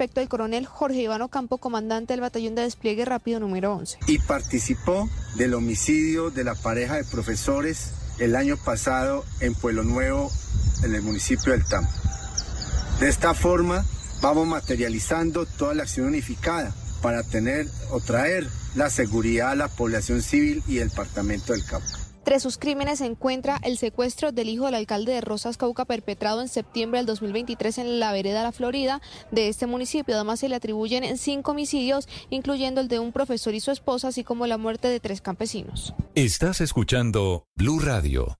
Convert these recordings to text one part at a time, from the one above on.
respecto al coronel Jorge Iván Ocampo, comandante del batallón de despliegue rápido número 11. Y participó del homicidio de la pareja de profesores el año pasado en Pueblo Nuevo, en el municipio del Tambo. De esta forma, vamos materializando toda la acción unificada para tener o traer la seguridad a la población civil y el departamento del Cauca. Entre sus crímenes se encuentra el secuestro del hijo del alcalde de Rosas Cauca perpetrado en septiembre del 2023 en la vereda La Florida de este municipio. Además se le atribuyen cinco homicidios, incluyendo el de un profesor y su esposa, así como la muerte de tres campesinos. Estás escuchando Blue Radio.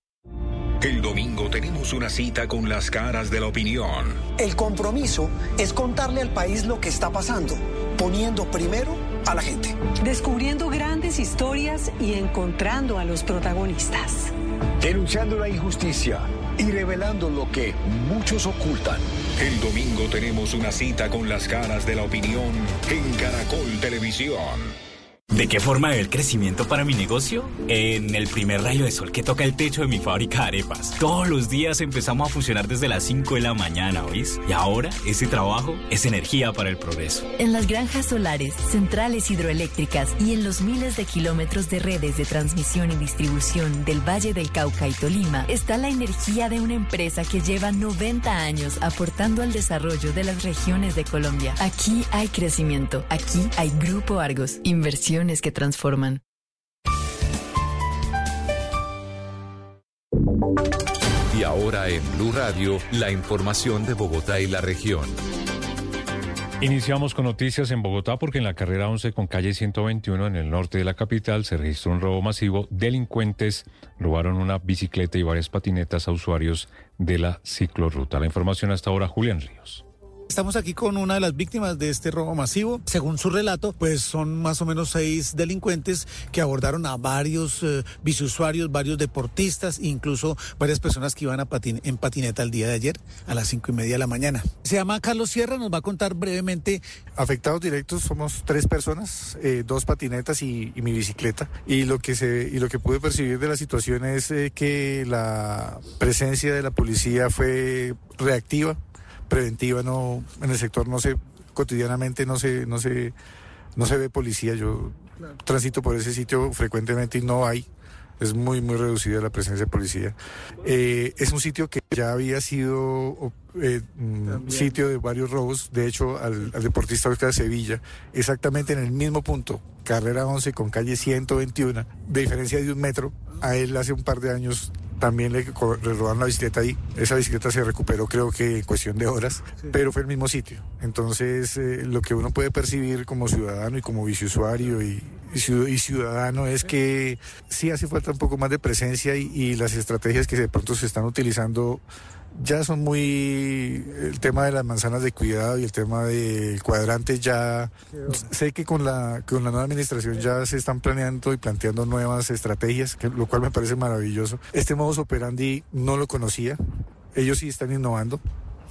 El domingo tenemos una cita con las caras de la opinión. El compromiso es contarle al país lo que está pasando, poniendo primero a la gente. Descubriendo grandes historias y encontrando a los protagonistas. Denunciando la injusticia y revelando lo que muchos ocultan. El domingo tenemos una cita con las caras de la opinión en Caracol Televisión. ¿De qué forma el crecimiento para mi negocio? En el primer rayo de sol que toca el techo de mi fábrica de arepas. Todos los días empezamos a funcionar desde las 5 de la mañana, ¿oís? Y ahora ese trabajo es energía para el progreso. En las granjas solares, centrales hidroeléctricas y en los miles de kilómetros de redes de transmisión y distribución del Valle del Cauca y Tolima está la energía de una empresa que lleva 90 años aportando al desarrollo de las regiones de Colombia. Aquí hay crecimiento. Aquí hay Grupo Argos. Inversión que transforman. Y ahora en Blue Radio, la información de Bogotá y la región. Iniciamos con noticias en Bogotá porque en la carrera 11 con calle 121 en el norte de la capital se registró un robo masivo. Delincuentes robaron una bicicleta y varias patinetas a usuarios de la ciclorruta. La información hasta ahora, Julián Ríos. Estamos aquí con una de las víctimas de este robo masivo. Según su relato, pues son más o menos seis delincuentes que abordaron a varios eh, biciusuarios, varios deportistas, incluso varias personas que iban a en patineta el día de ayer a las cinco y media de la mañana. Se llama Carlos Sierra, nos va a contar brevemente. Afectados directos somos tres personas, eh, dos patinetas y, mi bicicleta. Y lo que se y lo que pude percibir de la situación es eh, que la presencia de la policía fue reactiva preventiva no en el sector no se cotidianamente no se no se no se ve policía. Yo transito por ese sitio frecuentemente y no hay. Es muy muy reducida la presencia de policía. Eh, es un sitio que ya había sido eh, mm, sitio de varios robos. De hecho al, al deportista Oscar Sevilla exactamente en el mismo punto carrera 11 con calle 121 de diferencia de un metro a él hace un par de años también le, robaron la bicicleta ahí. Esa bicicleta se recuperó creo que en cuestión de horas, pero fue el mismo sitio. Entonces, eh, lo que uno puede percibir como ciudadano y como viceusuario y, y ciudadano es que sí hace falta un poco más de presencia y, y las estrategias que de pronto se están utilizando ya son muy el tema de las manzanas de cuidado y el tema del cuadrante ya sé que con la con la nueva administración ya se están planeando y planteando nuevas estrategias, lo cual me parece maravilloso. Este modus operandi no lo conocía. Ellos sí están innovando.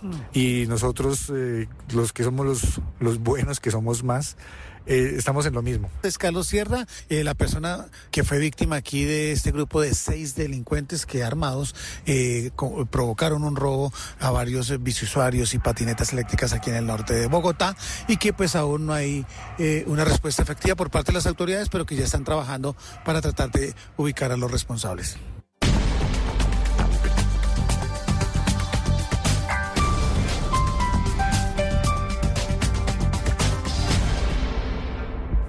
Hmm. Y nosotros, eh, los que somos los, los buenos, que somos más, eh, estamos en lo mismo. Es Carlos Sierra, eh, la persona que fue víctima aquí de este grupo de seis delincuentes que armados eh, provocaron un robo a varios biciusuarios y patinetas eléctricas aquí en el norte de Bogotá y que pues aún no hay una respuesta efectiva por parte de las autoridades, pero que ya están trabajando para tratar de ubicar a los responsables.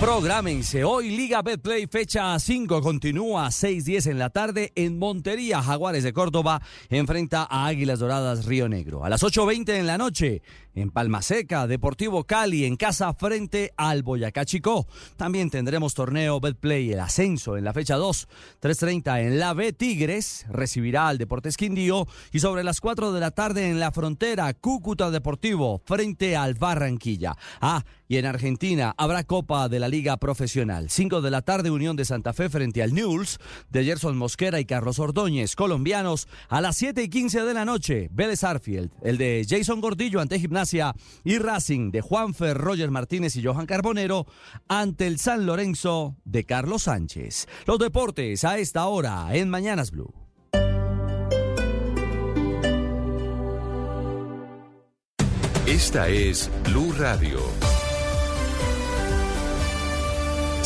Prográmense. Hoy Liga Betplay fecha 5 continúa a 6:10 en la tarde en Montería. Jaguares de Córdoba enfrenta a Águilas Doradas Río Negro. A las 8:20 en la noche en Palma Seca, Deportivo Cali en casa frente al Boyacá Chico. También tendremos torneo Betplay el ascenso en la fecha 2. 3:30 en la B Tigres recibirá al Deportes Quindío y sobre las 4 de la tarde en la frontera Cúcuta Deportivo frente al Barranquilla. Ah, y en Argentina habrá Copa de la Liga Profesional. 5 de la tarde, Unión de Santa Fe frente al Newell's de Gerson Mosquera y Carlos Ordóñez, colombianos. A las 7 y 15 de la noche, Vélez Arfield, el de Jason Gordillo ante Gimnasia y Racing de Juanfer, Roger Martínez y Johan Carbonero ante el San Lorenzo de Carlos Sánchez. Los deportes a esta hora en Mañanas Blue. Esta es Blue Radio.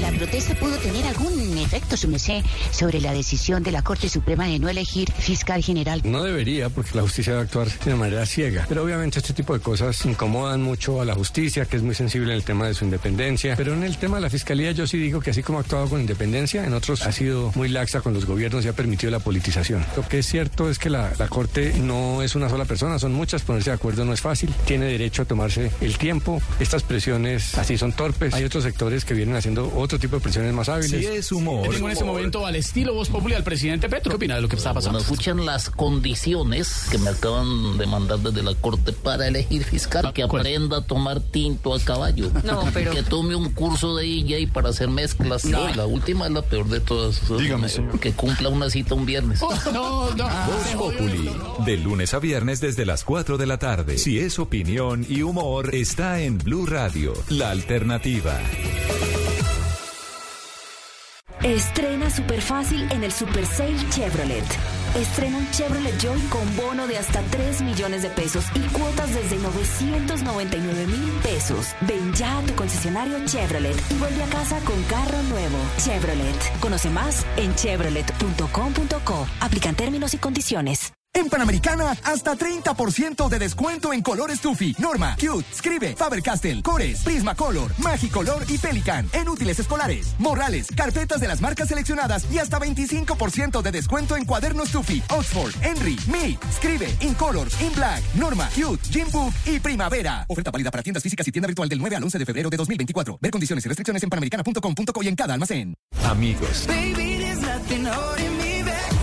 La protesta pudo tener algún efecto, su merced, sobre la decisión de la Corte Suprema de no elegir fiscal general. No debería, porque la justicia a actuar de manera ciega. Pero obviamente este tipo de cosas incomodan mucho a la justicia, que es muy sensible en el tema de su independencia. Pero en el tema de la fiscalía yo sí digo que así como ha actuado con independencia, en otros ha sido muy laxa con los gobiernos y ha permitido la politización. Lo que es cierto es que la, la Corte no es una sola persona, son muchas, ponerse de acuerdo no es fácil. Tiene derecho a tomarse el tiempo. Estas presiones así son torpes. Hay otros sectores que vienen haciendo otro tipo de presiones más hábiles. Si es humor. Tengo en este momento al estilo Voz Populi al presidente Petro. ¿Qué opina de lo que está pasando? Bueno, escuchen las condiciones que me acaban de mandar desde la Corte para elegir fiscal. Que aprenda a tomar tinto a caballo. No, pero... Que tome un curso de DJ para hacer mezclas. No. la última es la peor de todas. Dígame, señor. Que cumpla una cita un viernes. Oh, no, no. Voz Populi. De lunes a viernes desde las 4 de la tarde. Si es opinión y humor, está en Blue Radio, la alternativa. Estrena súper fácil en el Super Sale Chevrolet. Estrena un Chevrolet Joy con bono de hasta 3 millones de pesos y cuotas desde 999 mil pesos. Ven ya a tu concesionario Chevrolet y vuelve a casa con carro nuevo. Chevrolet. Conoce más en chevrolet.com.co. Aplican términos y condiciones. En Panamericana, hasta 30% de descuento en colores Tufi, Norma, Cute, Scribe, Faber-Castell, Cores, Prismacolor, Magicolor y Pelican. En útiles escolares, morrales, carpetas de las marcas seleccionadas y hasta 25% de descuento en cuadernos Tufi, Oxford, Henry, Me, Scribe, Incolors, In Black, Norma, Cute, Jim Book y Primavera. Oferta válida para tiendas físicas y tienda virtual del 9 al 11 de febrero de 2024. Ver condiciones y restricciones en panamericana.com.co y en cada almacén. Amigos.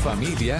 Familia.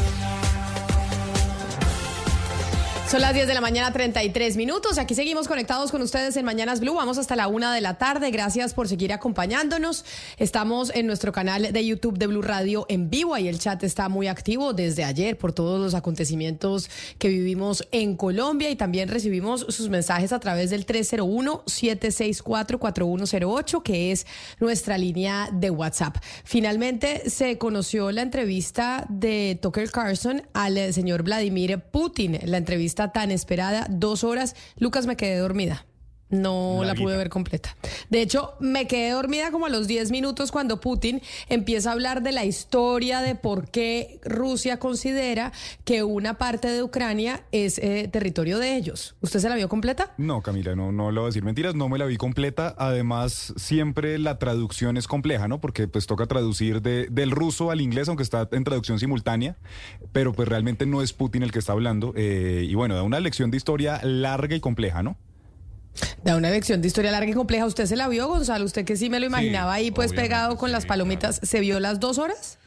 Son las 10 de la mañana, 33 minutos. Aquí seguimos conectados con ustedes en Mañanas Blue. Vamos hasta la una de la tarde. Gracias por seguir acompañándonos. Estamos en nuestro canal de YouTube de Blue Radio en vivo. Ahí el chat está muy activo desde ayer por todos los acontecimientos que vivimos en Colombia y también recibimos sus mensajes a través del 301-764-4108, que es nuestra línea de WhatsApp. Finalmente se conoció la entrevista de Tucker Carlson al señor Vladimir Putin. La entrevista tan esperada, dos horas. Lucas, me quedé dormida. No la pude ver completa. De hecho, me quedé dormida como a los 10 minutos cuando Putin empieza a hablar de la historia de por qué Rusia considera que una parte de Ucrania es eh, territorio de ellos. ¿Usted se la vio completa? No, Camila, no, no le voy a decir mentiras, no me la vi completa. Además, siempre la traducción es compleja, ¿no? Porque pues toca traducir de, del ruso al inglés, aunque está en traducción simultánea, pero pues realmente no es Putin el que está hablando. Eh, y bueno, da una lección de historia larga y compleja, ¿no? Da una lección de historia larga y compleja. ¿Usted se la vio, Gonzalo? Usted que sí me lo imaginaba ahí pues pegado con las palomitas. ¿Se vio las dos horas?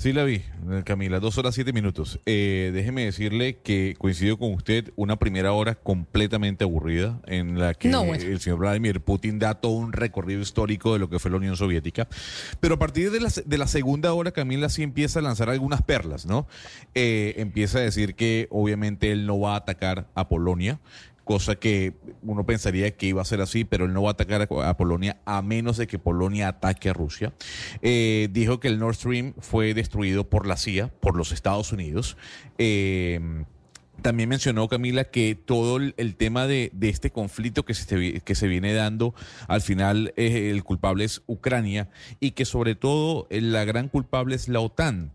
Sí la vi, Camila, dos horas siete minutos. Eh, déjeme decirle que coincido con usted una primera hora completamente aburrida en la que el señor Vladimir Putin da todo un recorrido histórico de lo que fue la Unión Soviética. Pero a partir de la, de la segunda hora, Camila sí empieza a lanzar algunas perlas, ¿no? Eh, empieza a decir que obviamente él no va a atacar a Polonia, cosa que uno pensaría que iba a ser así, pero él no va a atacar a, Polonia a menos de que Polonia ataque a Rusia. Eh, dijo que el Nord Stream fue destruido por la CIA, por los Estados Unidos. Eh, también mencionó Camila que todo el, tema de, este conflicto que se, que se viene dando, al final eh, el culpable es Ucrania y que sobre todo la gran culpable es la OTAN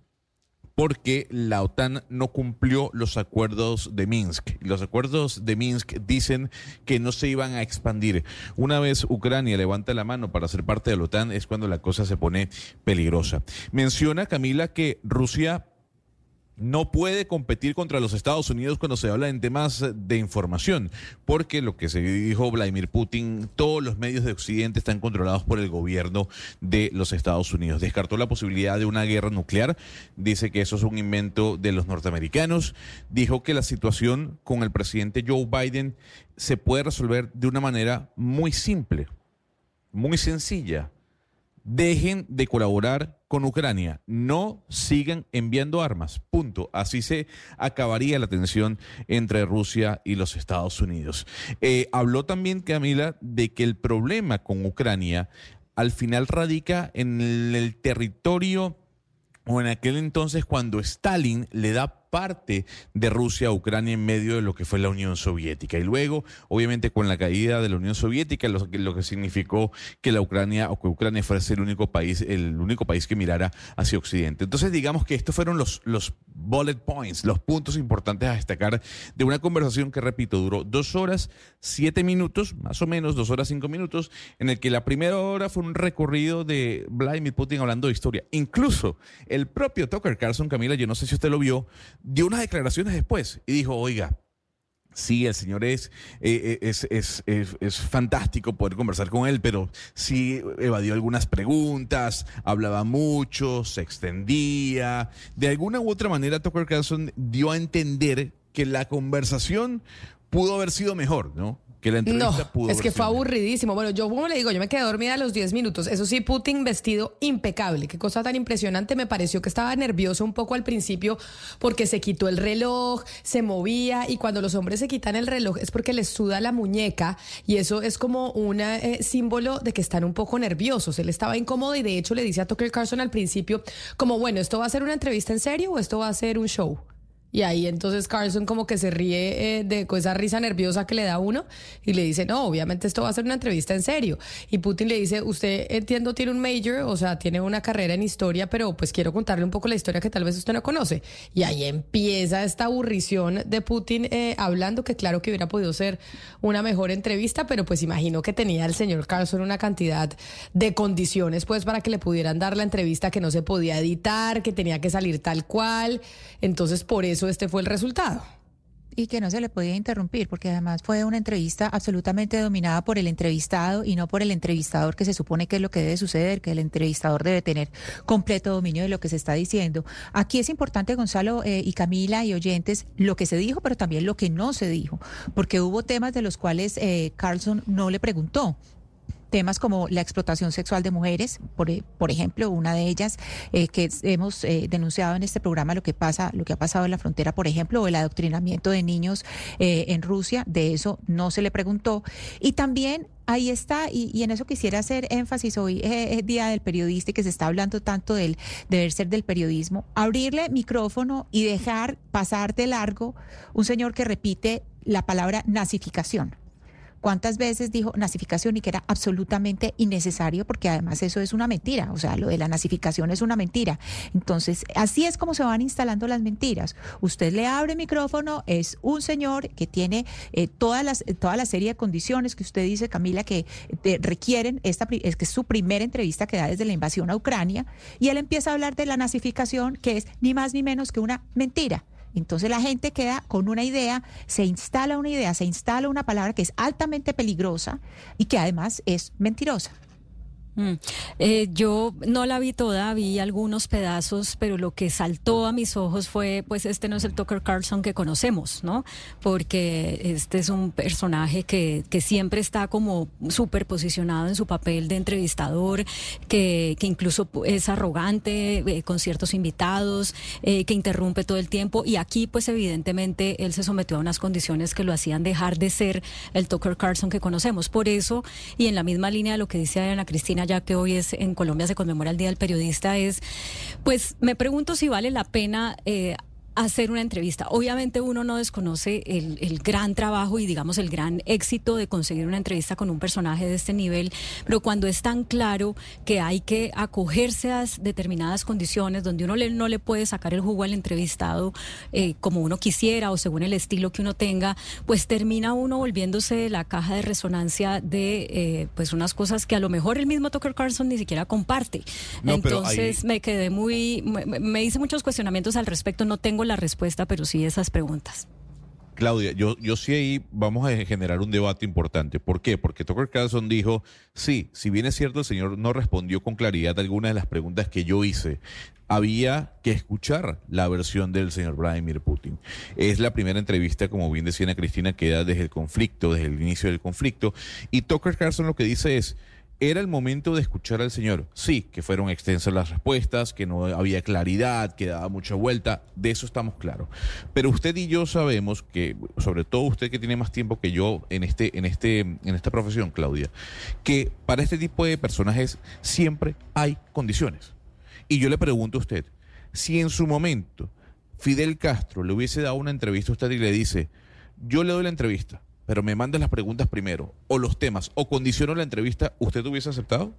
porque la OTAN no cumplió los acuerdos de Minsk. Los acuerdos de Minsk dicen que no se iban a expandir. Una vez Ucrania levanta la mano para ser parte de la OTAN es cuando la cosa se pone peligrosa. Menciona Camila que Rusia no puede competir contra los Estados Unidos cuando se habla en temas de información, porque lo que se dijo Vladimir Putin, todos los medios de Occidente están controlados por el gobierno de los Estados Unidos. Descartó la posibilidad de una guerra nuclear, dice que eso es un invento de los norteamericanos, dijo que la situación con el presidente Joe Biden se puede resolver de una manera muy simple, muy sencilla dejen de colaborar con Ucrania, no sigan enviando armas, punto. Así se acabaría la tensión entre Rusia y los Estados Unidos. Eh, habló también, Camila, de que el problema con Ucrania al final radica en el territorio o en aquel entonces cuando Stalin le da parte de Rusia a Ucrania en medio de lo que fue la Unión Soviética. Y luego, obviamente, con la caída de la Unión Soviética, lo, que significó que la Ucrania o que Ucrania fuese el único país, el único país que mirara hacia Occidente. Entonces, digamos que estos fueron los, los bullet points, los puntos importantes a destacar de una conversación que, repito, duró dos horas, siete minutos, más o menos, dos horas, cinco minutos, en el que la primera hora fue un recorrido de Vladimir Putin hablando de historia. Incluso el propio Tucker Carlson, Camila, yo no sé si usted lo vio, dio unas declaraciones después y dijo, oiga, Sí, el señor es, eh, eh, es, es, es, fantástico poder conversar con él, pero sí evadió algunas preguntas, hablaba mucho, se extendía. De alguna u otra manera, Tucker Carlson dio a entender que la conversación pudo haber sido mejor, ¿no? No, Es que fue aburridísimo. Bueno, yo como le digo, yo me quedé dormida a los 10 minutos. Eso sí, Putin vestido impecable. Qué cosa tan impresionante. Me pareció que estaba nervioso un poco al principio porque se quitó el reloj, se movía y cuando los hombres se quitan el reloj es porque les suda la muñeca y eso es como un eh, símbolo de que están un poco nerviosos. Él estaba incómodo y de hecho le dice a Tucker Carlson al principio como, bueno, ¿esto va a ser una entrevista en serio o esto va a ser un show? Y ahí entonces Carlson como que se ríe eh, de con esa risa nerviosa que le da uno y le dice, no, obviamente esto va a ser una entrevista en serio. Y Putin le dice, usted entiendo tiene un major, o sea, tiene una carrera en historia, pero pues quiero contarle un poco la historia que tal vez usted no conoce. Y ahí empieza esta aburrición de Putin eh, hablando que claro que hubiera podido ser una mejor entrevista, pero pues imagino que tenía el señor Carlson una cantidad de condiciones pues para que le pudieran dar la entrevista que no se podía editar, que tenía que salir tal cual. Entonces por eso este fue el resultado y que no se le podía interrumpir, porque además fue una entrevista absolutamente dominada por el entrevistado y no por el entrevistador, que se supone que es lo que debe suceder, que el entrevistador debe tener completo dominio de lo que se está diciendo. Aquí es importante, Gonzalo eh, y Camila y oyentes, lo que se dijo, pero también lo que no se dijo, porque hubo temas de los cuales eh, Carlson no le preguntó temas como la explotación sexual de mujeres, por, eh, por ejemplo, una de ellas eh, que hemos eh, denunciado en este programa lo que pasa, lo que ha pasado en la frontera, por ejemplo, o el adoctrinamiento de niños en Rusia, de eso no se le preguntó. Y también ahí está, y, en eso quisiera hacer énfasis hoy, es Día del Periodista y que se está hablando tanto del deber ser del periodismo, abrirle micrófono y dejar pasar de largo un señor que repite la palabra nazificación cuántas veces dijo nazificación y que era absolutamente innecesario porque además eso es una mentira, o sea, lo de la nazificación es una mentira. Entonces, así es como se van instalando las mentiras. Usted le abre micrófono, es un señor que tiene eh, todas las, toda la serie de condiciones que usted dice, Camila, que eh, requieren, esta, es que es su primera entrevista que da desde la invasión a Ucrania, y él empieza a hablar de la nazificación, que es ni más ni menos que una mentira. Entonces la gente queda con una idea, se instala una idea, se instala una palabra que es altamente peligrosa y que además es mentirosa. Mm. Eh, yo no la vi toda, vi algunos pedazos, pero lo que saltó a mis ojos fue, pues este no es el Tucker Carlson que conocemos, ¿no? Porque este es un personaje que, que siempre está como súper posicionado en su papel de entrevistador, que, que incluso es arrogante eh, con ciertos invitados, eh, que interrumpe todo el tiempo. Y aquí, pues evidentemente, él se sometió a unas condiciones que lo hacían dejar de ser el Tucker Carlson que conocemos. Por eso, y en la misma línea de lo que dice Ana Cristina, ya que hoy es en Colombia se conmemora el Día del Periodista, es, pues me pregunto si vale la pena eh, hacer una entrevista. Obviamente uno no desconoce el, el, gran trabajo y digamos el gran éxito de conseguir una entrevista con un personaje de este nivel, pero cuando es tan claro que hay que acogerse a determinadas condiciones donde uno le, no le puede sacar el jugo al entrevistado eh, como uno quisiera o según el estilo que uno tenga, pues termina uno volviéndose la caja de resonancia de eh, pues unas cosas que a lo mejor el mismo Tucker Carlson ni siquiera comparte. Entonces me quedé muy, me, me hice muchos cuestionamientos al respecto, no tengo la respuesta, pero sí esas preguntas. Claudia, yo, yo sí ahí vamos a generar un debate importante. ¿Por qué? Porque Tucker Carlson dijo, sí, si bien es cierto, el señor no respondió con claridad a algunas de las preguntas que yo hice, había que escuchar la versión del señor Vladimir Putin. Es la primera entrevista, como bien decía Cristina, que da desde el conflicto, desde el inicio del conflicto. Y Tucker Carlson lo que dice es, era el momento de escuchar al señor. Sí, que fueron extensas las respuestas, que no había claridad, que daba mucha vuelta, de eso estamos claros. Pero usted y yo sabemos que, sobre todo usted que tiene más tiempo que yo en este, en este, en esta profesión, Claudia, que para este tipo de personajes siempre hay condiciones. Y yo le pregunto a usted, si en su momento Fidel Castro le hubiese dado una entrevista a usted y le dice, yo le doy la entrevista, pero me mandes las preguntas primero, o los temas, o condiciono la entrevista, ¿usted hubiese aceptado?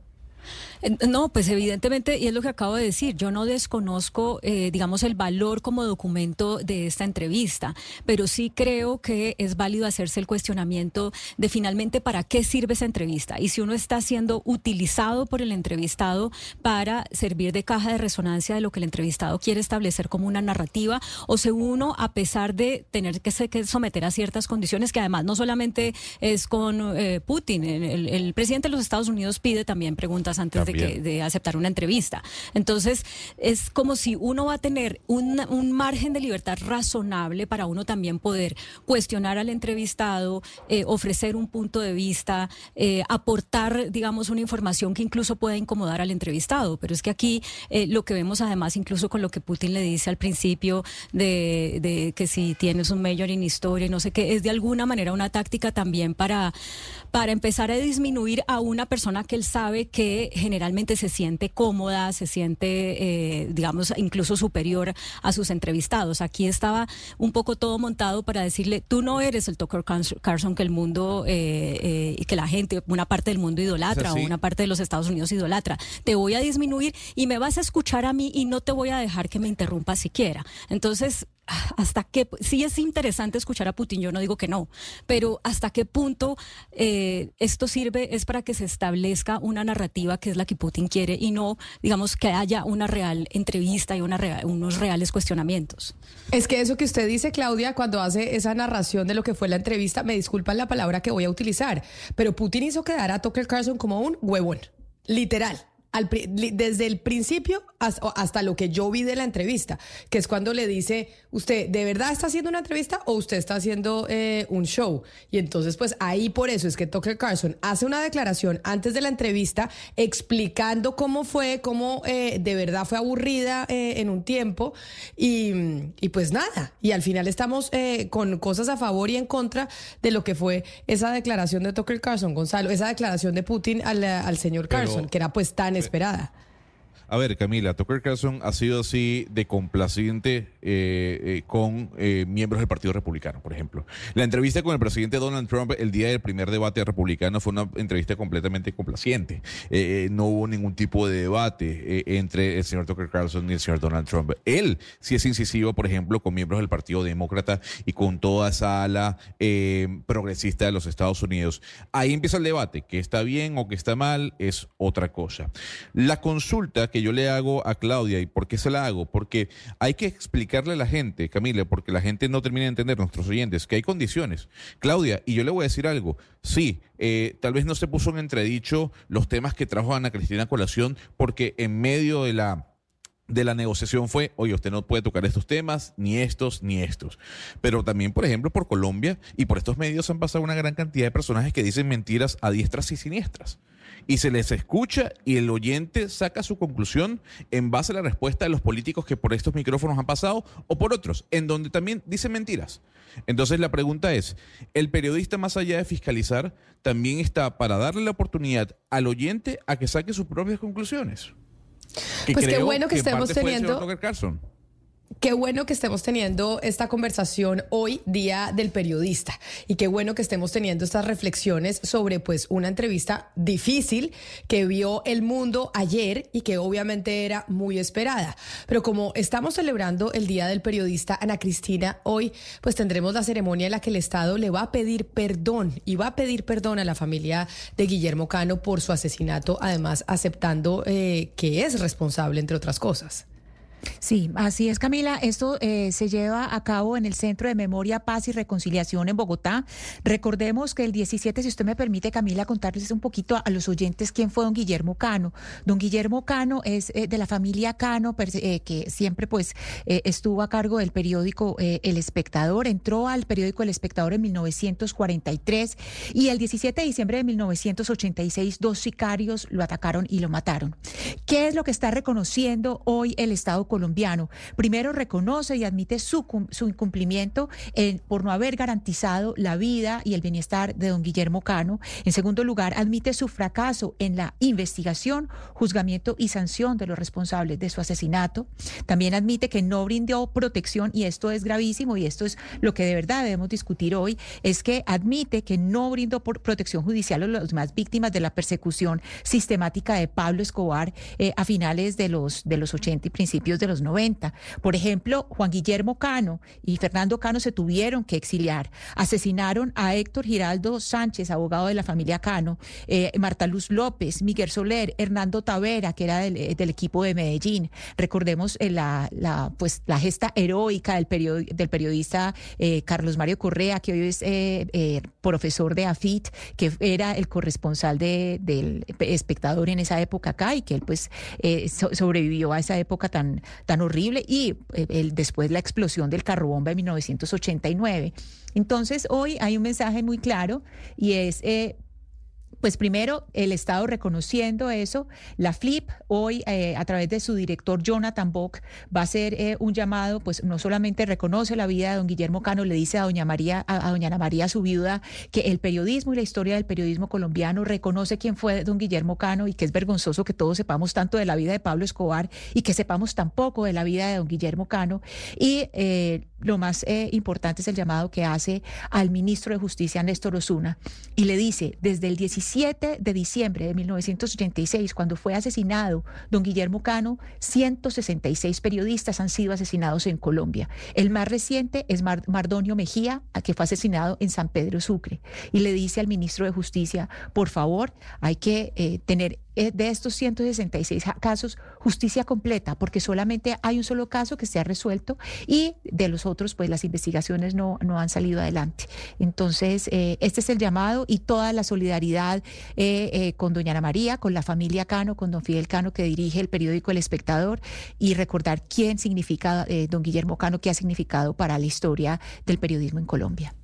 No, pues evidentemente, y es lo que acabo de decir, yo no desconozco, eh, digamos, el valor como documento de esta entrevista, pero sí creo que es válido hacerse el cuestionamiento de finalmente para qué sirve esa entrevista. Y si uno está siendo utilizado por el entrevistado para servir de caja de resonancia de lo que el entrevistado quiere establecer como una narrativa, o si uno, a pesar de tener que, someter a ciertas condiciones, que además no solamente es con eh, Putin, el, el presidente de los Estados Unidos pide también preguntas antes de, que, de, aceptar una entrevista. Entonces, es como si uno va a tener un, un, margen de libertad razonable para uno también poder cuestionar al entrevistado, eh, ofrecer un punto de vista, eh, aportar, digamos, una información que incluso pueda incomodar al entrevistado. Pero es que aquí eh, lo que vemos además, incluso con lo que Putin le dice al principio de, de que si tienes un mayor en historia y no sé qué, es de alguna manera una táctica también para, para empezar a disminuir a una persona que él sabe que generalmente se siente cómoda, se siente, eh, digamos, incluso superior a sus entrevistados. Aquí estaba un poco todo montado para decirle, tú no eres el Tucker Carlson que el mundo eh, eh, y que la gente, una parte del mundo idolatra o una parte de los Estados Unidos idolatra. Te voy a disminuir y me vas a escuchar a mí y no te voy a dejar que me interrumpa siquiera. Entonces, hasta qué, sí es interesante escuchar a Putin, yo no digo que no, pero hasta qué punto eh, esto sirve es para que se establezca una narrativa que es la que Putin quiere y no, digamos, que haya una real entrevista y unos reales cuestionamientos. Es que eso que usted dice, Claudia, cuando hace esa narración de lo que fue la entrevista, me disculpan la palabra que voy a utilizar, pero Putin hizo quedar a Tucker Carlson como un huevón, literal desde el principio hasta, lo que yo vi de la entrevista, que es cuando le dice, ¿usted de verdad está haciendo una entrevista o usted está haciendo eh, un show? Y entonces, pues ahí por eso es que Tucker Carlson hace una declaración antes de la entrevista explicando cómo fue, cómo eh, de verdad fue aburrida eh, en un tiempo y, y, pues nada, y al final estamos con cosas a favor y en contra de lo que fue esa declaración de Tucker Carlson, Gonzalo, esa declaración de Putin al, al señor Carlson, que era pues tan esperada. A ver, Camila, Tucker Carlson ha sido así de complaciente eh, eh, con eh, miembros del Partido Republicano, por ejemplo. La entrevista con el presidente Donald Trump el día del primer debate republicano fue una entrevista completamente complaciente. no hubo ningún tipo de debate entre el señor Tucker Carlson y el señor Donald Trump. Él sí es incisivo, por ejemplo, con miembros del Partido Demócrata y con toda esa ala progresista de los Estados Unidos. Ahí empieza el debate. Que está bien o que está mal es otra cosa. La consulta que que yo le hago a Claudia, ¿y por qué se la hago? Porque hay que explicarle a la gente, Camila, porque la gente no termina de entender, nuestros oyentes, que hay condiciones. Claudia, y yo le voy a decir algo, sí, eh, tal vez no se puso en entredicho los temas que trajo Ana Cristina Colación, porque en medio de la de la negociación fue, oye, usted no puede tocar estos temas, ni estos, ni estos. Pero también, por ejemplo, por Colombia y por estos medios han pasado una gran cantidad de personajes que dicen mentiras a diestras y siniestras. Y se les escucha y el oyente saca su conclusión en base a la respuesta de los políticos que por estos micrófonos han pasado o por otros, en donde también dicen mentiras. Entonces la pregunta es, ¿el periodista más allá de fiscalizar también está para darle la oportunidad al oyente a que saque sus propias conclusiones? pues qué bueno que, estemos teniendo. Qué bueno que estemos teniendo esta conversación hoy, Día del Periodista, y qué bueno que estemos teniendo estas reflexiones sobre pues una entrevista difícil que vio el mundo ayer y que obviamente era muy esperada. Pero como estamos celebrando el Día del Periodista, Ana Cristina, hoy pues tendremos la ceremonia en la que el Estado le va a pedir perdón y va a pedir perdón a la familia de Guillermo Cano por su asesinato, además aceptando eh, que es responsable, entre otras cosas. Sí, así es, Camila. Esto eh, se lleva a cabo en el Centro de Memoria, Paz y Reconciliación en Bogotá. Recordemos que el 17, si usted me permite, Camila, contarles un poquito a, los oyentes quién fue don Guillermo Cano. Don Guillermo Cano es eh, de la familia Cano, eh, que siempre pues estuvo a cargo del periódico El Espectador. Entró al periódico El Espectador en 1943 y el 17 de diciembre de 1986 dos sicarios lo atacaron y lo mataron. ¿Qué es lo que está reconociendo hoy el Estado colombiano. Primero, reconoce y admite su, su incumplimiento por no haber garantizado la vida y el bienestar de don Guillermo Cano. En segundo lugar, admite su fracaso en la investigación, juzgamiento y sanción de los responsables de su asesinato. También admite que no brindó protección, y esto es gravísimo, y esto es lo que de verdad debemos discutir hoy, es que admite que no brindó protección judicial a las más víctimas de la persecución sistemática de Pablo Escobar eh, a finales de los, de los 80 y principios de los 90. Por ejemplo, Juan Guillermo Cano y Fernando Cano se tuvieron que exiliar. Asesinaron a Héctor Giraldo Sánchez, abogado de la familia Cano, eh, Marta Luz López, Miguel Soler, Hernando Tavera, que era del, eh, equipo de Medellín. Recordemos eh, la, pues, la gesta heroica del, del periodista Carlos Mario Correa, que hoy es profesor de AFIT, que era el corresponsal del espectador en esa época acá y que él pues sobrevivió a esa época tan, tan horrible y eh, el, después la explosión del carro bomba de 1989. Entonces, hoy hay un mensaje muy claro y es eh, pues primero, el Estado reconociendo eso, la FLIP hoy eh, a través de su director Jonathan Bock va a hacer eh, un llamado, pues no solamente reconoce la vida de don Guillermo Cano, le dice a doña María, a, doña Ana María su viuda, que el periodismo y la historia del periodismo colombiano reconoce quién fue don Guillermo Cano y que es vergonzoso que todos sepamos tanto de la vida de Pablo Escobar y que sepamos tan poco de la vida de don Guillermo Cano. Y eh, lo más importante es el llamado que hace al ministro de Justicia, Néstor Osuna, y le dice, desde el 17 7 de diciembre de 1986, cuando fue asesinado don Guillermo Cano, 166 periodistas han sido asesinados en Colombia. El más reciente es Mardonio Mejía, que fue asesinado en San Pedro Sucre. Y le dice al ministro de Justicia, por favor, hay que eh, tener eh, de estos 166 casos justicia completa, porque solamente hay un solo caso que se ha resuelto y de los otros, pues las investigaciones no, no han salido adelante. Entonces, eh, este es el llamado y toda la solidaridad eh, con doña Ana María, con la familia Cano, con don Fidel Cano, que dirige el periódico El Espectador, y recordar quién significa don Guillermo Cano, qué ha significado para la historia del periodismo en Colombia.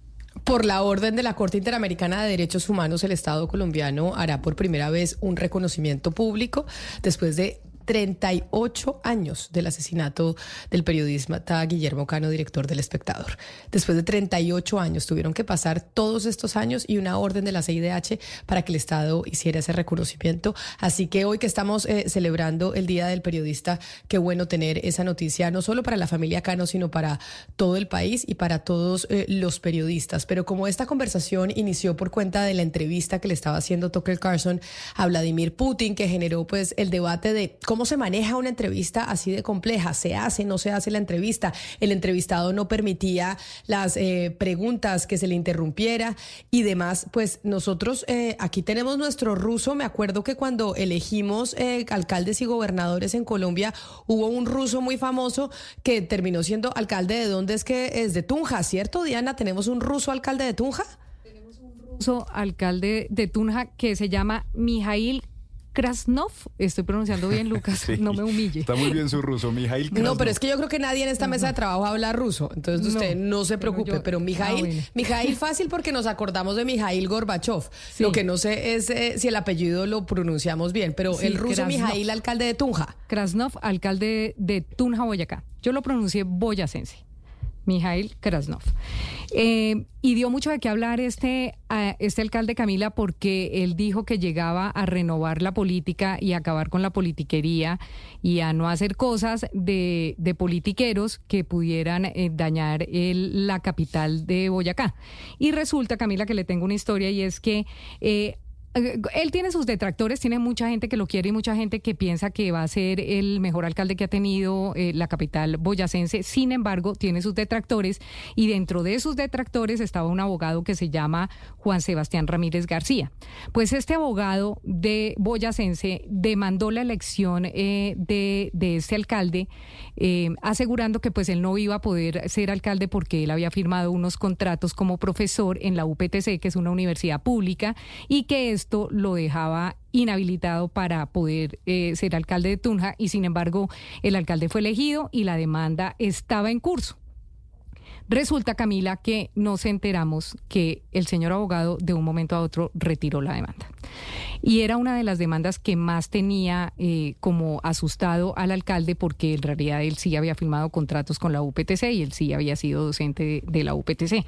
Por la orden de la Corte Interamericana de Derechos Humanos, el Estado colombiano hará por primera vez un reconocimiento público después de 38 años del asesinato del periodista Guillermo Cano, director del Espectador. Después de 38 años tuvieron que pasar todos estos años y una orden de la CIDH para que el Estado hiciera ese reconocimiento. Así que hoy que estamos eh, celebrando el Día del Periodista, qué bueno tener esa noticia, no solo para la familia Cano, sino para todo el país y para todos eh, los periodistas. Pero como esta conversación inició por cuenta de la entrevista que le estaba haciendo Tucker Carlson a Vladimir Putin, que generó pues el debate de ¿cómo se maneja una entrevista así de compleja? ¿Se hace, no se hace la entrevista? El entrevistado no permitía las eh, preguntas que se le interrumpiera y demás. Pues nosotros eh, aquí tenemos nuestro ruso. Me acuerdo que cuando elegimos eh, alcaldes y gobernadores en Colombia, hubo un ruso muy famoso que terminó siendo alcalde de dónde es que es de Tunja, ¿cierto, Diana? ¿Tenemos un ruso alcalde de Tunja? Tenemos un ruso alcalde de Tunja que se llama Mijail Krasnov, estoy pronunciando bien, Lucas, no me humille. Está muy bien su ruso, Mijail Krasnov. No, pero es que yo creo que nadie en esta mesa de trabajo habla ruso, entonces usted no se preocupe, pero, Mijail, ah, Mijail fácil porque nos acordamos de Mijail Gorbachev. Lo que no sé es eh, si el apellido lo pronunciamos bien, pero el ruso Mijail, alcalde de Tunja. Krasnov, alcalde de Tunja, Boyacá. Yo lo pronuncié boyacense. Mijail Krasnov. Eh, y dio mucho de qué hablar este, este alcalde Camila porque él dijo que llegaba a renovar la política y acabar con la politiquería y a no hacer cosas de, politiqueros que pudieran eh, dañar la capital de Boyacá. Y resulta, Camila, que le tengo una historia y es que eh, él tiene sus detractores, tiene mucha gente que lo quiere y mucha gente que piensa que va a ser el mejor alcalde que ha tenido eh, la capital boyacense. Sin embargo, tiene sus detractores y dentro de sus detractores estaba un abogado que se llama Juan Sebastián Ramírez García. Pues este abogado de boyacense demandó la elección eh, de, de, este alcalde, asegurando que pues él no iba a poder ser alcalde porque él había firmado unos contratos como profesor en la UPTC, que es una universidad pública, y que es esto lo dejaba inhabilitado para poder eh, ser alcalde de Tunja y sin embargo el alcalde fue elegido y la demanda estaba en curso. Resulta, Camila, que nos enteramos que el señor abogado de un momento a otro retiró la demanda. Y era una de las demandas que más tenía eh, como asustado al alcalde porque en realidad él sí había firmado contratos con la UPTC y él sí había sido docente de la UPTC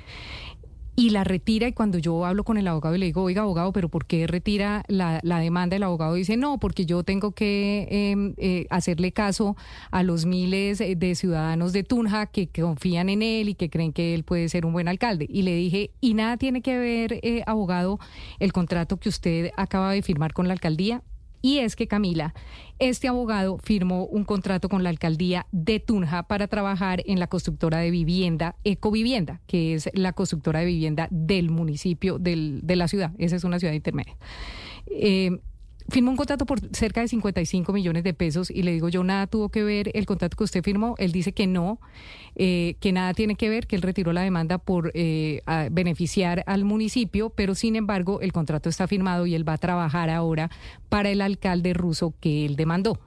y la retira y cuando yo hablo con el abogado y le digo, oiga abogado, pero ¿por qué retira la, demanda? El abogado dice, no, porque yo tengo que em, eh, hacerle caso a los miles de ciudadanos de Tunja que, confían en él y que creen que él puede ser un buen alcalde. Y le dije, y nada tiene que ver, eh, abogado, el contrato que usted acaba de firmar con la alcaldía. Y es que, Camila, este abogado firmó un contrato con la alcaldía de Tunja para trabajar en la constructora de vivienda Ecovivienda, que es la constructora de vivienda del municipio de la ciudad. Esa es una ciudad intermedia. Eh, firmó un contrato por cerca de 55 millones de pesos y le digo yo, nada tuvo que ver el contrato que usted firmó. Él dice que no, eh, que nada tiene que ver, que él retiró la demanda por eh, beneficiar al municipio, pero sin embargo el contrato está firmado y él va a trabajar ahora para el alcalde ruso que él demandó.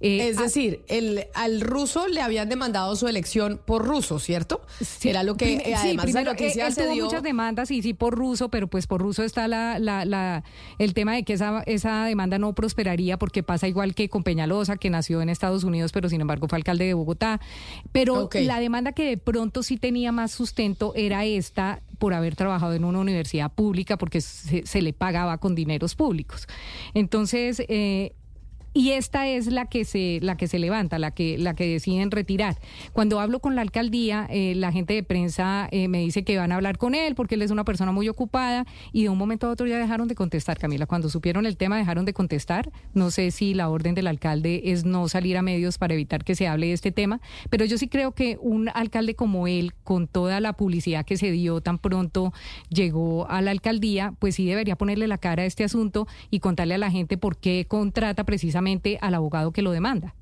Eh, es decir, el, al ruso le habían demandado su elección por ruso, ¿cierto? Era lo que además sí, primero, la noticia tuvo muchas demandas y sí por ruso, pero pues por ruso está la, la, el tema de que esa, esa demanda no prosperaría porque pasa igual que con Peñalosa, que nació en Estados Unidos, pero sin embargo fue alcalde de Bogotá. Pero la demanda que de pronto sí tenía más sustento era esta por haber trabajado en una universidad pública porque se, le pagaba con dineros públicos. Entonces, eh, y esta es la que se la que se levanta, la que la que deciden retirar. Cuando hablo con la alcaldía, eh, la gente de prensa eh, me dice que van a hablar con él porque él es una persona muy ocupada y de un momento a otro ya dejaron de contestar, Camila. Cuando supieron el tema dejaron de contestar. No sé si la orden del alcalde es no salir a medios para evitar que se hable de este tema, pero yo sí creo que un alcalde como él, con toda la publicidad que se dio tan pronto llegó a la alcaldía, pues sí debería ponerle la cara a este asunto y contarle a la gente por qué contrata precisamente al abogado que lo demanda.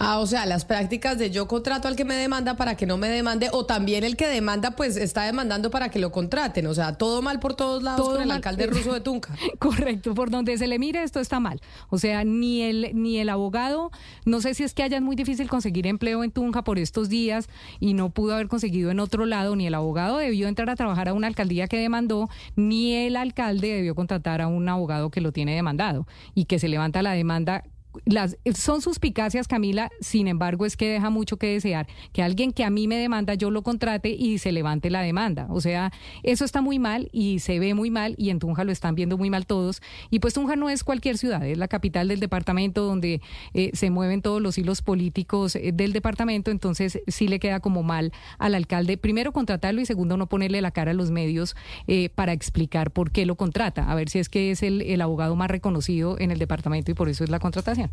Ah, o sea, las prácticas de yo contrato al que me demanda para que no me demande, o también el que demanda, pues está demandando para que lo contraten. O sea, todo mal por todos lados todo con el alcalde ruso de Tunca. Correcto, por donde se le mire esto está mal. O sea, ni el, ni el abogado, no sé si es que haya muy difícil conseguir empleo en Tunja por estos días y no pudo haber conseguido en otro lado, ni el abogado debió entrar a trabajar a una alcaldía que demandó, ni el alcalde debió contratar a un abogado que lo tiene demandado y que se levanta la demanda las, son suspicacias, Camila, sin embargo, es que deja mucho que desear. Que alguien que a mí me demanda, yo lo contrate y se levante la demanda. O sea, eso está muy mal y se ve muy mal y en Tunja lo están viendo muy mal todos. Y pues Tunja no es cualquier ciudad, es la capital del departamento donde eh, se mueven todos los hilos políticos eh, del departamento. Entonces, sí le queda como mal al alcalde, primero contratarlo y segundo no ponerle la cara a los medios eh, para explicar por qué lo contrata. A ver si es que es el abogado más reconocido en el departamento y por eso es la contratación.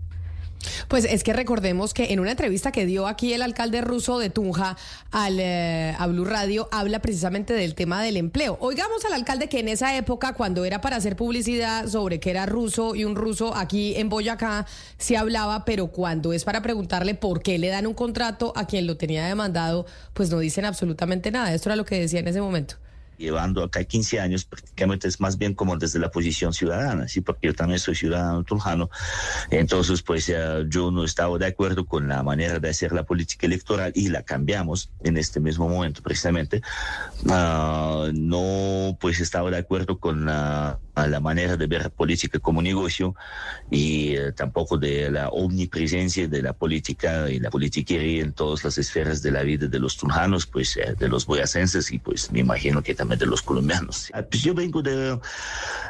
Pues es que recordemos que en una entrevista que dio aquí el alcalde ruso de Tunja al, eh, a Blue Radio, habla precisamente del tema del empleo. Oigamos al alcalde que en esa época, cuando era para hacer publicidad sobre que era ruso y un ruso aquí en Boyacá, se hablaba, pero cuando es para preguntarle por qué le dan un contrato a quien lo tenía demandado, pues no dicen absolutamente nada. Esto era lo que decía en ese momento llevando acá 15 años, prácticamente es más bien como desde la posición ciudadana, ¿sí? porque yo también soy ciudadano turjano, entonces pues yo no estaba de acuerdo con la manera de hacer la política electoral y la cambiamos en este mismo momento precisamente, uh, no pues estaba de acuerdo con la la manera de ver política como negocio y eh, tampoco de la omnipresencia de la política y la politiquería en todas las esferas de la vida de los tunjanos, pues eh, de los boyacenses y pues me imagino que también de los colombianos. Ah, pues yo vengo de,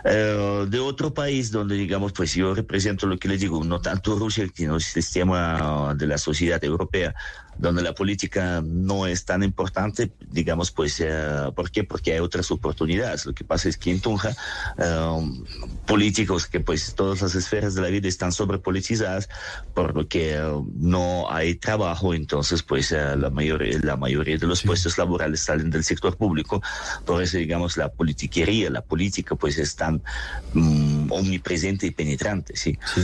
eh, de otro país donde digamos pues yo represento lo que les digo, no tanto Rusia, sino el sistema de la sociedad europea donde la política no es tan importante, digamos, pues, uh, ¿por qué? Porque hay otras oportunidades. Lo que pasa es que en Tunja, uh, políticos que pues todas las esferas de la vida están sobrepolitizadas, por lo que uh, no hay trabajo, entonces pues la, mayor, la mayoría de los puestos laborales salen del sector público, por eso digamos la politiquería, la política pues es tan um, omnipresente y penetrante, ¿sí? sí.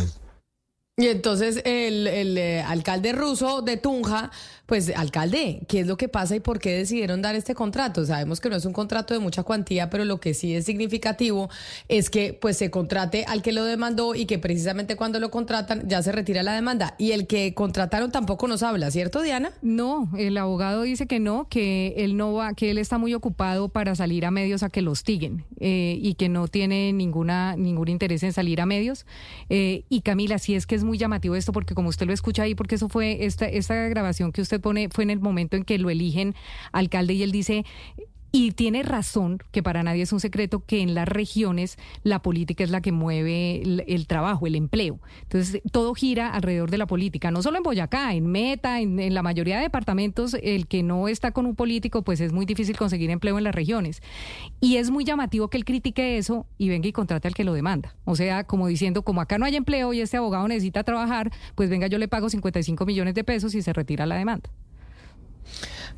Y entonces el, el eh, alcalde ruso de Tunja pues, alcalde, ¿qué es lo que pasa y por qué decidieron dar este contrato? Sabemos que no es un contrato de mucha cuantía, pero lo que sí es significativo es que pues se contrate al que lo demandó y que precisamente cuando lo contratan ya se retira la demanda. Y el que contrataron tampoco nos habla, ¿cierto, Diana? No, el abogado dice que no, que él no va, que él está muy ocupado para salir a medios a que lo hostiguen eh, y que no tiene ninguna ningún interés en salir a medios. Eh, y Camila, sí es que es muy llamativo esto porque como usted lo escucha ahí, porque eso fue esta esta grabación que usted pone, fue en el momento en que lo eligen alcalde y él dice, y tiene razón, que para nadie es un secreto, que en las regiones la política es la que mueve el, trabajo, el empleo. Entonces, todo gira alrededor de la política, no solo en Boyacá, en Meta, en, la mayoría de departamentos, el que no está con un político, pues es muy difícil conseguir empleo en las regiones. Y es muy llamativo que él critique eso y venga y contrate al que lo demanda. O sea, como diciendo, como acá no hay empleo y este abogado necesita trabajar, pues venga, yo le pago 55 millones de pesos y se retira la demanda.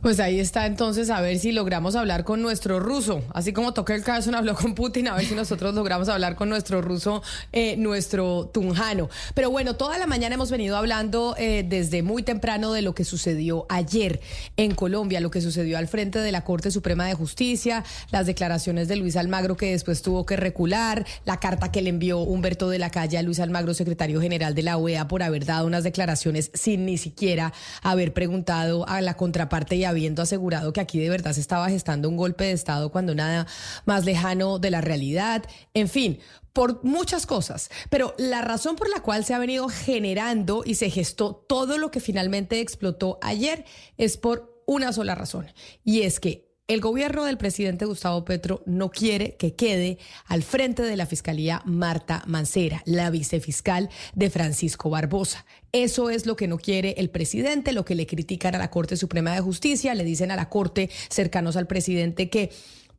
Pues ahí está entonces a ver si logramos hablar con nuestro ruso, así como Tucker Carlson habló con Putin, a ver si nosotros logramos hablar con nuestro ruso, eh, nuestro tunjano. Pero bueno, toda la mañana hemos venido hablando eh, desde muy temprano de lo que sucedió ayer en Colombia, lo que sucedió al frente de la Corte Suprema de Justicia, las declaraciones de Luis Almagro que después tuvo que recular, la carta que le envió Humberto de la Calle a Luis Almagro, secretario general de la OEA, por haber dado unas declaraciones sin ni siquiera haber preguntado a la contraparte y habiendo asegurado que aquí de verdad se estaba gestando un golpe de Estado cuando nada más lejano de la realidad. En fin, por muchas cosas, pero la razón por la cual se ha venido generando y se gestó todo lo que finalmente explotó ayer es por una sola razón, y es que el gobierno del presidente Gustavo Petro no quiere que quede al frente de la Fiscalía Marta Mancera, la vicefiscal de Francisco Barbosa. Eso es lo que no quiere el presidente, lo que le critican a la Corte Suprema de Justicia, le dicen a la Corte cercanos al presidente que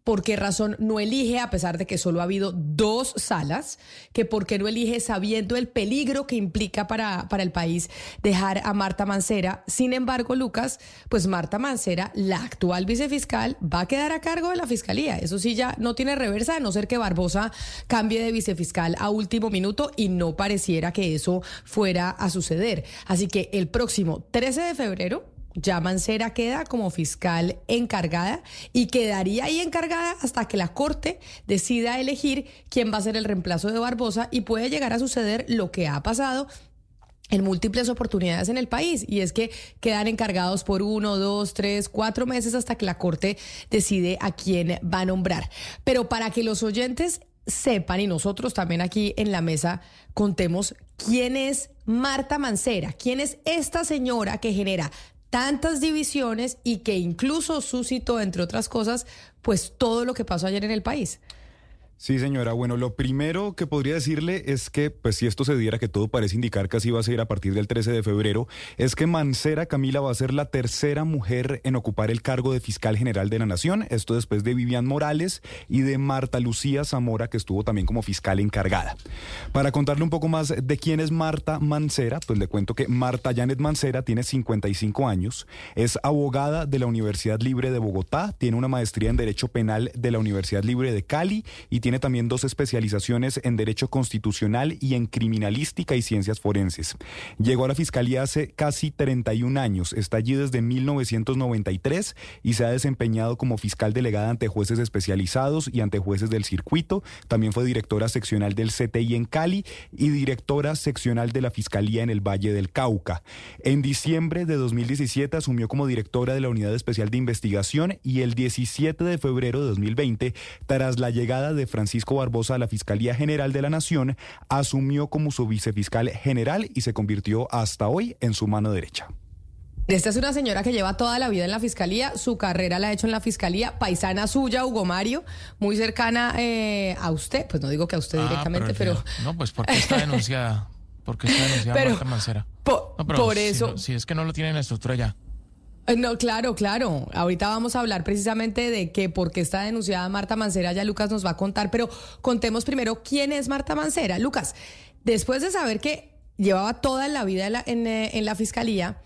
por qué razón no elige, a pesar de que solo ha habido dos salas, que por qué no elige sabiendo el peligro que implica para, para el país dejar a Marta Mancera. Sin embargo, Lucas, pues Marta Mancera, la actual vicefiscal, va a quedar a cargo de la fiscalía. Eso sí ya no tiene reversa, a no ser que Barbosa cambie de vicefiscal a último minuto y no pareciera que eso fuera a suceder. Así que el próximo 13 de febrero ya Mancera queda como fiscal encargada y quedaría ahí encargada hasta que la Corte decida elegir quién va a ser el reemplazo de Barbosa y puede llegar a suceder lo que ha pasado en múltiples oportunidades en el país y es que quedan encargados por uno, dos, tres, cuatro meses hasta que la Corte decide a quién va a nombrar. Pero para que los oyentes sepan y nosotros también aquí en la mesa contemos quién es Marta Mancera, quién es esta señora que genera tantas divisiones y que incluso suscitó, entre otras cosas, pues todo lo que pasó ayer en el país. Sí, señora. Bueno, lo primero que podría decirle es que, pues si esto se diera, que todo parece indicar que así va a ser a partir del 13 de febrero, es que Mancera Camila va a ser la tercera mujer en ocupar el cargo de fiscal general de la Nación. Esto después de Vivian Morales y de Marta Lucía Zamora, que estuvo también como fiscal encargada. Para contarle un poco más de quién es Marta Mancera, pues le cuento que Marta Janet Mancera tiene 55 años, es abogada de la Universidad Libre de Bogotá, tiene una maestría en Derecho Penal de la Universidad Libre de Cali y tiene también dos especializaciones en Derecho Constitucional y en Criminalística y Ciencias Forenses. Llegó a la Fiscalía hace casi 31 años, está allí desde 1993 y se ha desempeñado como fiscal delegada ante jueces especializados y ante jueces del circuito. También fue directora seccional del CTI en Cali y directora seccional de la Fiscalía en el Valle del Cauca. En diciembre de 2017 asumió como directora de la Unidad Especial de Investigación y el 17 de febrero de 2020, tras la llegada de Francisco Barbosa a la Fiscalía General de la Nación, asumió como su vicefiscal general y se convirtió hasta hoy en su mano derecha. Esta es una señora que lleva toda la vida en la fiscalía, su carrera la ha hecho en la fiscalía, paisana suya, Hugo Mario, muy cercana eh, a usted, pues no digo que a usted Ah, directamente, pero, pero... No, pues porque está denunciada. Porque está denunciada Pero, Marta Mancera. po- No, pero por si eso- no- Si, es que no lo tiene en la estructura ya. Eh, No, claro, claro. Ahorita vamos a hablar precisamente de que por qué está denunciada Marta Mancera, ya Lucas nos va a contar, pero contemos primero quién es Marta Mancera. Lucas, después de saber que llevaba toda la vida en la, eh, fiscalía,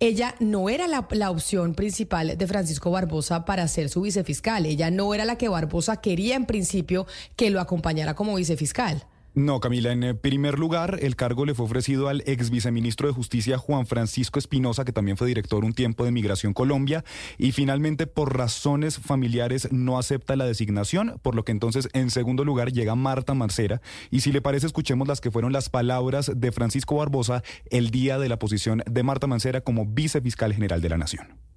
ella no era la, la opción principal de Francisco Barbosa para ser su vicefiscal. Ella no era la que Barbosa quería en principio que lo acompañara como vicefiscal. No, Camila, en eh, primer lugar, el cargo le fue ofrecido al ex viceministro de Justicia Juan Francisco Espinosa, que también fue director un tiempo de Migración Colombia, y finalmente por razones familiares no acepta la designación, por lo que entonces en segundo lugar llega Marta Marcera, y si le parece escuchemos las que fueron las palabras de Francisco Barbosa el día de la posición de Marta Mancera como vicefiscal general de la Nación.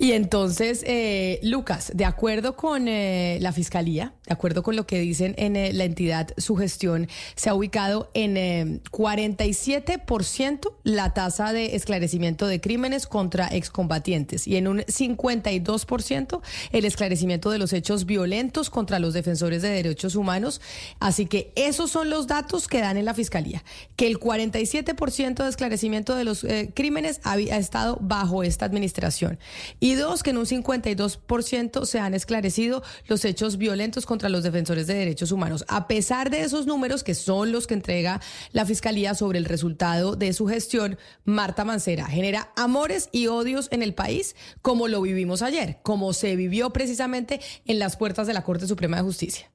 Y entonces, eh, Lucas, de acuerdo con eh, la Fiscalía, de acuerdo con lo que dicen en eh, la entidad, su gestión se ha ubicado en eh, 47% la tasa de esclarecimiento de crímenes contra excombatientes y en un 52% el esclarecimiento de los hechos violentos contra los defensores de derechos humanos. Así que esos son los datos que dan en la Fiscalía, que el 47% de esclarecimiento de los eh, crímenes había- ha estado bajo esta administración. Y dos, que en un 52% se han esclarecido los hechos violentos contra los defensores de derechos humanos. A pesar de esos números, que son los que entrega la Fiscalía sobre el resultado de su gestión, Marta Mancera genera amores y odios en el país, como lo vivimos ayer, como se vivió precisamente en las puertas de la Corte Suprema de Justicia.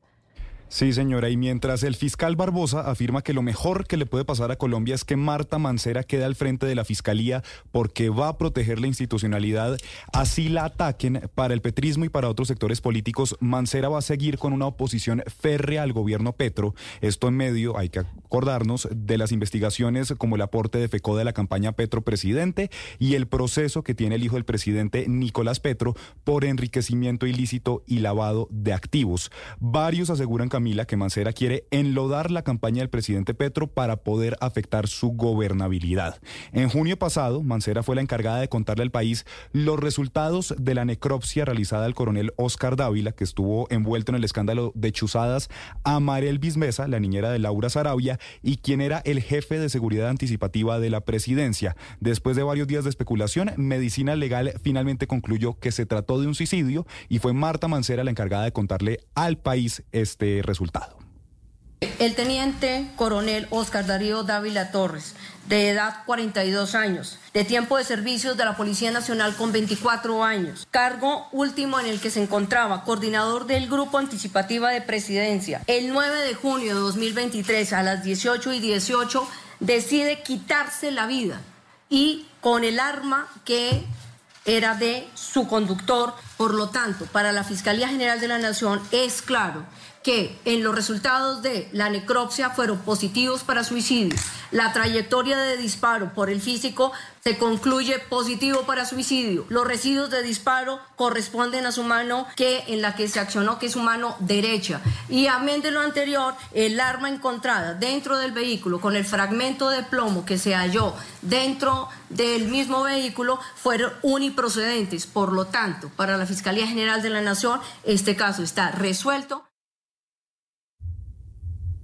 Sí, señora, y mientras el fiscal Barbosa afirma que lo mejor que le puede pasar a Colombia es que Marta Mancera quede al frente de la fiscalía porque va a proteger la institucionalidad, así la ataquen para el petrismo y para otros sectores políticos, Mancera va a seguir con una oposición férrea al gobierno Petro, esto en medio, hay que acordarnos, de las investigaciones como el aporte de FECO de la campaña Petro Presidente y el proceso que tiene el hijo del presidente Nicolás Petro por enriquecimiento ilícito y lavado de activos. Varios aseguran, Que Mancera quiere enlodar la campaña del presidente Petro para poder afectar su gobernabilidad. En junio pasado, Mancera fue la encargada de contarle al país los resultados de la necropsia realizada al coronel Oscar Dávila, que estuvo envuelto en el escándalo de chuzadas a Marel Bismesa, la niñera de Laura Sarabia, y quien era el jefe de seguridad anticipativa de la presidencia. Después de varios días de especulación, Medicina Legal finalmente concluyó que se trató de un suicidio y fue Marta Mancera la encargada de contarle al país este resultado. El teniente coronel Oscar Darío Dávila Torres, de edad 42 años, de tiempo de servicios de la Policía Nacional con 24 años, cargo último en el que se encontraba coordinador del Grupo Anticipativa de Presidencia. El 9 de junio de 2023 a las 18 y 18 decide quitarse la vida y con el arma que era de su conductor. Por lo tanto, para la Fiscalía General de la Nación es claro que en los resultados de la necropsia fueron positivos para suicidio. La trayectoria de disparo por el físico se concluye positivo para suicidio. Los residuos de disparo corresponden a su mano que en la que se accionó, que es su mano derecha. Y amén de lo anterior, el arma encontrada dentro del vehículo con el fragmento de plomo que se halló dentro del mismo vehículo fueron uniprocedentes. Por lo tanto, para la Fiscalía General de la Nación, este caso está resuelto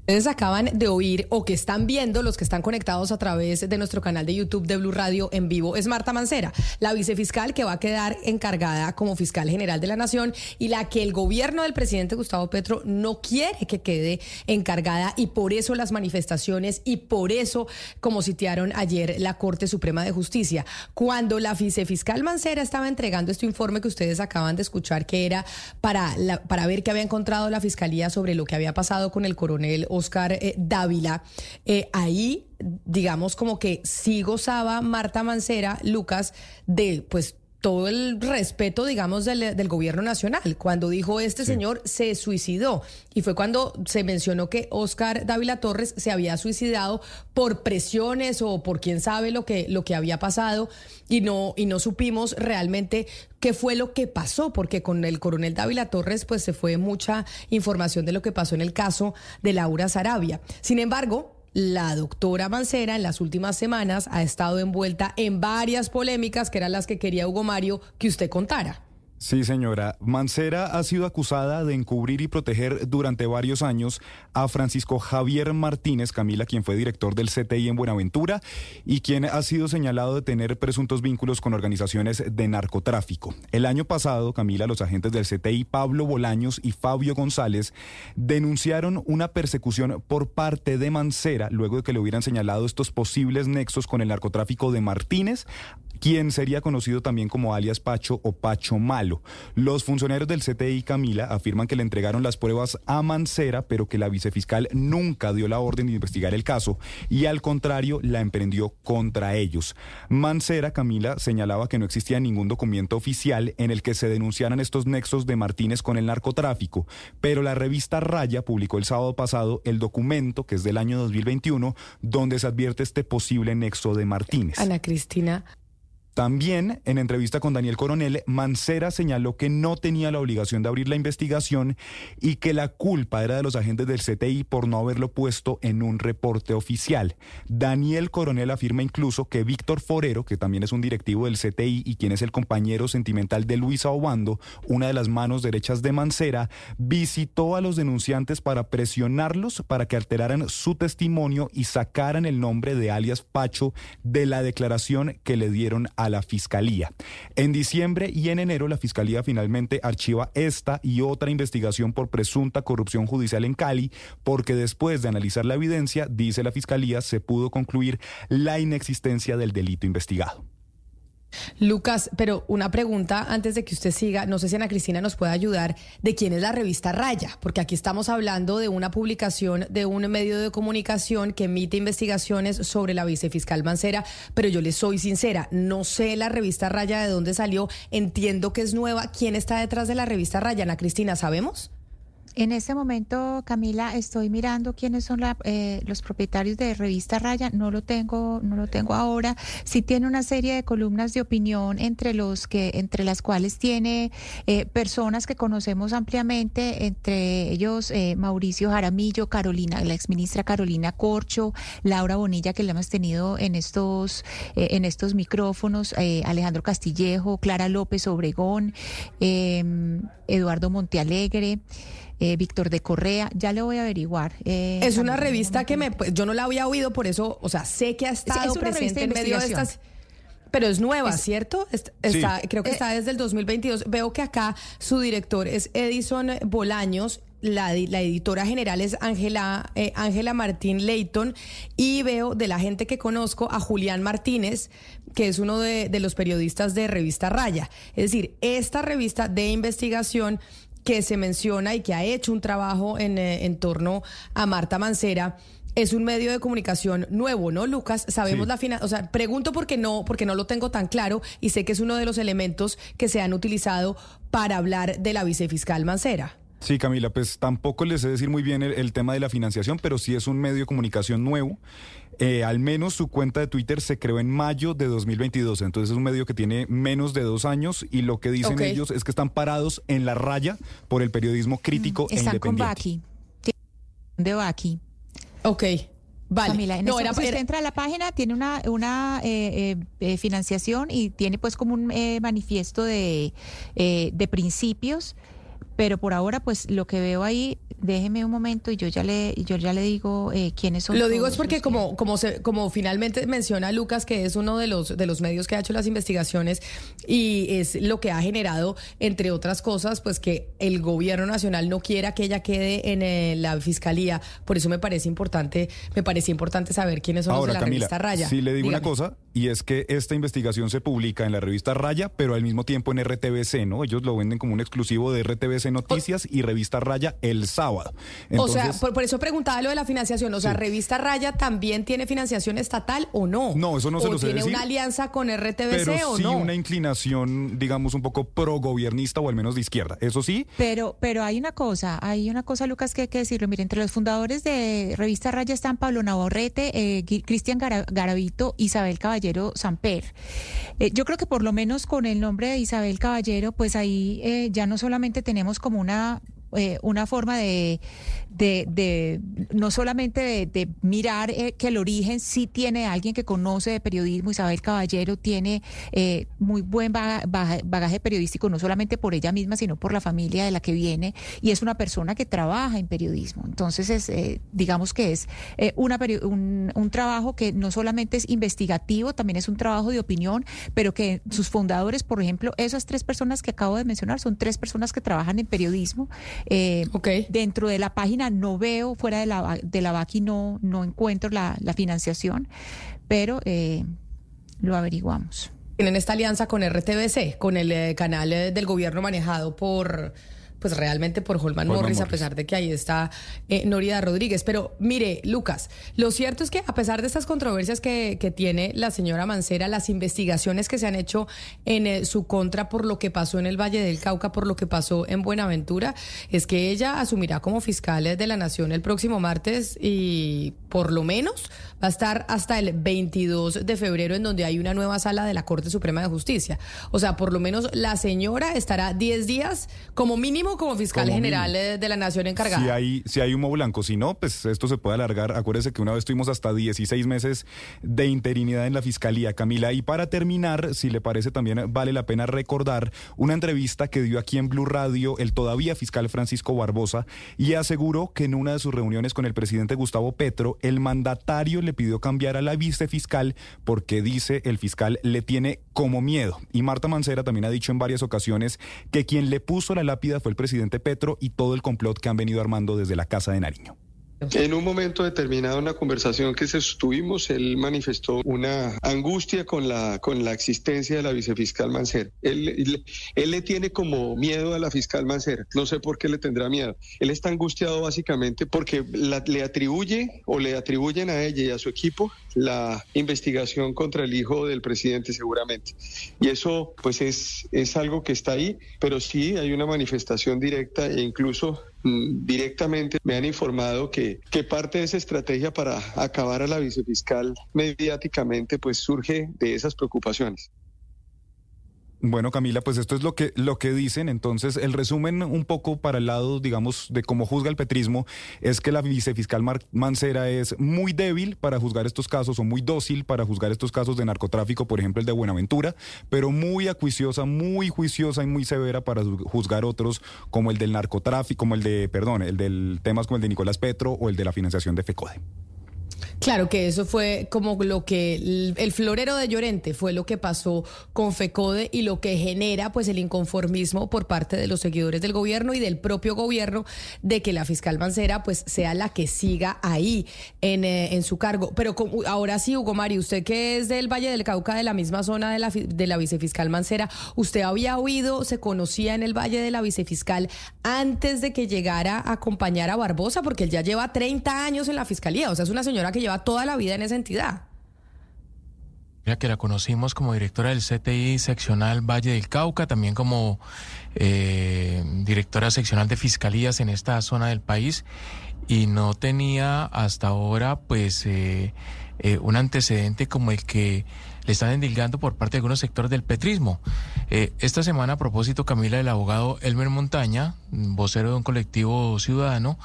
ustedes acaban de oír o que están viendo, los que están conectados a través de nuestro canal de YouTube de Blue Radio en vivo, es Marta Mancera, la vicefiscal que va a quedar encargada como fiscal general de la Nación y la que el gobierno del presidente Gustavo Petro no quiere que quede encargada y por eso las manifestaciones y por eso, como sitiaron ayer la Corte Suprema de Justicia. Cuando la vicefiscal Mancera estaba entregando este informe que ustedes acaban de escuchar, que era para, para ver qué había encontrado la fiscalía sobre lo que había pasado con el coronel Oscar eh, Dávila, eh, ahí digamos como que sí gozaba Marta Mancera, Lucas, de pues todo el respeto, digamos, del, gobierno nacional. Cuando dijo este señor se suicidó y fue cuando se mencionó que Oscar Dávila Torres se había suicidado por presiones o por quién sabe lo que, lo que había pasado y no, y no supimos realmente qué fue lo que pasó, porque con el coronel Dávila Torres pues se fue mucha información de lo que pasó en el caso de Laura Sarabia. Sin embargo, la doctora Mancera en las últimas semanas ha estado envuelta en varias polémicas que eran las que quería Hugo Mario que usted contara. Sí, señora. Mancera ha sido acusada de encubrir y proteger durante varios años a Francisco Javier Martínez, Camila, quien fue director del CTI en Buenaventura y quien ha sido señalado de tener presuntos vínculos con organizaciones de narcotráfico. El año pasado, Camila, los agentes del CTI Pablo Bolaños y Fabio González denunciaron una persecución por parte de Mancera luego de que le hubieran señalado estos posibles nexos con el narcotráfico de Martínez quien sería conocido también como alias Pacho o Pacho Los funcionarios del CTI Camila afirman que le entregaron las pruebas a Mancera, pero que la vicefiscal nunca dio la orden de investigar el caso y al contrario la emprendió contra ellos. Mancera, Camila, señalaba que no existía ningún documento oficial en el que se denunciaran estos nexos de Martínez con el narcotráfico, pero la revista Raya publicó el sábado pasado el documento, que es del año 2021, donde se advierte este posible nexo de Martínez. Ana Cristina, también, en entrevista con Daniel Coronel, Mancera señaló que no tenía la obligación de abrir la investigación y que la culpa era de los agentes del CTI por no haberlo puesto en un reporte oficial. Daniel Coronel afirma incluso que Víctor Forero, que también es un directivo del CTI y quien es el compañero sentimental de Luisa Obando, una de las manos derechas de Mancera, visitó a los denunciantes para presionarlos para que alteraran su testimonio y sacaran el nombre de alias Pacho de la declaración que le dieron a la Fiscalía. En diciembre y en enero la Fiscalía finalmente archiva esta y otra investigación por presunta corrupción judicial en Cali, porque después de analizar la evidencia, dice la Fiscalía, se pudo concluir la inexistencia del delito investigado. Lucas, pero una pregunta antes de que usted siga, no sé si Ana Cristina nos puede ayudar, de quién es la revista Raya, porque aquí estamos hablando de una publicación de un medio de comunicación que emite investigaciones sobre la vicefiscal Mancera, pero yo le soy sincera, no sé la revista Raya de dónde salió, entiendo que es nueva, ¿quién está detrás de la revista Raya? Ana Cristina, ¿sabemos? En este momento, Camila, estoy mirando quiénes son eh, los propietarios de Revista Raya. No lo tengo, no lo tengo ahora. Sí tiene una serie de columnas de opinión entre los que, entre las cuales tiene eh, personas que conocemos ampliamente, entre ellos eh, Mauricio Jaramillo, Carolina, la exministra Carolina Corcho, Laura Bonilla, que la hemos tenido en estos, en estos micrófonos, Alejandro Castillejo, Clara López Obregón, Eduardo Montealegre. Eh, Víctor de Correa, ya le voy a averiguar. Eh, es una revista que me, pues, yo no la había oído, por eso, o sea, sé que ha estado presente en medio de estas... Pero es nueva, ¿cierto? Está, Creo que eh, está desde el 2022. Veo que acá su director es Edison Bolaños, la, la, editora general es Ángela Ángela Martín Leighton y veo de la gente que conozco a Julián Martínez, que es uno de, de, los periodistas de Revista Raya. Es decir, esta revista de investigación que se menciona y que ha hecho un trabajo en, eh, en torno a Marta Mancera es un medio de comunicación nuevo, ¿no, Lucas? Sabemos la final, o sea, pregunto porque no, porque no lo tengo tan claro y sé que es uno de los elementos que se han utilizado para hablar de la vicefiscal Mancera. Sí, Camila, pues tampoco les sé decir muy bien el, tema de la financiación, pero sí es un medio de comunicación nuevo. Eh, al menos su cuenta de Twitter se creó en mayo de 2022, entonces es un medio que tiene menos de dos años y lo que dicen ellos es que están parados en la raya por el periodismo crítico mm, e están independiente. Con Baki. De Baki. Ok. Vale. Camila, no, era, usted entra a la página, tiene una, una eh, eh, financiación y tiene pues como un manifiesto de, de principios pero por ahora pues lo que veo ahí déjeme un momento y yo ya le yo ya le digo eh, quiénes son lo digo es porque como como se, como finalmente menciona Lucas que es uno de los de los medios que ha hecho las investigaciones y es lo que ha generado entre otras cosas pues que el gobierno nacional no quiera que ella quede en eh, la fiscalía. Por eso me parece importante me parece importante saber quiénes son los de la revista Raya. sí le digo una cosa y es que esta investigación se publica en la revista Raya pero al mismo tiempo en RTBC no ellos lo venden como un exclusivo de RTBC Noticias y Revista Raya el sábado. o sea, por, eso preguntaba lo de la financiación. O sea, ¿Revista Raya también tiene financiación estatal o no? No, eso no se lo sé tiene una alianza con RTBC pero o sí no? una inclinación, digamos, un poco pro-gobernista o al menos de izquierda. Eso sí. Pero, pero hay una cosa, hay una cosa, Lucas, que hay que decirlo. Mire, entre los fundadores de Revista Raya están Pablo Navarrete, eh, Cristian Garavito, Isabel Caballero Samper. Eh, yo creo que por lo menos con el nombre de Isabel Caballero, pues ahí eh, ya no solamente tenemos como una eh, una forma de, de, no solamente de, mirar eh, que el origen sí tiene alguien que conoce de periodismo, Isabel Caballero tiene eh, muy buen bagaje, periodístico, no solamente por ella misma, sino por la familia de la que viene, y es una persona que trabaja en periodismo. Entonces, es, digamos que es una, un, un trabajo que no solamente es investigativo, también es un trabajo de opinión, pero que sus fundadores, por ejemplo, esas tres personas que acabo de mencionar, son tres personas que trabajan en periodismo eh, okay. Dentro de la página no veo, fuera de la, de la VACI no, no encuentro la, financiación, pero eh, lo averiguamos. Tienen esta alianza con RTBC, con el eh, canal eh, del gobierno manejado por pues realmente por Holman, Morris, a pesar de que ahí está eh, Norida Rodríguez. Pero mire, Lucas, lo cierto es que a pesar de estas controversias que, que tiene la señora Mancera, las investigaciones que se han hecho en eh, su contra por lo que pasó en el Valle del Cauca, por lo que pasó en Buenaventura, es que ella asumirá como fiscal de la Nación el próximo martes y por lo menos va a estar hasta el 22 de febrero en donde hay una nueva sala de la Corte Suprema de Justicia. O sea, por lo menos la señora estará 10 días como mínimo como fiscal general de la Nación encargada. Si hay, si hay humo blanco, si no, pues esto se puede alargar. Acuérdese que una vez tuvimos hasta 16 meses de interinidad en la Fiscalía, Camila. Y para terminar, si le parece también vale la pena recordar una entrevista que dio aquí en Blue Radio el todavía fiscal Francisco Barbosa y aseguró que en una de sus reuniones con el presidente Gustavo Petro, el mandatario le pidió cambiar a la vicefiscal porque dice el fiscal le tiene como miedo. Y Marta Mancera también ha dicho en varias ocasiones que quien le puso la lápida fue el presidente Petro y todo el complot que han venido armando desde la Casa de Nariño. En un momento determinado, en la conversación que sostuvimos, él manifestó una angustia con la, con la existencia de la vicefiscal Mancera. Él, él, le tiene como miedo a la fiscal Mancera. No sé por qué le tendrá miedo. Él está angustiado básicamente porque le atribuye o le atribuyen a ella y a su equipo la investigación contra el hijo del presidente seguramente. Y eso pues es, es algo que está ahí, pero sí hay una manifestación directa e incluso directamente me han informado que, que parte de esa estrategia para acabar a la vicefiscal mediáticamente pues surge de esas preocupaciones. Bueno, Camila, pues esto es lo que, lo que dicen. Entonces, el resumen un poco para el lado, digamos, de cómo juzga el petrismo, es que la vicefiscal Mancera es muy débil para juzgar estos casos o muy dócil para juzgar estos casos de narcotráfico, por ejemplo, el de Buenaventura, pero muy acuiciosa, muy juiciosa y muy severa para juzgar otros como el del narcotráfico, como el de, perdón, el del temas como el de Nicolás Petro o el de la financiación de FECODE. Claro que eso fue como lo que el, florero de Llorente fue lo que pasó con FECODE y lo que genera pues el inconformismo por parte de los seguidores del gobierno y del propio gobierno de que la fiscal Mancera pues sea la que siga ahí en, eh, en su cargo. Pero ahora sí, Hugo Mario, usted que es del Valle del Cauca, de la misma zona de la, de la vicefiscal Mancera, ¿usted había oído, se conocía en el Valle de la vicefiscal antes de que llegara a acompañar a Barbosa? Porque él ya lleva 30 años en la fiscalía, o sea, es una señora que lleva toda la vida en esa entidad. que la conocimos como directora del CTI seccional Valle del Cauca, también como eh, directora seccional de fiscalías en esta zona del país y no tenía hasta ahora pues eh, eh, un antecedente como el que le están endilgando por parte de algunos sectores del petrismo. esta semana, a propósito, Camila, el abogado Elmer Montaña, vocero de un colectivo ciudadano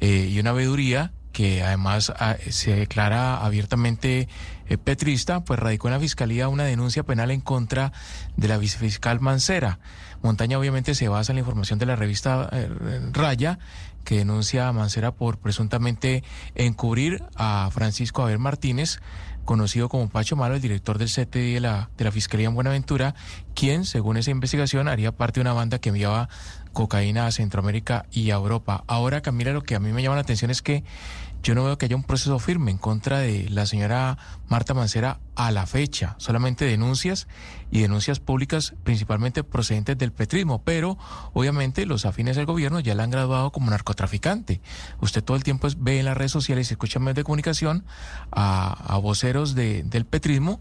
y una veeduría, que además ah, se declara abiertamente eh, petrista, pues radicó en la fiscalía una denuncia penal en contra de la vicefiscal Mancera. Montaña obviamente se basa en la información de la revista eh, Raya, que denuncia a Mancera por presuntamente encubrir a Francisco Aver Martínez, conocido como Pacho Malo, el director del CTI de la, de la Fiscalía en Buenaventura, quien, según esa investigación, haría parte de una banda que enviaba cocaína a Centroamérica y a Europa. Ahora, Camila, lo que a mí me llama la atención es que yo no veo que haya un proceso firme en contra de la señora Marta Mancera a la fecha, solamente denuncias y denuncias públicas principalmente procedentes del petrismo, pero obviamente los afines del gobierno ya la han graduado como narcotraficante. Usted todo el tiempo ve en las redes sociales y escucha medios de comunicación a, voceros de, del petrismo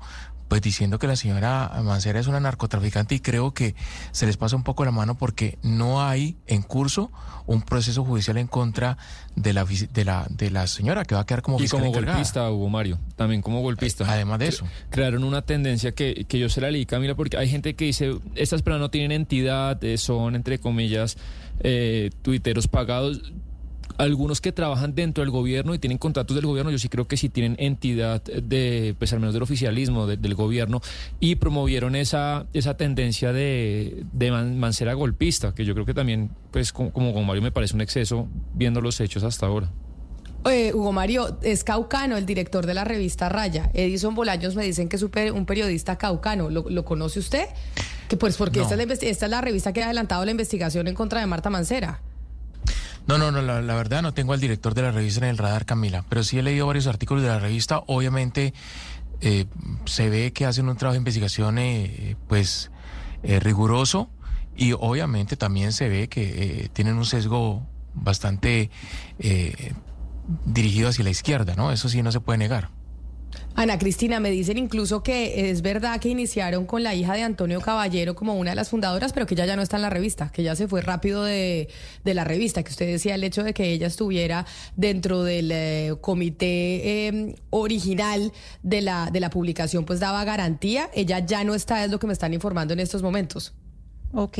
pues diciendo que la señora Mancera es una narcotraficante y creo que se les pasa un poco la mano porque no hay en curso un proceso judicial en contra de la de la de la señora que va a quedar como y como golpista Hugo Mario también como golpista. Además de eso. crearon una tendencia que, que yo se la leí Camila porque hay gente que dice estas personas no tienen entidad eh, son entre comillas eh, tuiteros pagados algunos que trabajan dentro del gobierno y tienen contratos del gobierno, yo sí creo que sí tienen entidad de, pues al menos del oficialismo, del gobierno, y promovieron esa, esa tendencia de, de mancera golpista, que yo creo que también, pues como, como Mario me parece un exceso viendo los hechos hasta ahora. Eh, Hugo Mario, es caucano, el director de la revista Raya. Edison Bolaños me dicen que es un periodista caucano. ¿Lo, conoce usted? Que pues porque esta, es esta es la revista que ha adelantado la investigación en contra de Marta Mancera. No, no, no, la, verdad no tengo al director de la revista en el radar, Camila, pero sí he leído varios artículos de la revista. Obviamente eh, se ve que hacen un trabajo de investigación eh, pues eh, riguroso y obviamente también se ve que tienen un sesgo bastante dirigido hacia la izquierda, ¿no? Eso sí no se puede negar. Ana Cristina, me dicen incluso que es verdad que iniciaron con la hija de Antonio Caballero como una de las fundadoras, pero que ella ya no está en la revista, que ya se fue rápido de, la revista, que usted decía el hecho de que ella estuviera dentro del eh, comité em, original de la, de la publicación, pues daba garantía. Ella ya no está, es lo que me están informando en estos momentos. Ok,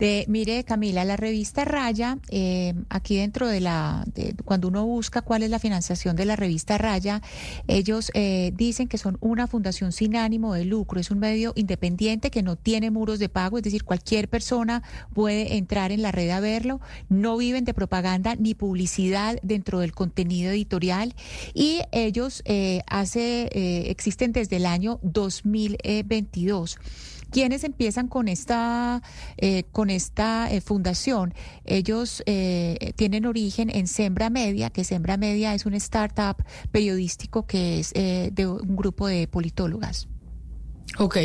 de, mire Camila, la revista Raya, eh, aquí dentro de la, cuando uno busca cuál es la financiación de la revista Raya, ellos eh, dicen que son una fundación sin ánimo de lucro, es un medio independiente que no tiene muros de pago, es decir, cualquier persona puede entrar en la red a verlo, no viven de propaganda ni publicidad dentro del contenido editorial. Y ellos eh, hace, existen desde el año 2022. ¿Quiénes empiezan con esta, eh, con esta eh, fundación? Ellos eh, tienen origen en Sembra Media, que Sembra Media es un startup periodístico que es de un grupo de politólogas. Ok,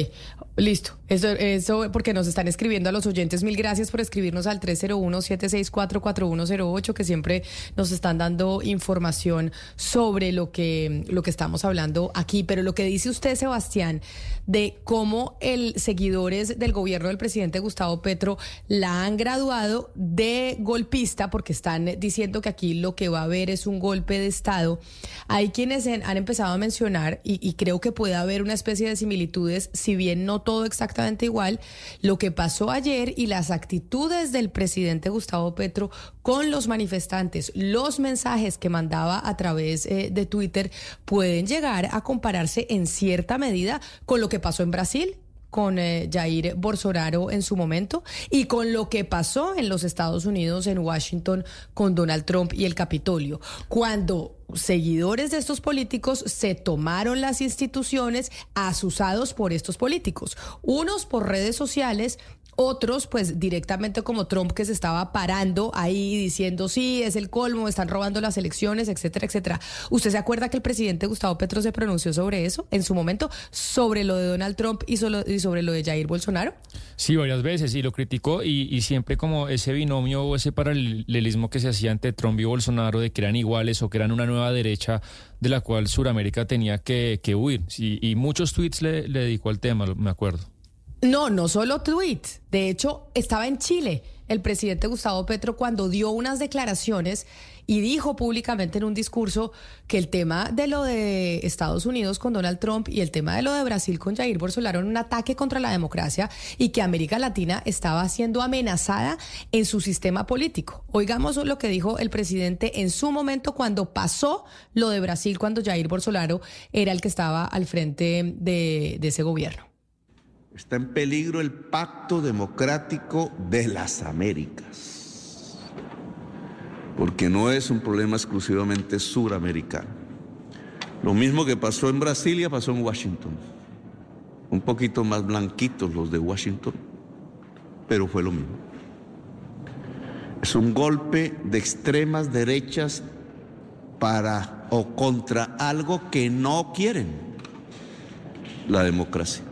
listo. Eso, eso porque nos están escribiendo a los oyentes. Mil gracias por escribirnos al 301-764-4108, que siempre nos están dando información sobre lo que, lo que estamos hablando aquí. Pero lo que dice usted, Sebastián, de cómo el seguidores del gobierno del presidente Gustavo Petro la han graduado de golpista, porque están diciendo que aquí lo que va a haber es un golpe de Estado. Hay quienes han empezado a mencionar, y, y creo que puede haber una especie de similitudes, si bien no todo exactamente igual lo que pasó ayer y las actitudes del presidente Gustavo Petro con los manifestantes, los mensajes que mandaba a través eh, de Twitter pueden llegar a compararse en cierta medida con lo que pasó en Brasil con eh, Jair Bolsonaro en su momento y con lo que pasó en los Estados Unidos, en Washington, con Donald Trump y el Capitolio. Cuando seguidores de estos políticos se tomaron las instituciones asusados por estos políticos, unos por redes sociales otros pues directamente como Trump que se estaba parando ahí diciendo sí, es el colmo, están robando las elecciones, etcétera, etcétera. ¿Usted se acuerda que el presidente Gustavo Petro se pronunció sobre eso en su momento, sobre lo de Donald Trump y, sobre lo de Jair Bolsonaro? Sí, varias veces y lo criticó y, y siempre como ese binomio o ese paralelismo que se hacía entre Trump y Bolsonaro de que eran iguales o que eran una nueva derecha de la cual Sudamérica tenía que, huir. y muchos tweets le dedicó al tema, me acuerdo. No, no solo tweets. De hecho, estaba en Chile el presidente Gustavo Petro cuando dio unas declaraciones y dijo públicamente en un discurso que el tema de lo de Estados Unidos con Donald Trump y el tema de lo de Brasil con Jair Bolsonaro eran un ataque contra la democracia y que América Latina estaba siendo amenazada en su sistema político. Oigamos lo que dijo el presidente en su momento cuando pasó lo de Brasil, cuando Jair Bolsonaro era el que estaba al frente de ese gobierno. Está en peligro el pacto democrático de las Américas, porque no es un problema exclusivamente suramericano. Lo mismo que pasó en Brasilia pasó en Washington. Un poquito más blanquitos los de Washington, pero fue lo mismo. Es un golpe de extremas derechas para o contra algo que no quieren, la democracia.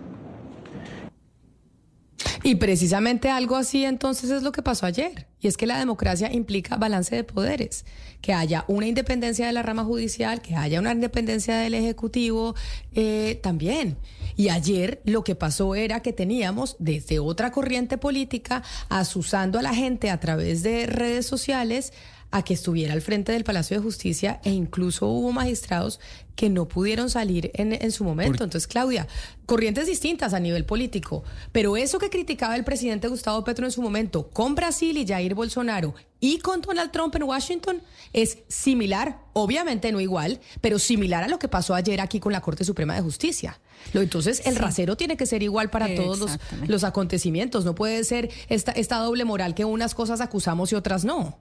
Y precisamente algo así entonces es lo que pasó ayer. Y es que la democracia implica balance de poderes, que haya una independencia de la rama judicial, que haya una independencia del Ejecutivo eh, también. Y ayer lo que pasó era que teníamos desde otra corriente política asusando a la gente a través de redes sociales a que estuviera al frente del Palacio de Justicia e incluso hubo magistrados que no pudieron salir en, su momento. Entonces, Claudia, corrientes distintas a nivel político, pero eso que criticaba el presidente Gustavo Petro en su momento con Brasil y Jair Bolsonaro y con Donald Trump en Washington es similar, obviamente no igual, pero similar a lo que pasó ayer aquí con la Corte Suprema de Justicia. Entonces, el rasero tiene que ser igual para todos los, los, acontecimientos. No puede ser esta, esta doble moral que unas cosas acusamos y otras no.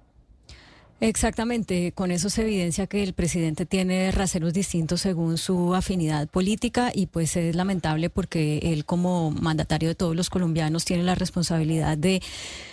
Exactamente, con eso se evidencia que el presidente tiene raseros distintos según su afinidad política y pues es lamentable porque él como mandatario de todos los colombianos tiene la responsabilidad de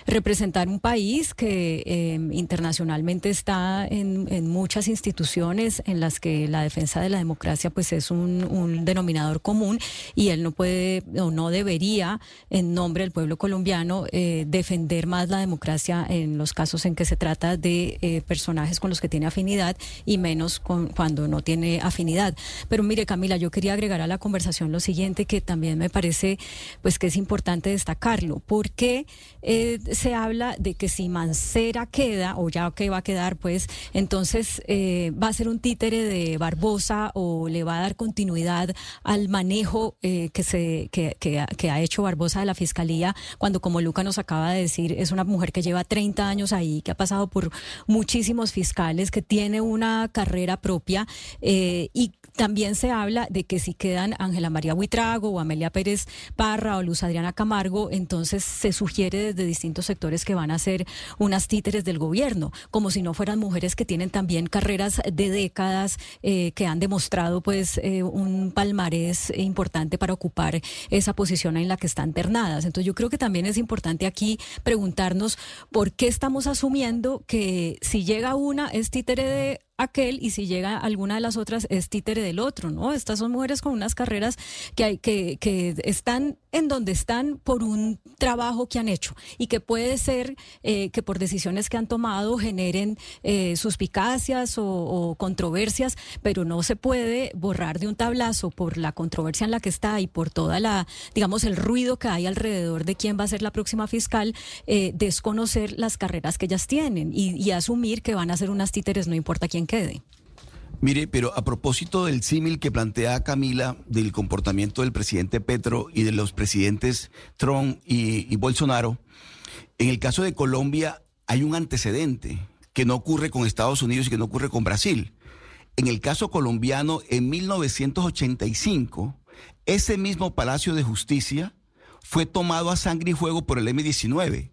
representar un país que em, internacionalmente está en, muchas instituciones en las que la defensa de la democracia pues es un, denominador común y él no puede o no debería en nombre del pueblo colombiano eh, defender más la democracia en los casos en que se trata de eh, personajes con los que tiene afinidad y menos con, cuando no tiene afinidad. Pero mire, Camila, yo quería agregar a la conversación lo siguiente que también me parece pues que es importante destacarlo. porque eh, se habla de que si Mancera queda, o ya que va a quedar, pues entonces eh, va a ser un títere de Barbosa o le va a dar continuidad al manejo eh, que, se, que, que, ha hecho Barbosa de la Fiscalía, cuando como Luca nos acaba de decir, es una mujer que lleva 30 años ahí, que ha pasado por muchísimos fiscales, que tiene una carrera propia eh, y también se habla de que si quedan Ángela María Huitrago o Amelia Pérez Parra o Luz Adriana Camargo, entonces se sugiere desde distintos sectores que van a ser unas títeres del gobierno, como si no fueran mujeres que tienen también carreras de décadas, eh, que han demostrado pues eh, un palmarés importante para ocupar esa posición en la que están ternadas. Entonces yo creo que también es importante aquí preguntarnos por qué estamos asumiendo que si llega una es títere de aquel y si llega alguna de las otras es títere del otro, ¿no? Estas son mujeres con unas carreras que, hay, que, que están en donde están por un trabajo que han hecho y que puede ser eh, que por decisiones que han tomado generen eh, suspicacias o, controversias, pero no se puede borrar de un tablazo por la controversia en la que está y por toda la, digamos, el ruido que hay alrededor de quién va a ser la próxima fiscal, eh, desconocer las carreras que ellas tienen y, y asumir que van a ser unas títeres, no importa quién Mire, pero a propósito del símil que plantea Camila del comportamiento del presidente Petro y de los presidentes Trump y, Bolsonaro, en el caso de Colombia hay un antecedente que no ocurre con Estados Unidos y que no ocurre con Brasil. En el caso colombiano, en 1985, ese mismo Palacio de Justicia fue tomado a sangre y fuego por el M-19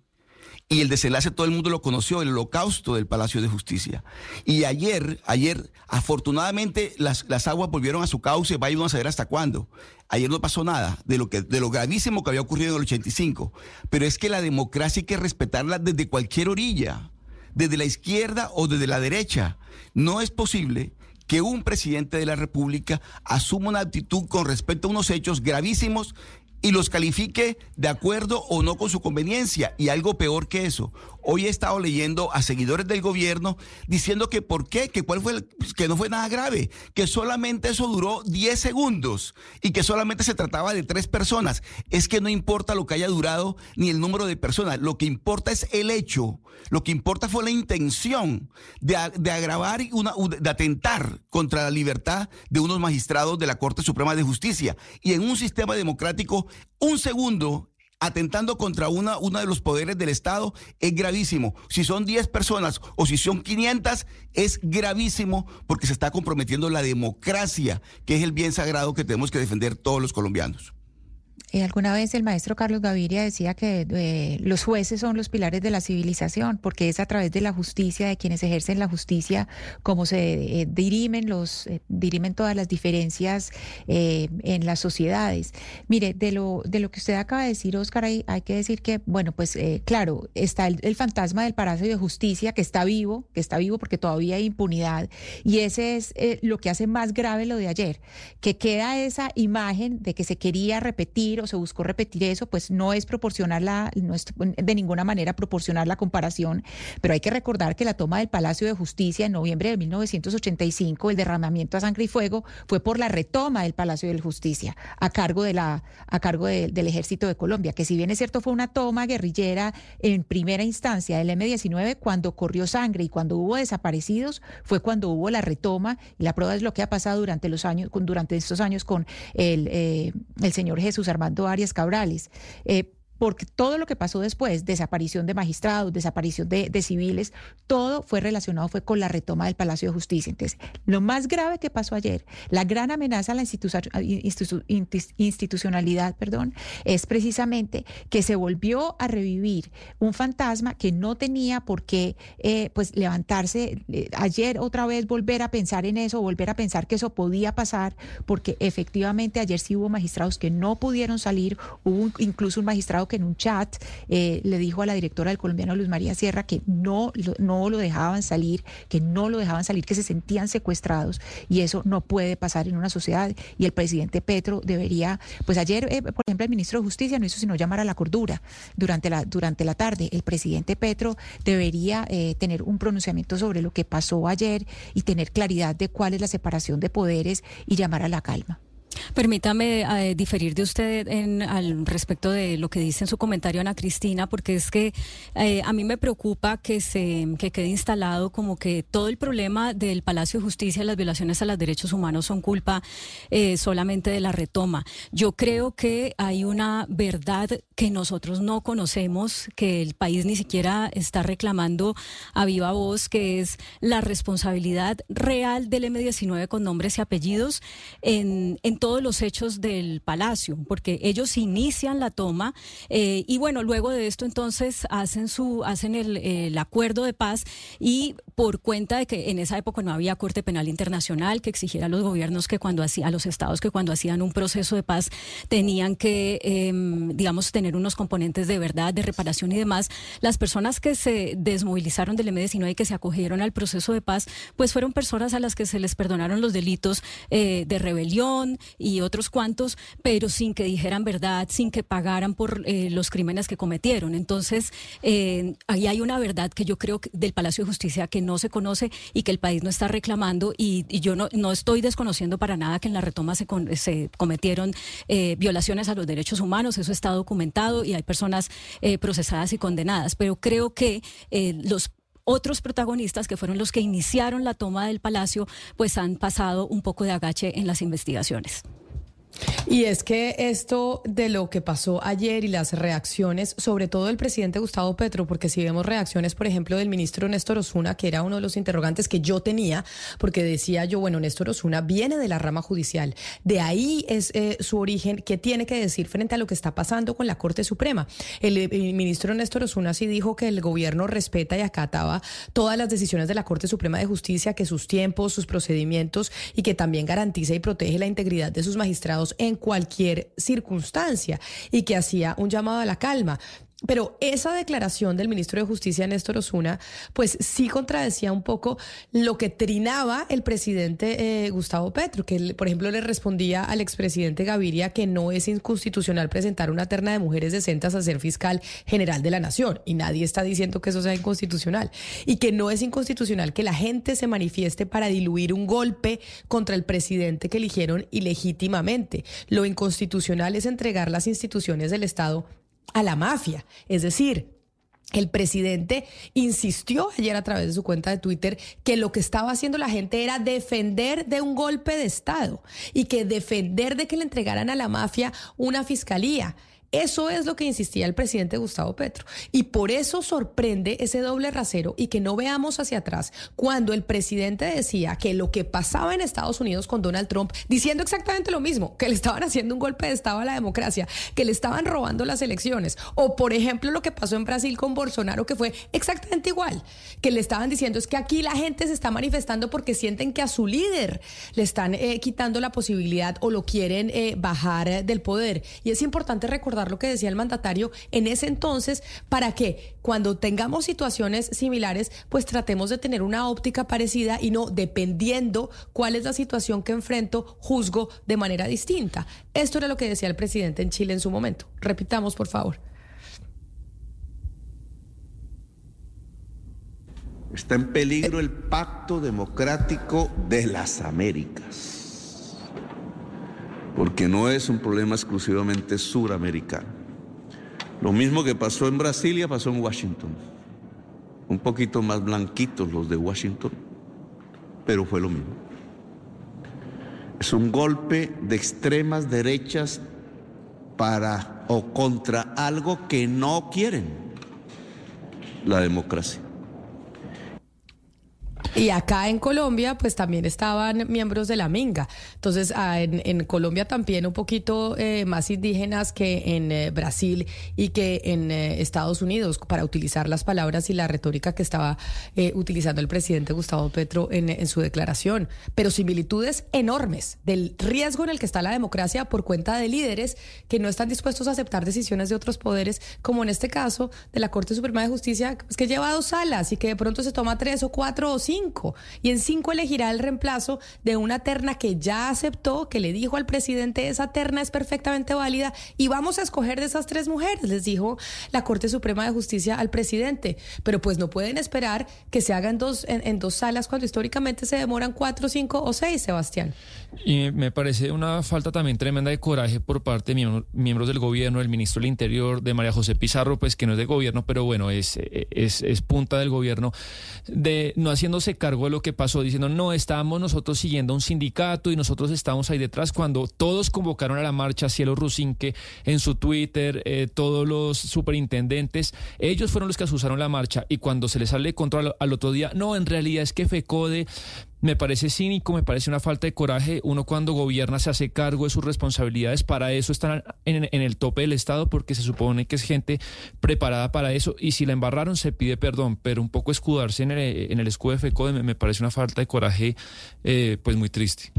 y el desenlace todo el mundo lo conoció, el holocausto del Palacio de Justicia. Y ayer, ayer, afortunadamente, las, las aguas volvieron a su cauce, vayan a saber hasta cuándo. Ayer no pasó nada de lo, que, de lo gravísimo que había ocurrido en el 85. Pero es que la democracia hay que respetarla desde cualquier orilla, desde la izquierda o desde la derecha. No es posible que un presidente de la República asuma una actitud con respecto a unos hechos gravísimos y los califique de acuerdo o no con su conveniencia. Y algo peor que eso. Hoy he estado leyendo a seguidores del gobierno diciendo que por qué, que cuál fue pues, que no fue nada grave, que solamente eso duró 10 segundos y que solamente se trataba de tres personas. Es que no importa lo que haya durado ni el número de personas, lo que importa es el hecho, lo que importa fue la intención de, de agravar una, de atentar contra la libertad de unos magistrados de la Corte Suprema de Justicia. Y en un sistema democrático, un segundo atentando contra una, uno de los poderes del Estado es gravísimo. Si son 10 personas o si son 500, es gravísimo porque se está comprometiendo la democracia, que es el bien sagrado que tenemos que defender todos los colombianos. Eh, alguna vez el maestro Carlos Gaviria decía que eh, los jueces son los pilares de la civilización, porque es a través de la justicia, de quienes ejercen la justicia, como se eh, dirimen los dirimen todas las diferencias en las sociedades. Mire, de lo de lo que usted acaba de decir, Oscar, hay, hay que decir que, bueno, pues claro, está el, el, fantasma del Palacio de Justicia que está vivo, que está vivo porque todavía hay impunidad, y ese es lo que hace más grave lo de ayer, que queda esa imagen de que se quería repetir o se buscó repetir eso, pues no es proporcionar la, no es de ninguna manera proporcionar la comparación, pero hay que recordar que la toma del Palacio de Justicia en noviembre de 1985, el derramamiento a sangre y fuego, fue por la retoma del Palacio de Justicia a cargo de la, a cargo del Ejército de Colombia, que si bien es cierto fue una toma guerrillera en primera instancia del M19, cuando corrió sangre y cuando hubo desaparecidos, fue cuando hubo la retoma, y la prueba es lo que ha pasado durante los años, durante estos años con el, eh, el señor Jesús Armando Arias Cabrales. Eh, porque todo lo que pasó después, desaparición de magistrados, desaparición de, civiles, todo fue relacionado fue con la retoma del Palacio de Justicia. Entonces, lo más grave que pasó ayer, la gran amenaza a la institucionalidad, perdón, es precisamente que se volvió a revivir un fantasma que no tenía por qué eh, pues levantarse eh, ayer otra vez volver a pensar en eso, volver a pensar que eso podía pasar, porque efectivamente ayer sí hubo magistrados que no pudieron salir, hubo incluso un magistrado que en un chat eh, le dijo a la directora del colombiano Luz María Sierra que no, no lo dejaban salir, que no lo dejaban salir, que se sentían secuestrados y eso no puede pasar en una sociedad y el presidente Petro debería, pues ayer, eh, por ejemplo, el ministro de Justicia no hizo sino llamar a la cordura durante la, durante la tarde. El presidente Petro debería eh, tener un pronunciamiento sobre lo que pasó ayer y tener claridad de cuál es la separación de poderes y llamar a la calma. Permítame eh, diferir de usted en, al respecto de lo que dice en su comentario Ana Cristina, porque es que eh, a mí me preocupa que se que quede instalado como que todo el problema del Palacio de Justicia y las violaciones a los derechos humanos son culpa eh, solamente de la retoma. Yo creo que hay una verdad que nosotros no conocemos, que el país ni siquiera está reclamando a viva voz, que es la responsabilidad real del M19 con nombres y apellidos en, en todos los hechos del palacio, porque ellos inician la toma eh, y bueno, luego de esto entonces hacen su hacen el, acuerdo de paz y por cuenta de que en esa época no había Corte Penal Internacional que exigiera a los gobiernos que cuando hacían, a los estados que cuando hacían un proceso de paz tenían que, em, digamos, tener unos componentes de verdad, de reparación y demás, las personas que se desmovilizaron del M19 y que se acogieron al proceso de paz, pues fueron personas a las que se les perdonaron los delitos eh, de rebelión, y otros cuantos, pero sin que dijeran verdad, sin que pagaran por eh, los crímenes que cometieron. Entonces, eh, ahí hay una verdad que yo creo que del Palacio de Justicia que no se conoce y que el país no está reclamando y, yo no, no, estoy desconociendo para nada que en la retoma se, se cometieron eh, violaciones a los derechos humanos, eso está documentado y hay personas procesadas y condenadas, pero creo que los otros protagonistas que fueron los que iniciaron la toma del palacio, pues han pasado un poco de agache en las investigaciones. Y es que esto de lo que pasó ayer y las reacciones, sobre todo del presidente Gustavo Petro, porque si vemos reacciones, por ejemplo, del ministro Néstor Osuna, que era uno de los interrogantes que yo tenía, porque decía yo, bueno, Néstor Osuna viene de la rama judicial, de ahí es eh, su origen, ¿qué tiene que decir frente a lo que está pasando con la Corte Suprema? El, el ministro Néstor Osuna sí dijo que el gobierno respeta y acataba todas las decisiones de la Corte Suprema de Justicia, que sus tiempos, sus procedimientos y que también garantiza y protege la integridad de sus magistrados en cualquier circunstancia y que hacía un llamado a la calma. Pero esa declaración del ministro de Justicia, Néstor Osuna, pues sí contradecía un poco lo que trinaba el presidente eh, Gustavo Petro, que por ejemplo le respondía al expresidente Gaviria que no es inconstitucional presentar una terna de mujeres decentes a ser fiscal general de la nación. Y nadie está diciendo que eso sea inconstitucional. Y que no es inconstitucional que la gente se manifieste para diluir un golpe contra el presidente que eligieron ilegítimamente. Lo inconstitucional es entregar las instituciones del Estado a la mafia. Es decir, el presidente insistió ayer a través de su cuenta de Twitter que lo que estaba haciendo la gente era defender de un golpe de Estado y que defender de que le entregaran a la mafia una fiscalía. Eso es lo que insistía el presidente Gustavo Petro. Y por eso sorprende ese doble rasero y que no veamos hacia atrás cuando el presidente decía que lo que pasaba en Estados Unidos con Donald Trump, diciendo exactamente lo mismo, que le estaban haciendo un golpe de Estado a la democracia, que le estaban robando las elecciones. O por ejemplo lo que pasó en Brasil con Bolsonaro, que fue exactamente igual, que le estaban diciendo es que aquí la gente se está manifestando porque sienten que a su líder le están eh, quitando la posibilidad o lo quieren eh, bajar del poder. Y es importante recordar lo que decía el mandatario en ese entonces para que cuando tengamos situaciones similares, pues tratemos de tener una óptica parecida y no dependiendo cuál es la situación que enfrento, juzgo de manera distinta. Esto era lo que decía el presidente en Chile en su momento. Repitamos, por favor. Está en peligro el pacto democrático de las Américas porque no es un problema exclusivamente suramericano. Lo mismo que pasó en Brasilia pasó en Washington. Un poquito más blanquitos los de Washington, pero fue lo mismo. Es un golpe de extremas derechas para o contra algo que no quieren, la democracia. Y acá en Colombia, pues también estaban miembros de la Minga. Entonces, ah, en, Colombia también un poquito eh, más indígenas que en eh, Brasil y que en eh, Estados Unidos, para utilizar las palabras y la retórica que estaba utilizando el presidente Gustavo Petro en, en su declaración. Pero similitudes enormes del riesgo en el que está la democracia por cuenta de líderes que no están dispuestos a aceptar decisiones de otros poderes, como en este caso de la Corte Suprema de Justicia, pues, que lleva dos salas y que de pronto se toma tres o cuatro o cinco y en cinco elegirá el reemplazo de una terna que ya aceptó, que le dijo al presidente esa terna es perfectamente válida y vamos a escoger de esas tres mujeres, les dijo la Corte Suprema de Justicia al presidente. Pero pues no pueden esperar que se hagan dos, en, dos salas cuando históricamente se demoran cuatro, cinco o seis, Sebastián. Y me parece una falta también tremenda de coraje por parte de miembros del gobierno, del ministro del Interior, de María José Pizarro, pues que no es de gobierno, pero bueno, es, es, punta del gobierno, de no haciéndose cargo de lo que pasó, diciendo, no, estábamos nosotros siguiendo un sindicato y nosotros estábamos ahí detrás cuando todos convocaron a la marcha, Cielo Rusinque en su Twitter, eh, todos los superintendentes, ellos fueron los que asusaron la marcha y cuando se les sale control al otro día, no, en realidad es que FECODE me parece cínico, me parece una falta de coraje. Uno cuando gobierna se hace cargo de sus responsabilidades. Para eso están en, el tope del Estado porque se supone que es gente preparada para eso. Y si la embarraron se pide perdón, pero un poco escudarse en el, en el escudo de FECODE me, parece una falta de coraje eh, pues muy triste.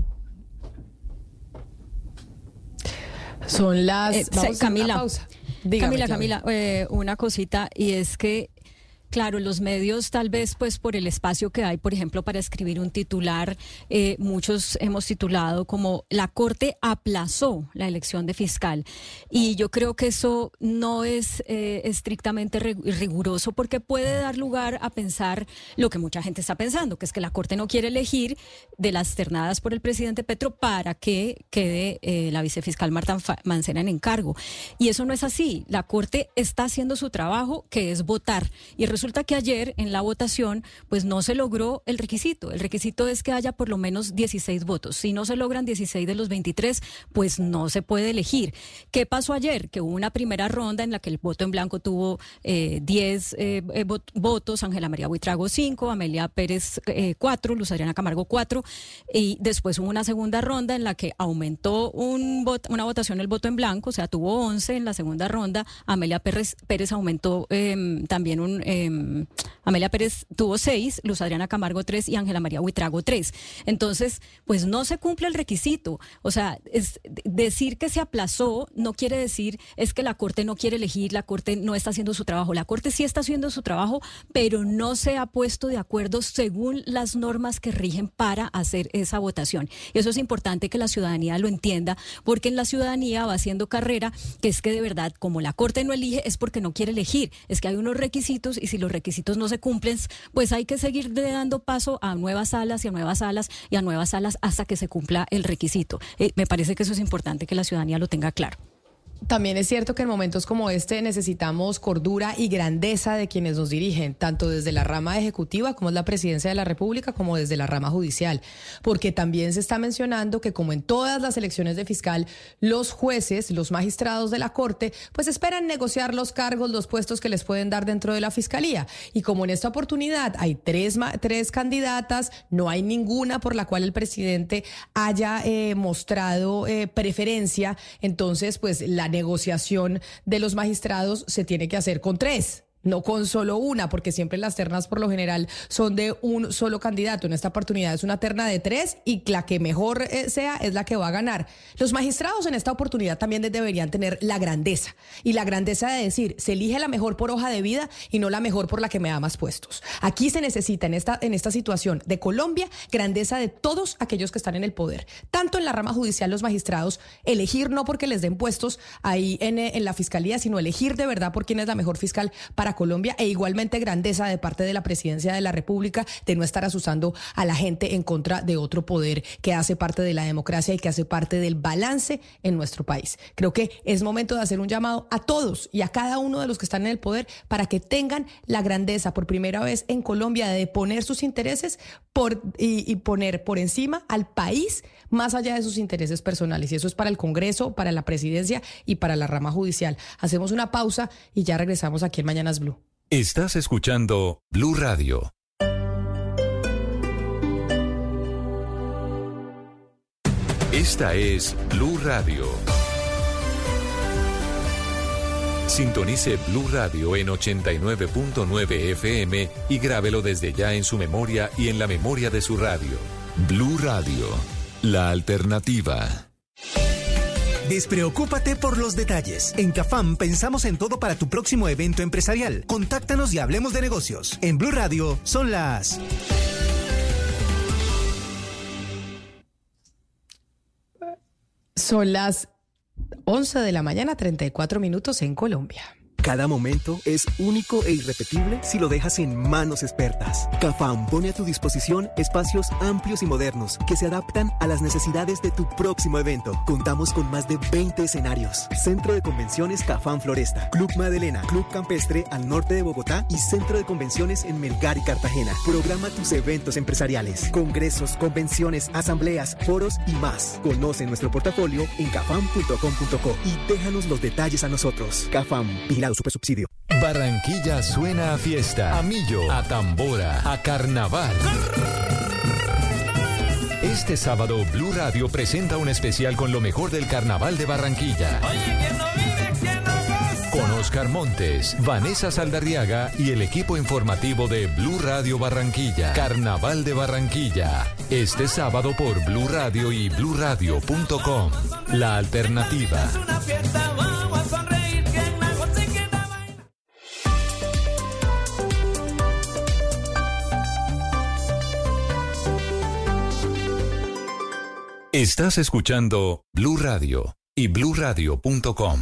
Son las... Eh, Camila, Camila, Camila, eh, una cosita y es que Claro, los medios tal vez pues por el espacio que hay, por ejemplo, para escribir un titular, eh, muchos hemos titulado como la Corte aplazó la elección de fiscal. Y yo creo que eso no es eh, estrictamente riguroso porque puede dar lugar a pensar lo que mucha gente está pensando, que es que la Corte no quiere elegir de las ternadas por el presidente Petro para que quede eh, la vicefiscal Marta Mancera en encargo. Y eso no es así. La Corte está haciendo su trabajo, que es votar. Y resulta que ayer en la votación, pues no se logró el requisito. El requisito es que haya por lo menos 16 votos. Si no se logran 16 de los 23, pues no se puede elegir. ¿Qué pasó ayer? Que hubo una primera ronda en la que el voto en blanco tuvo 10 eh, eh, votos, Ángela María Buitrago 5, Amelia Pérez 4, Luz Adriana Camargo 4, y después hubo una segunda ronda en la que aumentó un una votación el voto en blanco, o sea, tuvo 11 en la segunda ronda, Amelia Pérez, Pérez aumentó em, también un... 嗯 Amelia Pérez tuvo 6, Luz Adriana Camargo 3 y Ángela María Buitrago 3. Entonces, pues no se cumple el requisito. O sea, es, decir que se aplazó no quiere decir es que la Corte no quiere elegir, la Corte no está haciendo su trabajo. La Corte sí está haciendo su trabajo, pero no se ha puesto de acuerdo según las normas que rigen para hacer esa votación. Y eso es importante que la ciudadanía lo entienda, porque en la ciudadanía va haciendo carrera, que es que de verdad, como la Corte no elige, es porque no quiere elegir, es que hay unos requisitos y si los requisitos no se cumplen, pues hay que seguir dando paso a nuevas salas y a nuevas salas y a nuevas salas hasta que se cumpla el requisito. Eh, me parece que eso es importante que la ciudadanía lo tenga claro. También es cierto que en momentos como este necesitamos cordura y grandeza de quienes nos dirigen, tanto desde la rama ejecutiva, como es la presidencia de la República, como desde la rama judicial. Porque también se está mencionando que, como en todas las elecciones de fiscal, los jueces, los magistrados de la Corte, pues esperan negociar los cargos, los puestos que les pueden dar dentro de la fiscalía. Y como en esta oportunidad hay tres, tres candidatas, no hay ninguna por la cual el presidente haya eh, mostrado eh, preferencia, entonces, pues la negociación de los magistrados se tiene que hacer con tres no con solo una, porque siempre las ternas por lo general son de un solo candidato. En esta oportunidad es una terna de tres y la que mejor eh, sea es la que va a ganar. Los magistrados en esta oportunidad también deberían tener la grandeza y la grandeza de decir, se elige la mejor por hoja de vida y no la mejor por la que me da más puestos. Aquí se necesita en esta, en esta situación de Colombia grandeza de todos aquellos que están en el poder, tanto en la rama judicial los magistrados, elegir no porque les den puestos ahí en, eh, en la fiscalía, sino elegir de verdad por quién es la mejor fiscal para Colombia e igualmente grandeza de parte de la presidencia de la República de no estar asusando a la gente en contra de otro poder que hace parte de la democracia y que hace parte del balance en nuestro país. Creo que es momento de hacer un llamado a todos y a cada uno de los que están en el poder para que tengan la grandeza por primera vez en Colombia de poner sus intereses y poner por encima al país más allá de sus intereses personales. Y eso es para el Congreso, para la presidencia y para la rama judicial. Hacemos una pausa y ya regresamos aquí en Mañanas Blue. Estás escuchando Blue Radio. Esta es Blue Radio. Sintonice Blue Radio en 89.9 FM y grábelo desde ya en su memoria y en la memoria de su radio. Blue Radio, la alternativa. Despreocúpate por los detalles. En Cafam pensamos en todo para tu próximo evento empresarial. Contáctanos y hablemos de negocios. En Blue Radio son las... Son las 11 de la mañana, 34 minutos en Colombia. Cada momento es único e irrepetible si lo dejas en manos expertas. Cafam pone a tu disposición espacios amplios y modernos que se adaptan a las necesidades de tu próximo evento. Contamos con más de 20 escenarios. Centro de Convenciones Cafam Floresta, Club Madelena, Club Campestre al norte de Bogotá y Centro de Convenciones en Melgar y Cartagena. Programa tus eventos empresariales, congresos, convenciones, asambleas, foros y más. Conoce nuestro portafolio en cafam.com.co y déjanos los detalles a nosotros. Cafam, super subsidio. Barranquilla suena a fiesta, a millo, a tambora, a carnaval. Este sábado Blue Radio presenta un especial con lo mejor del carnaval de Barranquilla. Con Oscar Montes, Vanessa Saldarriaga y el equipo informativo de Blue Radio Barranquilla. Carnaval de Barranquilla. Este sábado por Blue Radio y bluradio.com. La alternativa. Estás escuchando Blue Radio y bluradio.com.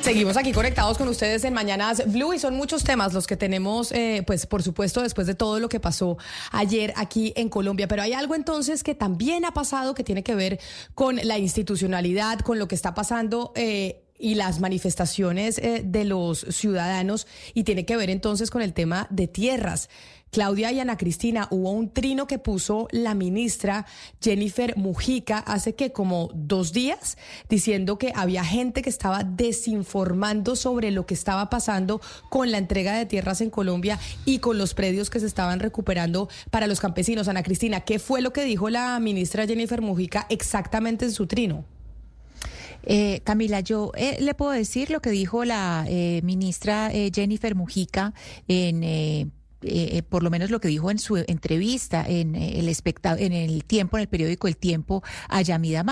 Seguimos aquí conectados con ustedes en Mañanas Blue y son muchos temas los que tenemos, eh, pues por supuesto, después de todo lo que pasó ayer aquí en Colombia. Pero hay algo entonces que también ha pasado que tiene que ver con la institucionalidad, con lo que está pasando. Eh, y las manifestaciones eh, de los ciudadanos y tiene que ver entonces con el tema de tierras. Claudia y Ana Cristina, hubo un trino que puso la ministra Jennifer Mujica hace que como dos días, diciendo que había gente que estaba desinformando sobre lo que estaba pasando con la entrega de tierras en Colombia y con los predios que se estaban recuperando para los campesinos. Ana Cristina, ¿qué fue lo que dijo la ministra Jennifer Mujica exactamente en su trino? Eh, Camila, yo eh, le puedo decir lo que dijo la eh, ministra Jennifer Mujica en eh, eh, por lo menos lo que dijo en su entrevista en eh, el en el tiempo, en el periódico El Tiempo, a Yamida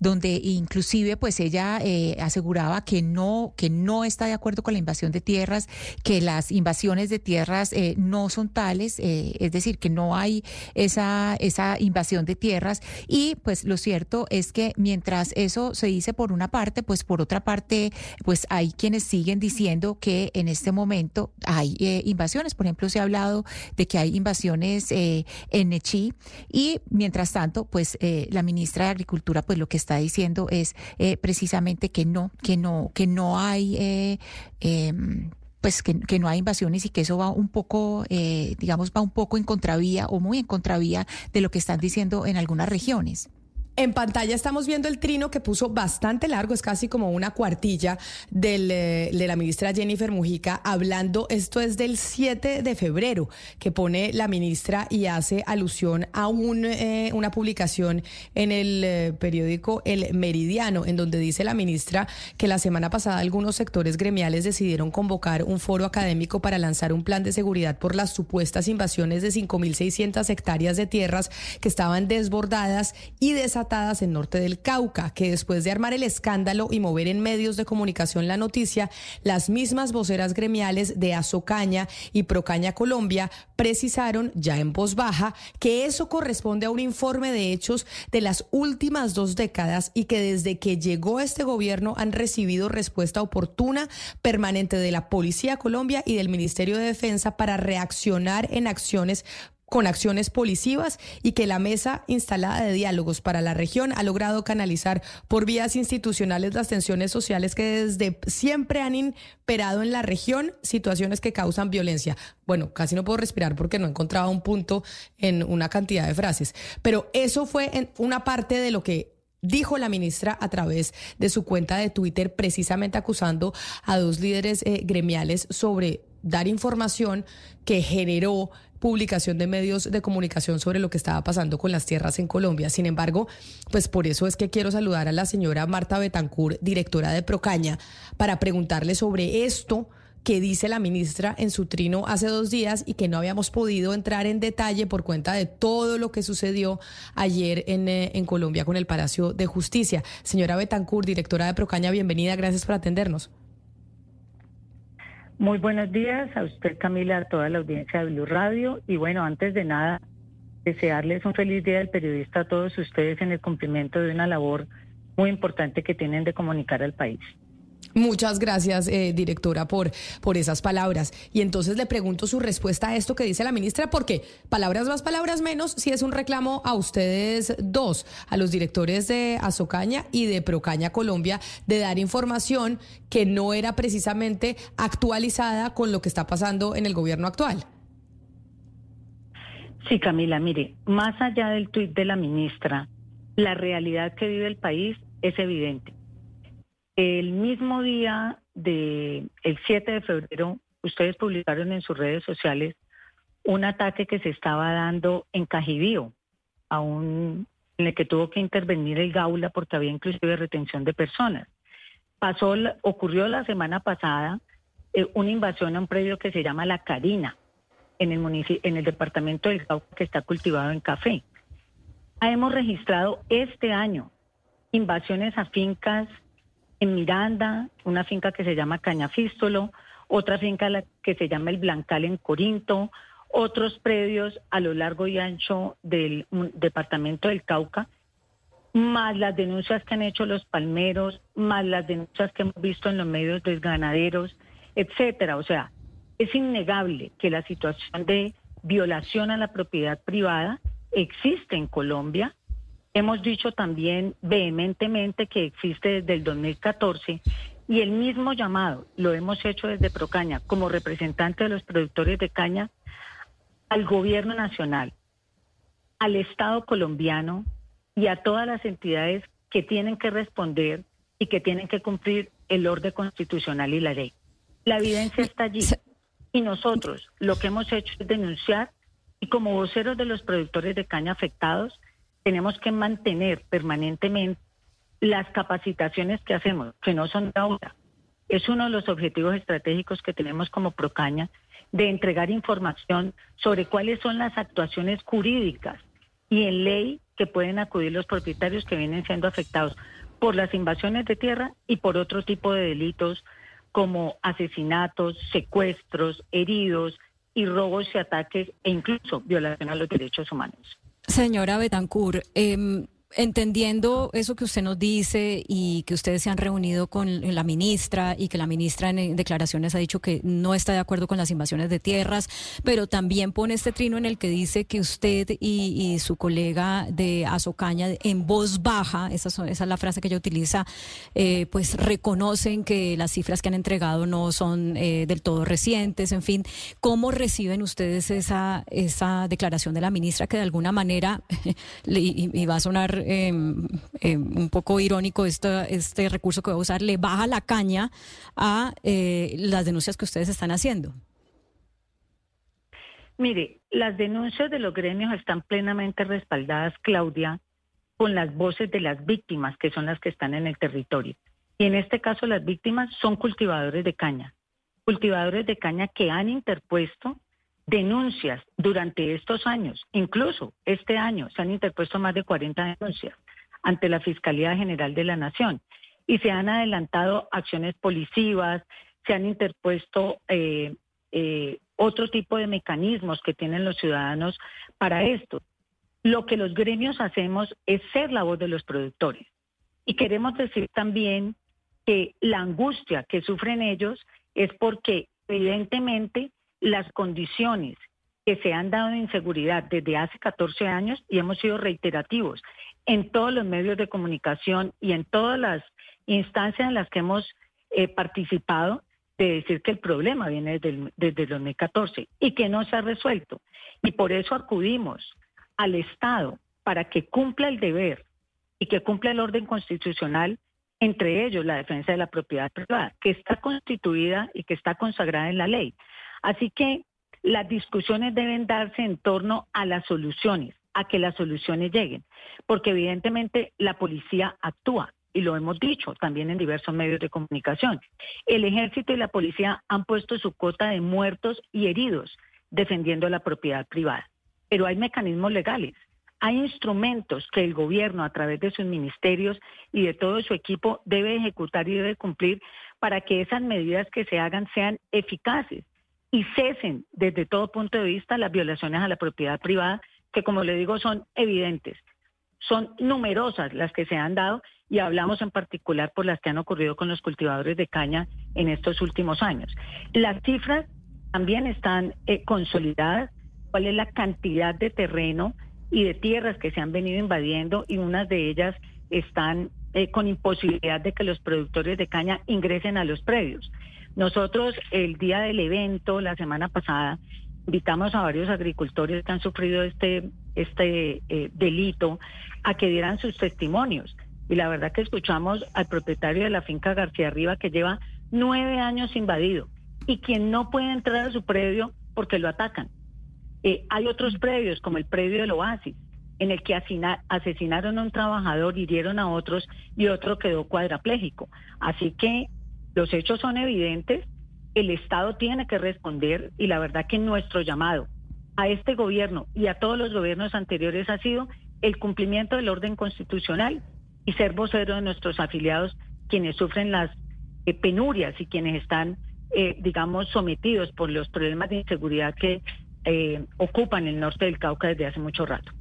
donde inclusive pues ella aseguraba que no, que no está de acuerdo con la invasión de tierras, que las invasiones de tierras no son tales, es decir, que no hay esa, esa invasión de tierras. Y pues lo cierto es que mientras eso se dice por una parte, pues por otra parte, pues hay quienes siguen diciendo que en este momento hay invasiones. Por ejemplo, se hablado de que hay invasiones eh, en Nechí y mientras tanto, pues eh, la ministra de Agricultura, pues lo que está diciendo es eh, precisamente que no, que no, que no hay em, pues que, que, no hay invasiones y que eso va un poco, digamos, va un poco en contravía o muy en contravía de lo que están diciendo en algunas regiones. En pantalla estamos viendo el trino que puso bastante largo, es casi como una cuartilla del, eh, de la ministra Jennifer Mujica hablando, esto es del 7 de febrero, que pone la ministra y hace alusión a un, eh, una publicación en el eh, periódico El Meridiano, en donde dice la ministra que la semana pasada algunos sectores gremiales decidieron convocar un foro académico para lanzar un plan de seguridad por las supuestas invasiones de 5.600 hectáreas de tierras que estaban desbordadas y desatadas en norte del Cauca, que después de armar el escándalo y mover en medios de comunicación la noticia, las mismas voceras gremiales de Azocaña y Procaña Colombia precisaron ya en voz baja que eso corresponde a un informe de hechos de las últimas dos décadas y que desde que llegó este gobierno han recibido respuesta oportuna, permanente de la Policía Colombia y del Ministerio de Defensa para reaccionar en acciones con acciones policivas y que la mesa instalada de diálogos para la región ha logrado canalizar por vías institucionales las tensiones sociales que desde siempre han imperado en la región, situaciones que causan violencia. Bueno, casi no puedo respirar porque no encontraba un punto en una cantidad de frases, pero eso fue en una parte de lo que dijo la ministra a través de su cuenta de Twitter, precisamente acusando a dos líderes eh, gremiales sobre dar información que generó publicación de medios de comunicación sobre lo que estaba pasando con las tierras en Colombia. Sin embargo, pues por eso es que quiero saludar a la señora Marta Betancourt, directora de Procaña, para preguntarle sobre esto que dice la ministra en su trino hace dos días y que no habíamos podido entrar en detalle por cuenta de todo lo que sucedió ayer en, eh, en Colombia con el Palacio de Justicia. Señora Betancourt, directora de Procaña, bienvenida, gracias por atendernos. Muy buenos días a usted, Camila, a toda la audiencia de Blue Radio. Y bueno, antes de nada, desearles un feliz día del periodista a todos ustedes en el cumplimiento de una labor muy importante que tienen de comunicar al país. Muchas gracias, eh, directora, por, por esas palabras. Y entonces le pregunto su respuesta a esto que dice la ministra, porque palabras más, palabras menos, si es un reclamo a ustedes dos, a los directores de Azocaña y de Procaña Colombia, de dar información que no era precisamente actualizada con lo que está pasando en el gobierno actual. Sí, Camila, mire, más allá del tuit de la ministra, la realidad que vive el país es evidente el mismo día del el 7 de febrero, ustedes publicaron en sus redes sociales un ataque que se estaba dando en Cajibío, a un, en el que tuvo que intervenir el Gaula porque había inclusive retención de personas. Pasó, ocurrió la semana pasada eh, una invasión a un predio que se llama La Carina, en el, en el departamento del Cauca que está cultivado en café. Hemos registrado este año invasiones a fincas en Miranda, una finca que se llama Cañafístolo, otra finca que se llama El Blancal en Corinto, otros predios a lo largo y ancho del departamento del Cauca, más las denuncias que han hecho los palmeros, más las denuncias que hemos visto en los medios de ganaderos, etcétera. O sea, es innegable que la situación de violación a la propiedad privada existe en Colombia Hemos dicho también vehementemente que existe desde el 2014 Y el mismo llamado lo hemos hecho desde Procaña como representante de los productores de caña al gobierno nacional, al Estado colombiano y a todas las entidades que tienen que responder y que tienen que cumplir el orden constitucional y la ley. La evidencia está allí. Y nosotros lo que hemos hecho es denunciar y como voceros de los productores de caña afectados, tenemos que mantener permanentemente las capacitaciones que hacemos, que no son de ahora. Es uno de los objetivos estratégicos que tenemos como Procaña de entregar información sobre cuáles son las actuaciones jurídicas y en ley que pueden acudir los propietarios que vienen siendo afectados por las invasiones de tierra y por otro tipo de delitos como asesinatos, secuestros, heridos y robos y ataques e incluso violación a los derechos humanos. Señora Betancourt, eh, entendiendo eso que usted nos dice y que ustedes se han reunido con la ministra y que la ministra en declaraciones ha dicho que no está de acuerdo con las invasiones de tierras, pero también pone este trino en el que dice que usted y, su colega de Azocaña en voz baja, esa, esa es la frase que ella utiliza, eh, pues reconocen que las cifras que han entregado no son eh, del todo recientes, en fin, ¿cómo reciben ustedes esa, esa declaración de la ministra que de alguna manera, y va a sonar Em, em, un poco irónico este, este recurso que voy a usar, le baja la caña a eh, las denuncias que ustedes están haciendo? Mire, las denuncias de los gremios están plenamente respaldadas, Claudia, con las voces de las víctimas, que son las que están en el territorio. Y en este caso las víctimas son cultivadores de caña, cultivadores de caña que han interpuesto denuncias durante estos años, incluso este año se han interpuesto más de 40 denuncias ante la Fiscalía General de la Nación y se han adelantado acciones policivas, se han interpuesto eh, eh, otro tipo de mecanismos que tienen los ciudadanos para esto. Lo que los gremios hacemos es ser la voz de los productores. Y queremos decir también que la angustia que sufren ellos es porque evidentemente las condiciones que se han dado de inseguridad desde hace 14 años y hemos sido reiterativos en todos los medios de comunicación y en todas las instancias en las que hemos eh, participado de decir que el problema viene desde desde el 2014 y que no se ha resuelto. Y por eso acudimos al Estado para que cumpla el deber y que cumpla el orden constitucional, entre ellos la defensa de la propiedad privada, que está constituida y que está consagrada en la ley. Así que las discusiones deben darse en torno a las soluciones, a que las soluciones lleguen, porque evidentemente la policía actúa y lo hemos dicho también en diversos medios de comunicación. El ejército y la policía han puesto su cota de muertos y heridos defendiendo la propiedad privada, pero hay mecanismos legales. Hay instrumentos que el gobierno a través de sus ministerios y de todo su equipo debe ejecutar y debe cumplir para que esas medidas que se hagan sean eficaces y cesen desde todo punto de vista las violaciones a la propiedad privada, que como le digo son evidentes. Son numerosas las que se han dado y hablamos en particular por las que han ocurrido con los cultivadores de caña en estos últimos años. Las cifras también están eh, consolidadas, cuál es la cantidad de terreno y de tierras que se han venido invadiendo y unas de ellas están eh, con imposibilidad de que los productores de caña ingresen a los predios. Nosotros el día del evento, la semana pasada, invitamos a varios agricultores que han sufrido este, este eh, delito a que dieran sus testimonios. Y la verdad que escuchamos al propietario de la finca García Arriba que lleva nueve años invadido y quien no puede entrar a su predio porque lo atacan. Eh, hay otros predios, como el predio del Oasis, en el que asesinaron a un trabajador, hirieron a otros y otro quedó cuadraplégico. Así que los hechos son evidentes, el Estado tiene que responder y la verdad que nuestro llamado a este gobierno y a todos los gobiernos anteriores ha sido el cumplimiento del orden constitucional y ser vocero de nuestros afiliados quienes sufren las eh, penurias y quienes están, eh, digamos, sometidos por los problemas de inseguridad que eh, ocupan el norte del Cauca desde hace mucho rato.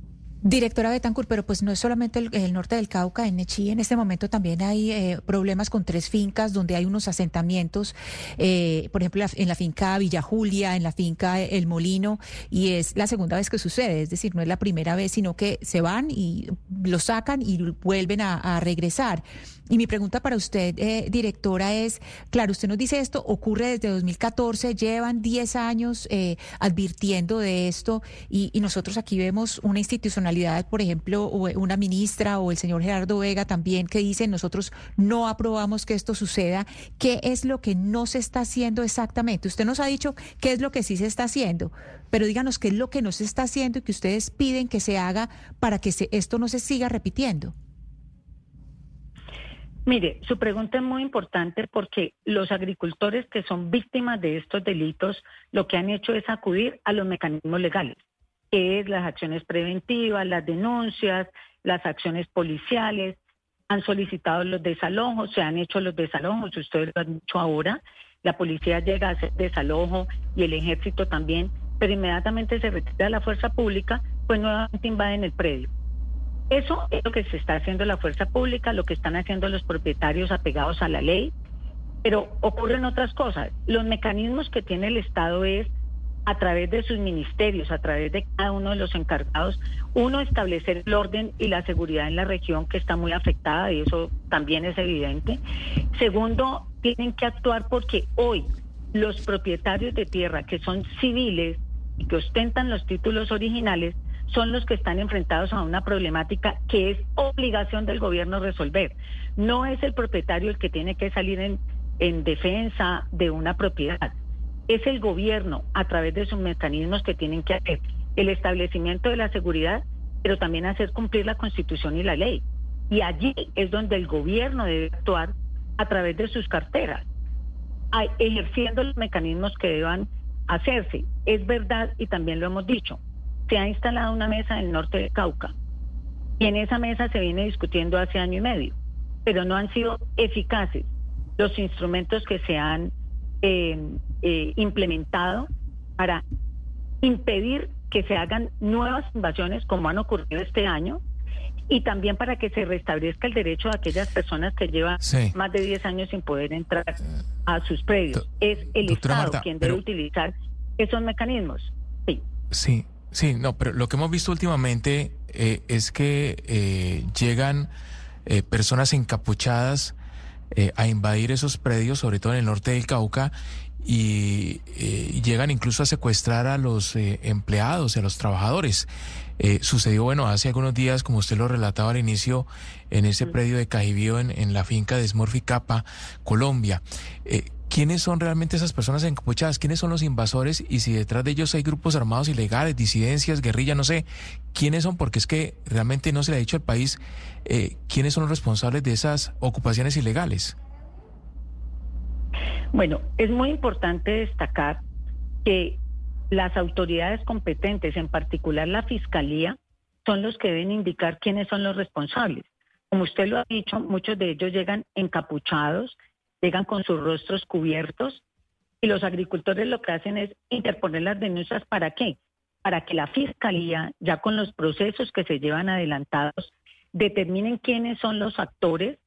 Directora Betancourt, pero pues no es solamente el, norte del Cauca, en Nechí en este momento también hay eh, problemas con tres fincas donde hay unos asentamientos, eh, por ejemplo, en la finca Villa Julia, en la finca El Molino, y es la segunda vez que sucede, es decir, no es la primera vez, sino que se van y lo sacan y vuelven a, regresar. Y mi pregunta para usted, eh, directora, es, claro, usted nos dice esto, ocurre desde 2014, llevan 10 años eh, advirtiendo de esto y, y, nosotros aquí vemos una institucionalidad, por ejemplo, una ministra o el señor Gerardo Vega también que dicen nosotros no aprobamos que esto suceda. ¿Qué es lo que no se está haciendo exactamente? Usted nos ha dicho qué es lo que sí se está haciendo, pero díganos qué es lo que no se está haciendo y que ustedes piden que se haga para que se, esto no se siga repitiendo. Mire, su pregunta es muy importante porque los agricultores que son víctimas de estos delitos lo que han hecho es acudir a los mecanismos legales, que es las acciones preventivas, las denuncias, las acciones policiales, han solicitado los desalojos, se han hecho los desalojos, ustedes lo han dicho ahora, la policía llega a hacer desalojo y el ejército también, pero inmediatamente se retira la fuerza pública, pues nuevamente invaden el predio. Eso es lo que se está haciendo la fuerza pública, lo que están haciendo los propietarios apegados a la ley, pero ocurren otras cosas. Los mecanismos que tiene el Estado es a través de sus ministerios, a través de cada uno de los encargados, uno, establecer el orden y la seguridad en la región que está muy afectada y eso también es evidente. Segundo, tienen que actuar porque hoy los propietarios de tierra que son civiles y que ostentan los títulos originales son los que están enfrentados a una problemática que es obligación del gobierno resolver. No es el propietario el que tiene que salir en, en defensa de una propiedad. Es el gobierno a través de sus mecanismos que tienen que hacer el establecimiento de la seguridad, pero también hacer cumplir la constitución y la ley. Y allí es donde el gobierno debe actuar a través de sus carteras, ejerciendo los mecanismos que deban hacerse. Es verdad, y también lo hemos dicho, se ha instalado una mesa en el norte de Cauca y en esa mesa se viene discutiendo hace año y medio, pero no han sido eficaces los instrumentos que se han eh, eh, implementado para impedir que se hagan nuevas invasiones como han ocurrido este año y también para que se restablezca el derecho de aquellas personas que llevan más de 10 años sin poder entrar a sus predios. Es el Estado quien debe utilizar esos mecanismos. Sí. Sí, Sí, no, pero lo que hemos visto últimamente eh, es que eh, llegan eh, personas encapuchadas a invadir esos predios, sobre todo en el norte del Cauca, y llegan incluso a secuestrar a los empleados, a los trabajadores. sucedió, bueno, hace algunos días, como usted lo relataba al inicio, en ese predio de Cajibío, en, en la finca de Smurficapa, Colombia. ¿Quiénes son realmente esas personas encapuchadas? ¿Quiénes son los invasores? Y si detrás de ellos hay grupos armados ilegales, disidencias, guerrilla, no sé, ¿quiénes son? Porque es que realmente no se le ha dicho al país eh, quiénes son los responsables de esas ocupaciones ilegales. Bueno, es muy importante destacar que las autoridades competentes, en particular la Fiscalía, son los que deben indicar quiénes son los responsables. Como usted lo ha dicho, muchos de ellos llegan encapuchados, llegan con sus rostros cubiertos y los agricultores lo que hacen es interponer las denuncias para qué? Para que la fiscalía, ya con los procesos que se llevan adelantados, determinen quiénes son los actores,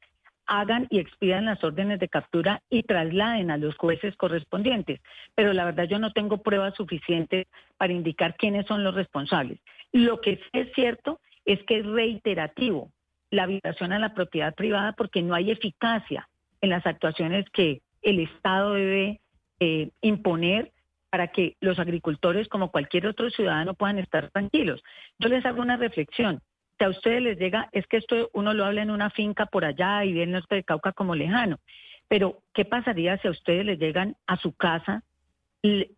hagan y expidan las órdenes de captura y trasladen a los jueces correspondientes. Pero la verdad yo no tengo pruebas suficientes para indicar quiénes son los responsables. Lo que sí es cierto es que es reiterativo la violación a la propiedad privada porque no hay eficacia en las actuaciones que el Estado debe eh, imponer para que los agricultores, como cualquier otro ciudadano, puedan estar tranquilos. Yo les hago una reflexión. Si a ustedes les llega, es que esto uno lo habla en una finca por allá y bien el norte de Cauca como lejano, pero ¿qué pasaría si a ustedes les llegan a su casa,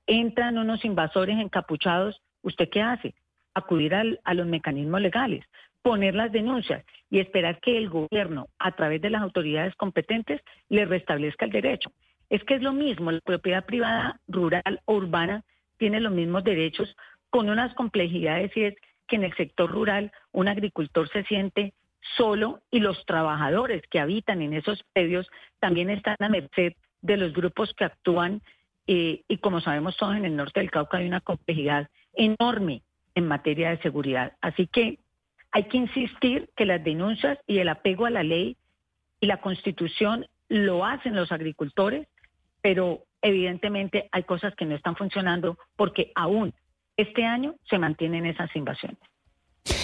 entran unos invasores encapuchados? ¿Usted qué hace? Acudir a los mecanismos legales poner las denuncias y esperar que el gobierno, a través de las autoridades competentes, le restablezca el derecho. Es que es lo mismo, la propiedad privada rural o urbana tiene los mismos derechos con unas complejidades y es que en el sector rural un agricultor se siente solo y los trabajadores que habitan en esos predios también están a merced de los grupos que actúan eh, y como sabemos todos en el norte del Cauca hay una complejidad enorme en materia de seguridad. Así que hay que insistir que las denuncias y el apego a la ley y la constitución lo hacen los agricultores, pero evidentemente hay cosas que no están funcionando porque aún este año se mantienen esas invasiones.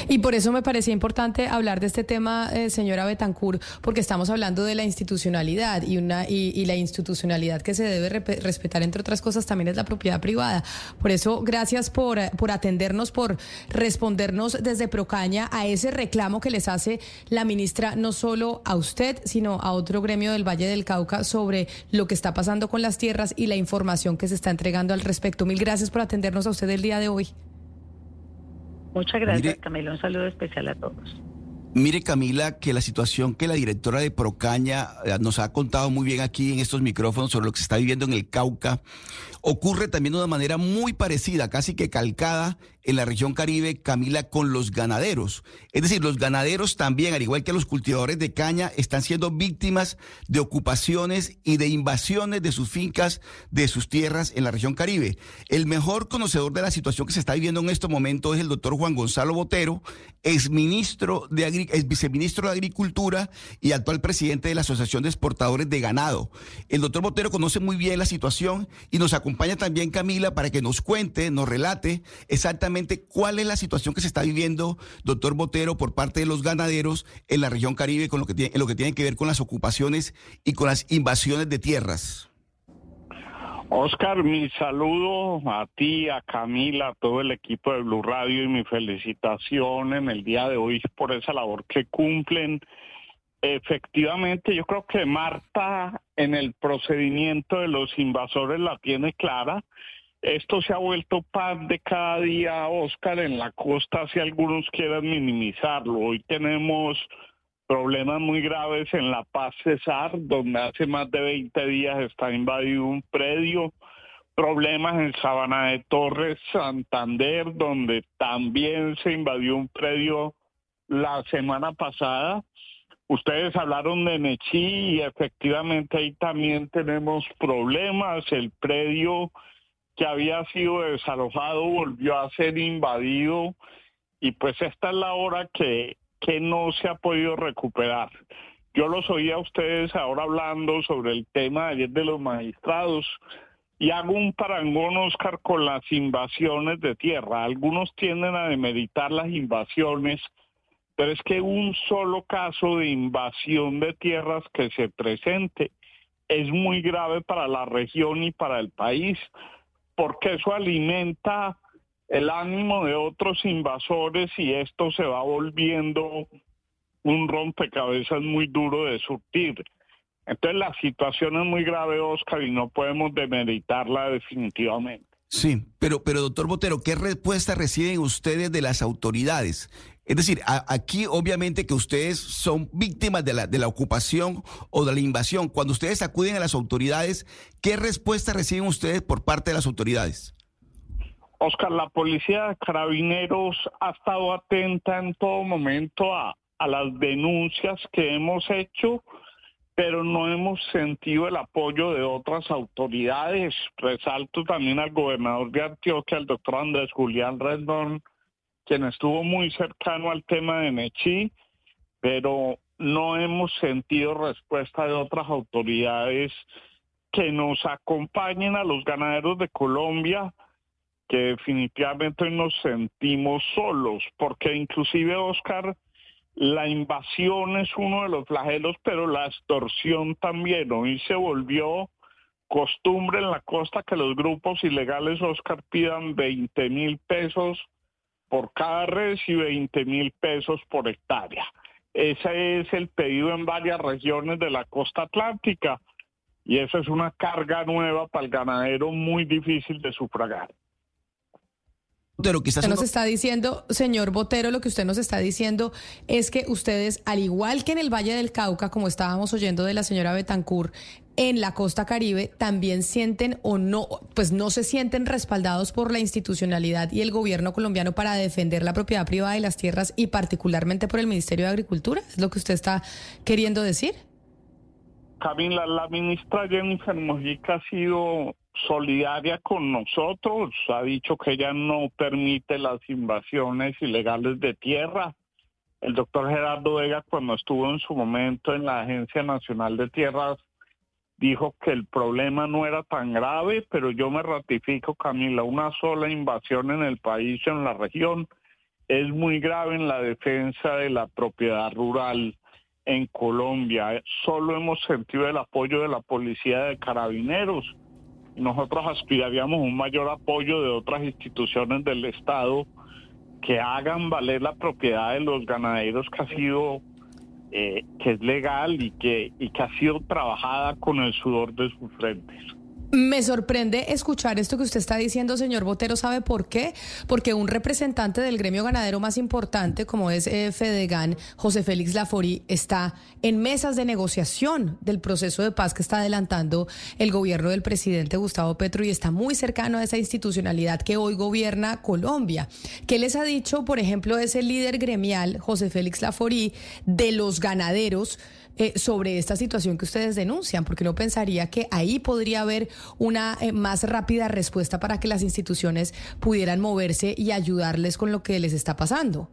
Y por eso me parecía importante hablar de este tema, eh, señora Betancourt, porque estamos hablando de la institucionalidad y, una, y, la institucionalidad que se debe respetar, entre otras cosas, también es la propiedad privada. Por eso, gracias por, por atendernos, por respondernos desde Procaña a ese reclamo que les hace la ministra, no solo a usted, sino a otro gremio del Valle del Cauca sobre lo que está pasando con las tierras y la información que se está entregando al respecto. Mil gracias por atendernos a usted el día de hoy. Muchas gracias, Camila. Un saludo especial a todos. Mire, Camila, que la situación que la directora de Procaña eh, nos ha contado muy bien aquí en estos micrófonos sobre lo que se está viviendo en el Cauca, ocurre también de una manera muy parecida, casi que calcada en la región Caribe, Camila, con los ganaderos. Es decir, los ganaderos también, al igual que los cultivadores de caña, están siendo víctimas de ocupaciones y de invasiones de sus fincas, de sus tierras en la región Caribe. El mejor conocedor de la situación que se está viviendo en estos momentos es el doctor Juan Gonzalo Botero, exministro de ex viceministro de Agricultura y actual presidente de la Asociación de Exportadores de Ganado. El doctor Botero conoce muy bien la situación y nos acompaña también Camila para que nos cuente, nos relate exactamente cuál es la situación que se está viviendo, doctor Botero, por parte de los ganaderos en la región Caribe con lo que tiene, en lo que tiene que ver con las ocupaciones y con las invasiones de tierras. Oscar, mi saludo a ti, a Camila, a todo el equipo de Blue Radio y mi felicitación en el día de hoy por esa labor que cumplen. Efectivamente, yo creo que Marta en el procedimiento de los invasores la tiene clara esto se ha vuelto pan de cada día, Oscar, en la costa, si algunos quieran minimizarlo. Hoy tenemos problemas muy graves en La Paz Cesar, donde hace más de 20 días está invadido un predio. Problemas en Sabana de Torres, Santander, donde también se invadió un predio la semana pasada. Ustedes hablaron de Nechí y efectivamente ahí también tenemos problemas. El predio que había sido desalojado volvió a ser invadido y pues esta es la hora que, que no se ha podido recuperar. Yo los oía a ustedes ahora hablando sobre el tema ayer de los magistrados y hago un parangón, Oscar, con las invasiones de tierra. Algunos tienden a demeritar las invasiones, pero es que un solo caso de invasión de tierras que se presente es muy grave para la región y para el país porque eso alimenta el ánimo de otros invasores y esto se va volviendo un rompecabezas muy duro de surtir. Entonces la situación es muy grave, Oscar, y no podemos demeritarla definitivamente. Sí, pero, pero doctor Botero, ¿qué respuesta reciben ustedes de las autoridades? Es decir, aquí obviamente que ustedes son víctimas de la, de la ocupación o de la invasión. Cuando ustedes acuden a las autoridades, ¿qué respuesta reciben ustedes por parte de las autoridades? Oscar, la policía de carabineros ha estado atenta en todo momento a, a las denuncias que hemos hecho, pero no hemos sentido el apoyo de otras autoridades. Resalto también al gobernador de Antioquia, el doctor Andrés Julián Rendón, quien estuvo muy cercano al tema de Nechí, pero no hemos sentido respuesta de otras autoridades que nos acompañen a los ganaderos de Colombia, que definitivamente nos sentimos solos, porque inclusive Oscar, la invasión es uno de los flagelos, pero la extorsión también. Hoy se volvió costumbre en la costa que los grupos ilegales, Oscar, pidan 20 mil pesos por cada res y 20 mil pesos por hectárea. Ese es el pedido en varias regiones de la costa atlántica y esa es una carga nueva para el ganadero muy difícil de sufragar. Usted nos está diciendo, señor Botero, lo que usted nos está diciendo es que ustedes, al igual que en el Valle del Cauca, como estábamos oyendo de la señora Betancourt, en la costa caribe también sienten o no, pues no se sienten respaldados por la institucionalidad y el gobierno colombiano para defender la propiedad privada de las tierras y particularmente por el Ministerio de Agricultura? ¿Es lo que usted está queriendo decir? Camila, la ministra Jennifer Mojica ha sido solidaria con nosotros, ha dicho que ella no permite las invasiones ilegales de tierra. El doctor Gerardo Vega, cuando estuvo en su momento en la Agencia Nacional de Tierras, dijo que el problema no era tan grave, pero yo me ratifico, Camila, una sola invasión en el país, en la región, es muy grave en la defensa de la propiedad rural en Colombia. Solo hemos sentido el apoyo de la policía de carabineros. Nosotros aspiraríamos un mayor apoyo de otras instituciones del Estado que hagan valer la propiedad de los ganaderos que ha sido eh, que es legal y que y que ha sido trabajada con el sudor de sus frentes. Me sorprende escuchar esto que usted está diciendo, señor Botero. ¿Sabe por qué? Porque un representante del gremio ganadero más importante, como es eh, Fedegan, José Félix Laforí, está en mesas de negociación del proceso de paz que está adelantando el gobierno del presidente Gustavo Petro y está muy cercano a esa institucionalidad que hoy gobierna Colombia. ¿Qué les ha dicho, por ejemplo, ese líder gremial, José Félix Laforí, de los ganaderos? Eh, sobre esta situación que ustedes denuncian, porque no pensaría que ahí podría haber una eh, más rápida respuesta para que las instituciones pudieran moverse y ayudarles con lo que les está pasando.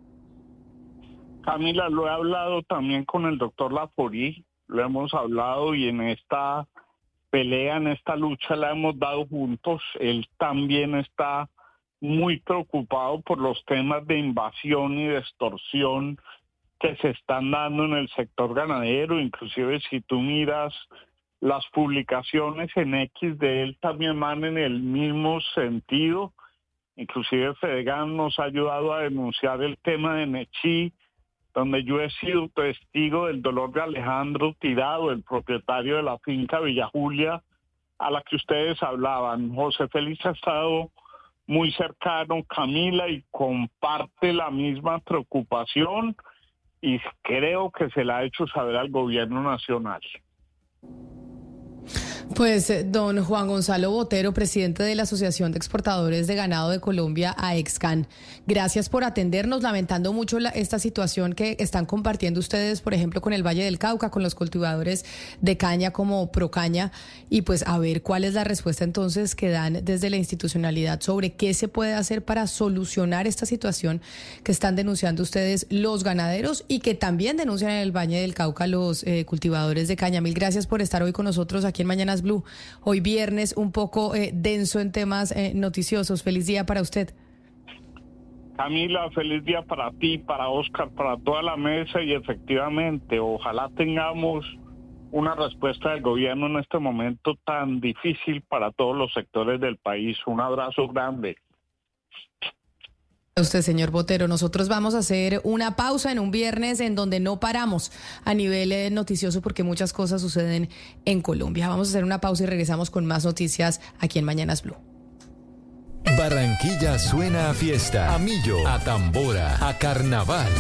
Camila, lo he hablado también con el doctor Laforí, lo hemos hablado y en esta pelea, en esta lucha la hemos dado juntos. Él también está muy preocupado por los temas de invasión y de extorsión que se están dando en el sector ganadero, inclusive si tú miras las publicaciones en X de él también van en el mismo sentido. Inclusive Fedegan nos ha ayudado a denunciar el tema de Nechi, donde yo he sido testigo del dolor de Alejandro Tirado, el propietario de la finca Villa Julia, a la que ustedes hablaban. José Félix ha estado muy cercano, Camila, y comparte la misma preocupación y creo que se la ha hecho saber al gobierno nacional. Pues eh, don Juan Gonzalo Botero, presidente de la Asociación de Exportadores de Ganado de Colombia, AEXCAN, gracias por atendernos, lamentando mucho esta situación que están compartiendo ustedes, por ejemplo, con el Valle del Cauca, con los cultivadores de caña como Procaña, y pues a ver cuál es la respuesta entonces que dan desde la institucionalidad sobre qué se puede hacer para solucionar esta situación que están denunciando ustedes los ganaderos y que también denuncian en el Valle del Cauca los eh, cultivadores de caña. Mil gracias por estar hoy con nosotros aquí en Mañanas Blue. Hoy viernes un poco eh, denso en temas eh, noticiosos. Feliz día para usted. Camila, feliz día para ti, para Oscar, para toda la mesa y efectivamente, ojalá tengamos una respuesta del gobierno en este momento tan difícil para todos los sectores del país. Un abrazo grande usted, señor Botero. Nosotros vamos a hacer una pausa en un viernes en donde no paramos a nivel eh, noticioso porque muchas cosas suceden en Colombia. Vamos a hacer una pausa y regresamos con más noticias aquí en Mañanas Blue. Barranquilla suena a fiesta, a millo, a tambora, a carnaval.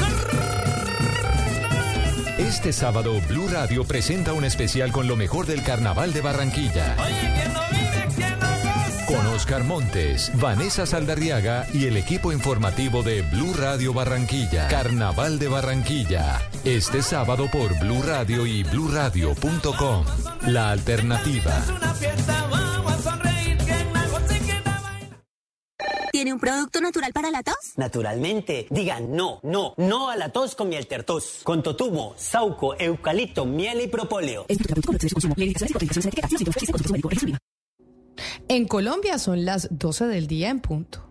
Este sábado Blue Radio presenta un especial con lo mejor del carnaval de Barranquilla con Oscar Montes, Vanessa Saldarriaga y el equipo informativo de Blue Radio Barranquilla. Carnaval de Barranquilla. Este sábado por Blue Radio y bluradio.com. La alternativa. ¿Tiene un producto natural para la tos? Naturalmente. Digan no, no, no a la tos con miel tertos. Con totumo, sauco, eucalipto, miel y propóleo. En Colombia son las 12 del día en punto.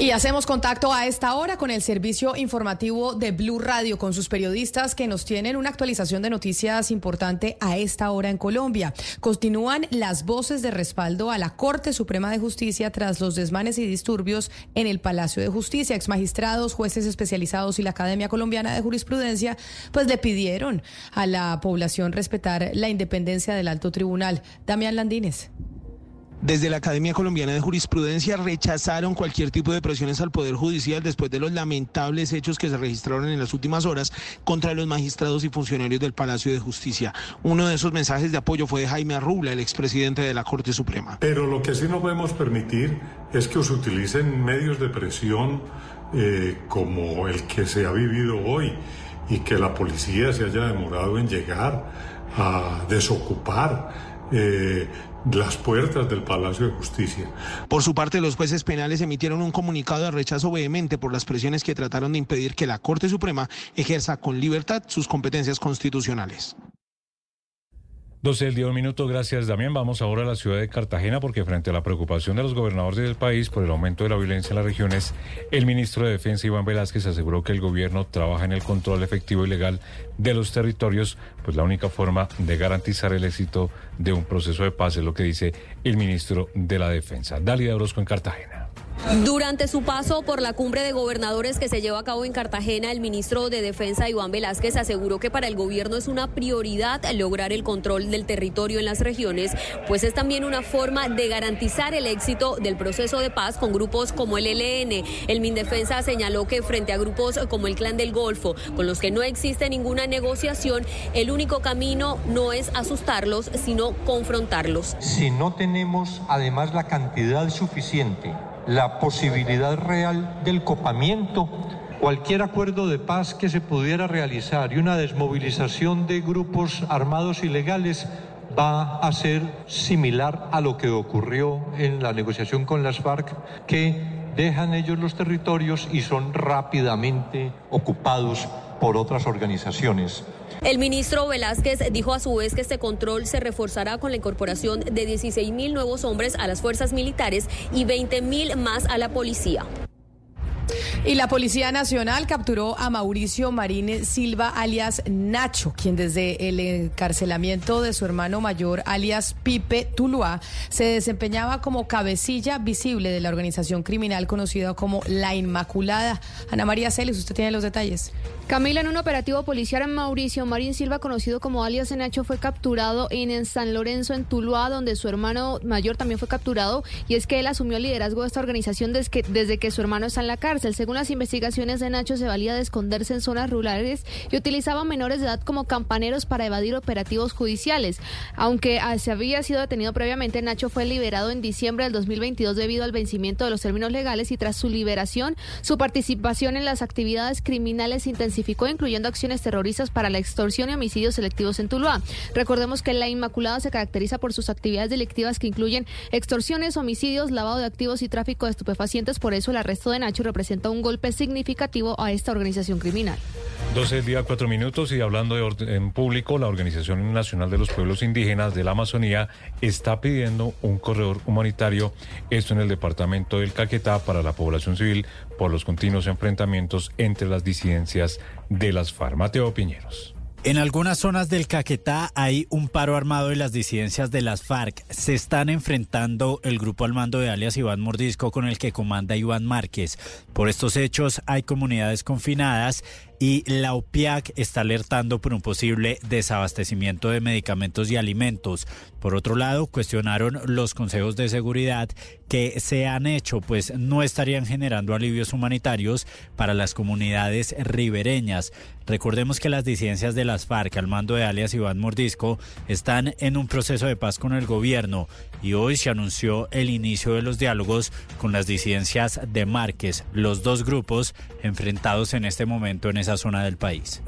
Y hacemos contacto a esta hora con el servicio informativo de Blue Radio, con sus periodistas que nos tienen una actualización de noticias importante a esta hora en Colombia. Continúan las voces de respaldo a la Corte Suprema de Justicia tras los desmanes y disturbios en el Palacio de Justicia. Exmagistrados, jueces especializados y la Academia Colombiana de Jurisprudencia, pues le pidieron a la población respetar la independencia del alto tribunal. Damián Landines. Desde la Academia Colombiana de Jurisprudencia rechazaron cualquier tipo de presiones al Poder Judicial después de los lamentables hechos que se registraron en las últimas horas contra los magistrados y funcionarios del Palacio de Justicia. Uno de esos mensajes de apoyo fue de Jaime Arrubla, el expresidente de la Corte Suprema. Pero lo que sí no podemos permitir es que se utilicen medios de presión eh, como el que se ha vivido hoy y que la policía se haya demorado en llegar a desocupar. Eh, las puertas del Palacio de Justicia. Por su parte, los jueces penales emitieron un comunicado de rechazo vehemente por las presiones que trataron de impedir que la Corte Suprema ejerza con libertad sus competencias constitucionales. 12 del día, un minuto. Gracias, Damián. Vamos ahora a la ciudad de Cartagena porque frente a la preocupación de los gobernadores del país por el aumento de la violencia en las regiones, el ministro de Defensa, Iván Velázquez, aseguró que el gobierno trabaja en el control efectivo y legal de los territorios, pues la única forma de garantizar el éxito de un proceso de paz es lo que dice el ministro de la Defensa. Dalia Orozco en Cartagena. Durante su paso por la cumbre de gobernadores que se lleva a cabo en Cartagena, el ministro de Defensa, Iván Velázquez, aseguró que para el gobierno es una prioridad lograr el control del territorio en las regiones, pues es también una forma de garantizar el éxito del proceso de paz con grupos como el ELN. El Mindefensa señaló que frente a grupos como el Clan del Golfo, con los que no existe ninguna negociación, el único camino no es asustarlos, sino confrontarlos. Si no tenemos además la cantidad suficiente la posibilidad real del copamiento, cualquier acuerdo de paz que se pudiera realizar y una desmovilización de grupos armados ilegales va a ser similar a lo que ocurrió en la negociación con las FARC, que dejan ellos los territorios y son rápidamente ocupados por otras organizaciones. El ministro Velázquez dijo a su vez que este control se reforzará con la incorporación de 16 mil nuevos hombres a las fuerzas militares y 20 mil más a la policía. Y la Policía Nacional capturó a Mauricio Marín Silva, alias Nacho, quien desde el encarcelamiento de su hermano mayor, alias Pipe Tuluá, se desempeñaba como cabecilla visible de la organización criminal conocida como La Inmaculada. Ana María Celes, usted tiene los detalles. Camila, en un operativo policial, Mauricio Marín Silva, conocido como alias Nacho, fue capturado en San Lorenzo, en Tuluá, donde su hermano mayor también fue capturado. Y es que él asumió el liderazgo de esta organización desde que, desde que su hermano está en la cárcel. Las investigaciones de Nacho, se valía de esconderse en zonas rurales y utilizaba menores de edad como campaneros para evadir operativos judiciales. Aunque ah, se había sido detenido previamente, Nacho fue liberado en diciembre del 2022 debido al vencimiento de los términos legales y tras su liberación, su participación en las actividades criminales intensificadas incluyendo acciones terroristas para la extorsión y homicidios selectivos en Tuluá. Recordemos que la Inmaculada se caracteriza por sus actividades delictivas que incluyen extorsiones, homicidios, lavado de activos y tráfico de estupefacientes. Por eso el arresto de Nacho representa un golpe significativo a esta organización criminal. 12 día, 4 minutos y hablando de orden público, la Organización Nacional de los Pueblos Indígenas de la Amazonía está pidiendo un corredor humanitario, esto en el departamento del Caquetá, para la población civil por los continuos enfrentamientos entre las disidencias de las FARC. Mateo Piñeros. En algunas zonas del Caquetá hay un paro armado de las disidencias de las FARC. Se están enfrentando el grupo al mando de alias Iván Mordisco con el que comanda Iván Márquez. Por estos hechos hay comunidades confinadas y la OPIAC está alertando por un posible desabastecimiento de medicamentos y alimentos. Por otro lado, cuestionaron los consejos de seguridad que se han hecho, pues no estarían generando alivios humanitarios para las comunidades ribereñas. Recordemos que las disidencias de las FARC al mando de alias Iván Mordisco están en un proceso de paz con el gobierno y hoy se anunció el inicio de los diálogos con las disidencias de Márquez, los dos grupos enfrentados en este momento en esa zona del país.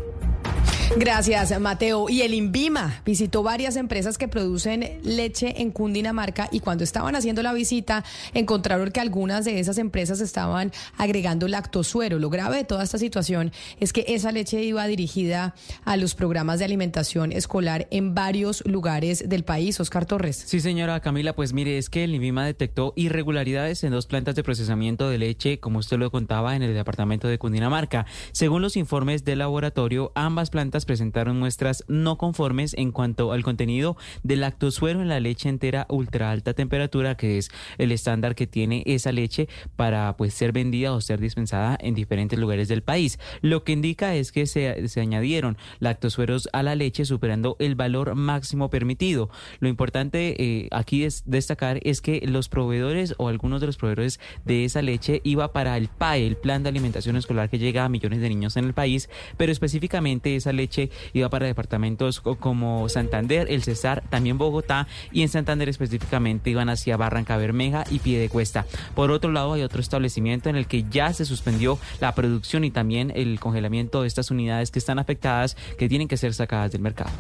Gracias, Mateo. Y el INVIMA visitó varias empresas que producen leche en Cundinamarca y cuando estaban haciendo la visita encontraron que algunas de esas empresas estaban agregando lactosuero. Lo grave de toda esta situación es que esa leche iba dirigida a los programas de alimentación escolar en varios lugares del país. Oscar Torres. Sí, señora Camila, pues mire, es que el INVIMA detectó irregularidades en dos plantas de procesamiento de leche, como usted lo contaba, en el departamento de Cundinamarca. Según los informes del laboratorio, ambas plantas presentaron muestras no conformes en cuanto al contenido del lactosuero en la leche entera ultra alta temperatura, que es el estándar que tiene esa leche para pues ser vendida o ser dispensada en diferentes lugares del país. Lo que indica es que se, se añadieron lactosueros a la leche superando el valor máximo permitido. Lo importante eh, aquí es destacar es que los proveedores o algunos de los proveedores de esa leche iba para el PAE, el Plan de Alimentación Escolar que llega a millones de niños en el país, pero específicamente esa leche iba para departamentos como Santander, el Cesar, también Bogotá y en Santander específicamente iban hacia Barranca Bermeja y Piedecuesta. Por otro lado, hay otro establecimiento en el que ya se suspendió la producción y también el congelamiento de estas unidades que están afectadas, que tienen que ser sacadas del mercado.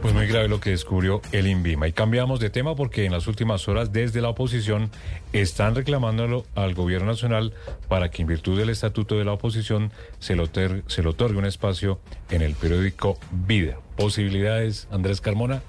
Pues muy grave lo que descubrió el INVIMA. Y cambiamos de tema porque en las últimas horas desde la oposición están reclamándolo al gobierno nacional para que en virtud del estatuto de la oposición se se le otorgue un espacio en el periódico Vida. ¿Posibilidades, Andrés Carmona?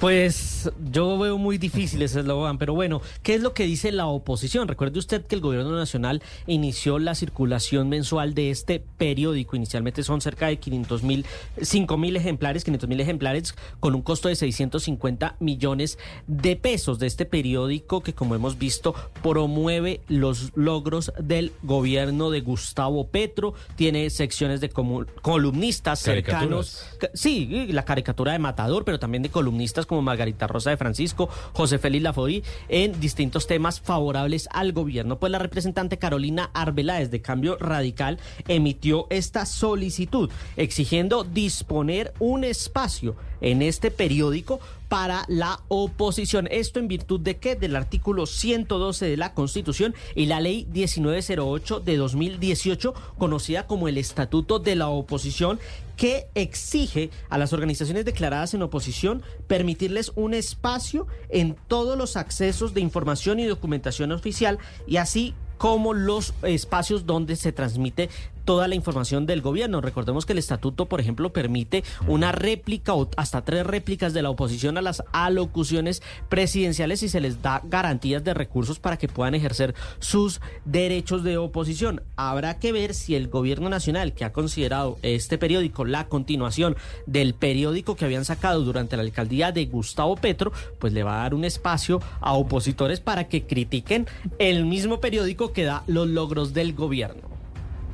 Pues yo veo muy difícil ese eslogan, pero bueno, ¿qué es lo que dice la oposición? Recuerde usted que el gobierno nacional inició la circulación mensual de este periódico. Inicialmente son cerca de 500 mil, 5 mil ejemplares, 500 mil ejemplares con un costo de 650 millones de pesos de este periódico que como hemos visto promueve los logros del gobierno de Gustavo Petro. Tiene secciones de columnistas cercanos. Sí, la caricatura de Matador, pero también de columnistas como Margarita Rosa de Francisco, José Félix Laforí, en distintos temas favorables al gobierno. Pues la representante Carolina Arbeláez de Cambio Radical emitió esta solicitud exigiendo disponer un espacio en este periódico para la oposición. Esto en virtud de qué? Del artículo 112 de la Constitución y la ley 1908 de 2018, conocida como el Estatuto de la Oposición, que exige a las organizaciones declaradas en oposición permitirles un espacio en todos los accesos de información y documentación oficial y así como los espacios donde se transmite toda la información del gobierno. Recordemos que el estatuto, por ejemplo, permite una réplica o hasta tres réplicas de la oposición a las alocuciones presidenciales y se les da garantías de recursos para que puedan ejercer sus derechos de oposición. Habrá que ver si el gobierno nacional, que ha considerado este periódico la continuación del periódico que habían sacado durante la alcaldía de Gustavo Petro, pues le va a dar un espacio a opositores para que critiquen el mismo periódico que da los logros del gobierno.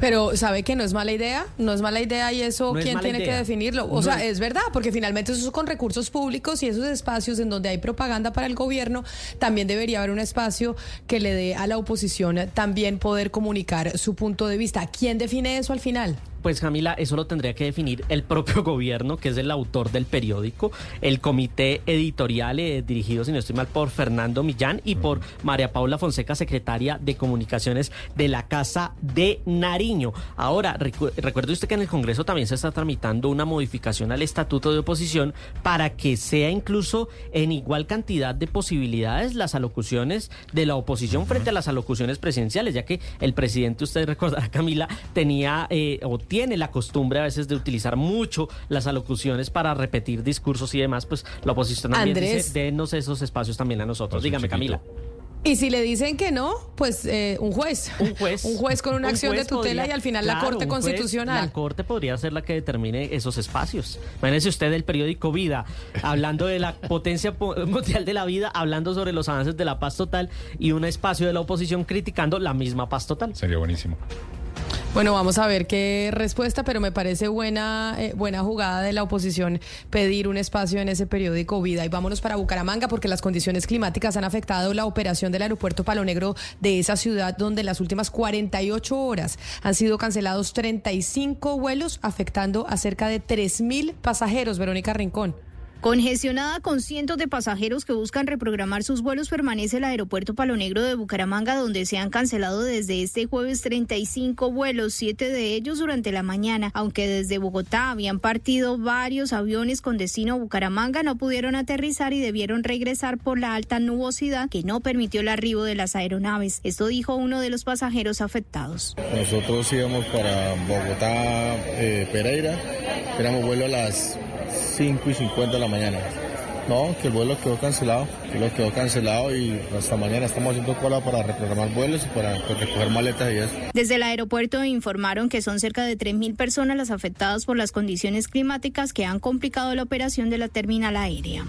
Pero sabe que no es mala idea, no es mala idea y eso quién tiene que definirlo. O sea, es verdad, porque finalmente eso es con recursos públicos y esos espacios en donde hay propaganda para el gobierno, también debería haber un espacio que le dé a la oposición también poder comunicar su punto de vista. ¿Quién define eso al final? Pues Camila, eso lo tendría que definir el propio gobierno, que es el autor del periódico, el comité editorial eh, dirigido, si no estoy mal, por Fernando Millán y por María Paula Fonseca, secretaria de Comunicaciones de la Casa de Nariño. Ahora, recuerde usted que en el Congreso también se está tramitando una modificación al estatuto de oposición para que sea incluso en igual cantidad de posibilidades las alocuciones de la oposición frente a las alocuciones presidenciales, ya que el presidente, usted recordará, Camila, tenía eh, o tiene tiene la costumbre a veces de utilizar mucho las alocuciones para repetir discursos y demás, pues la oposición también dice, denos esos espacios también a nosotros. Dígame, Camila. Y si le dicen que no, pues eh, un juez. Un juez. un juez con una acción de tutela y al final la Corte Constitucional. la Corte podría ser la que determine esos espacios. Imagínese usted el periódico Vida, hablando de la potencia mundial de la vida, hablando sobre los avances de la paz total y un espacio de la oposición criticando la misma paz total. Sería buenísimo. Bueno, vamos a ver qué respuesta, pero me parece buena, eh, buena jugada de la oposición pedir un espacio en ese periódico Vida. Y vámonos para Bucaramanga porque las condiciones climáticas han afectado la operación del aeropuerto Palo Negro de esa ciudad donde en las últimas 48 horas han sido cancelados 35 vuelos afectando a cerca de 3.000 pasajeros. Verónica Rincón. Congestionada con cientos de pasajeros que buscan reprogramar sus vuelos, permanece el aeropuerto Palo Negro de Bucaramanga, donde se han cancelado desde este jueves 35 vuelos, siete de ellos durante la mañana. Aunque desde Bogotá habían partido varios aviones con destino a Bucaramanga, no pudieron aterrizar y debieron regresar por la alta nubosidad que no permitió el arribo de las aeronaves. Esto dijo uno de los pasajeros afectados. Nosotros íbamos para Bogotá, eh, Pereira, éramos vuelo a las 5 y 50 de la mañana. No, que el vuelo quedó cancelado, que lo quedó cancelado y hasta mañana estamos haciendo cola para reprogramar vuelos y para pues, recoger maletas y eso. Desde el aeropuerto informaron que son cerca de 3.000 personas las afectadas por las condiciones climáticas que han complicado la operación de la terminal aérea.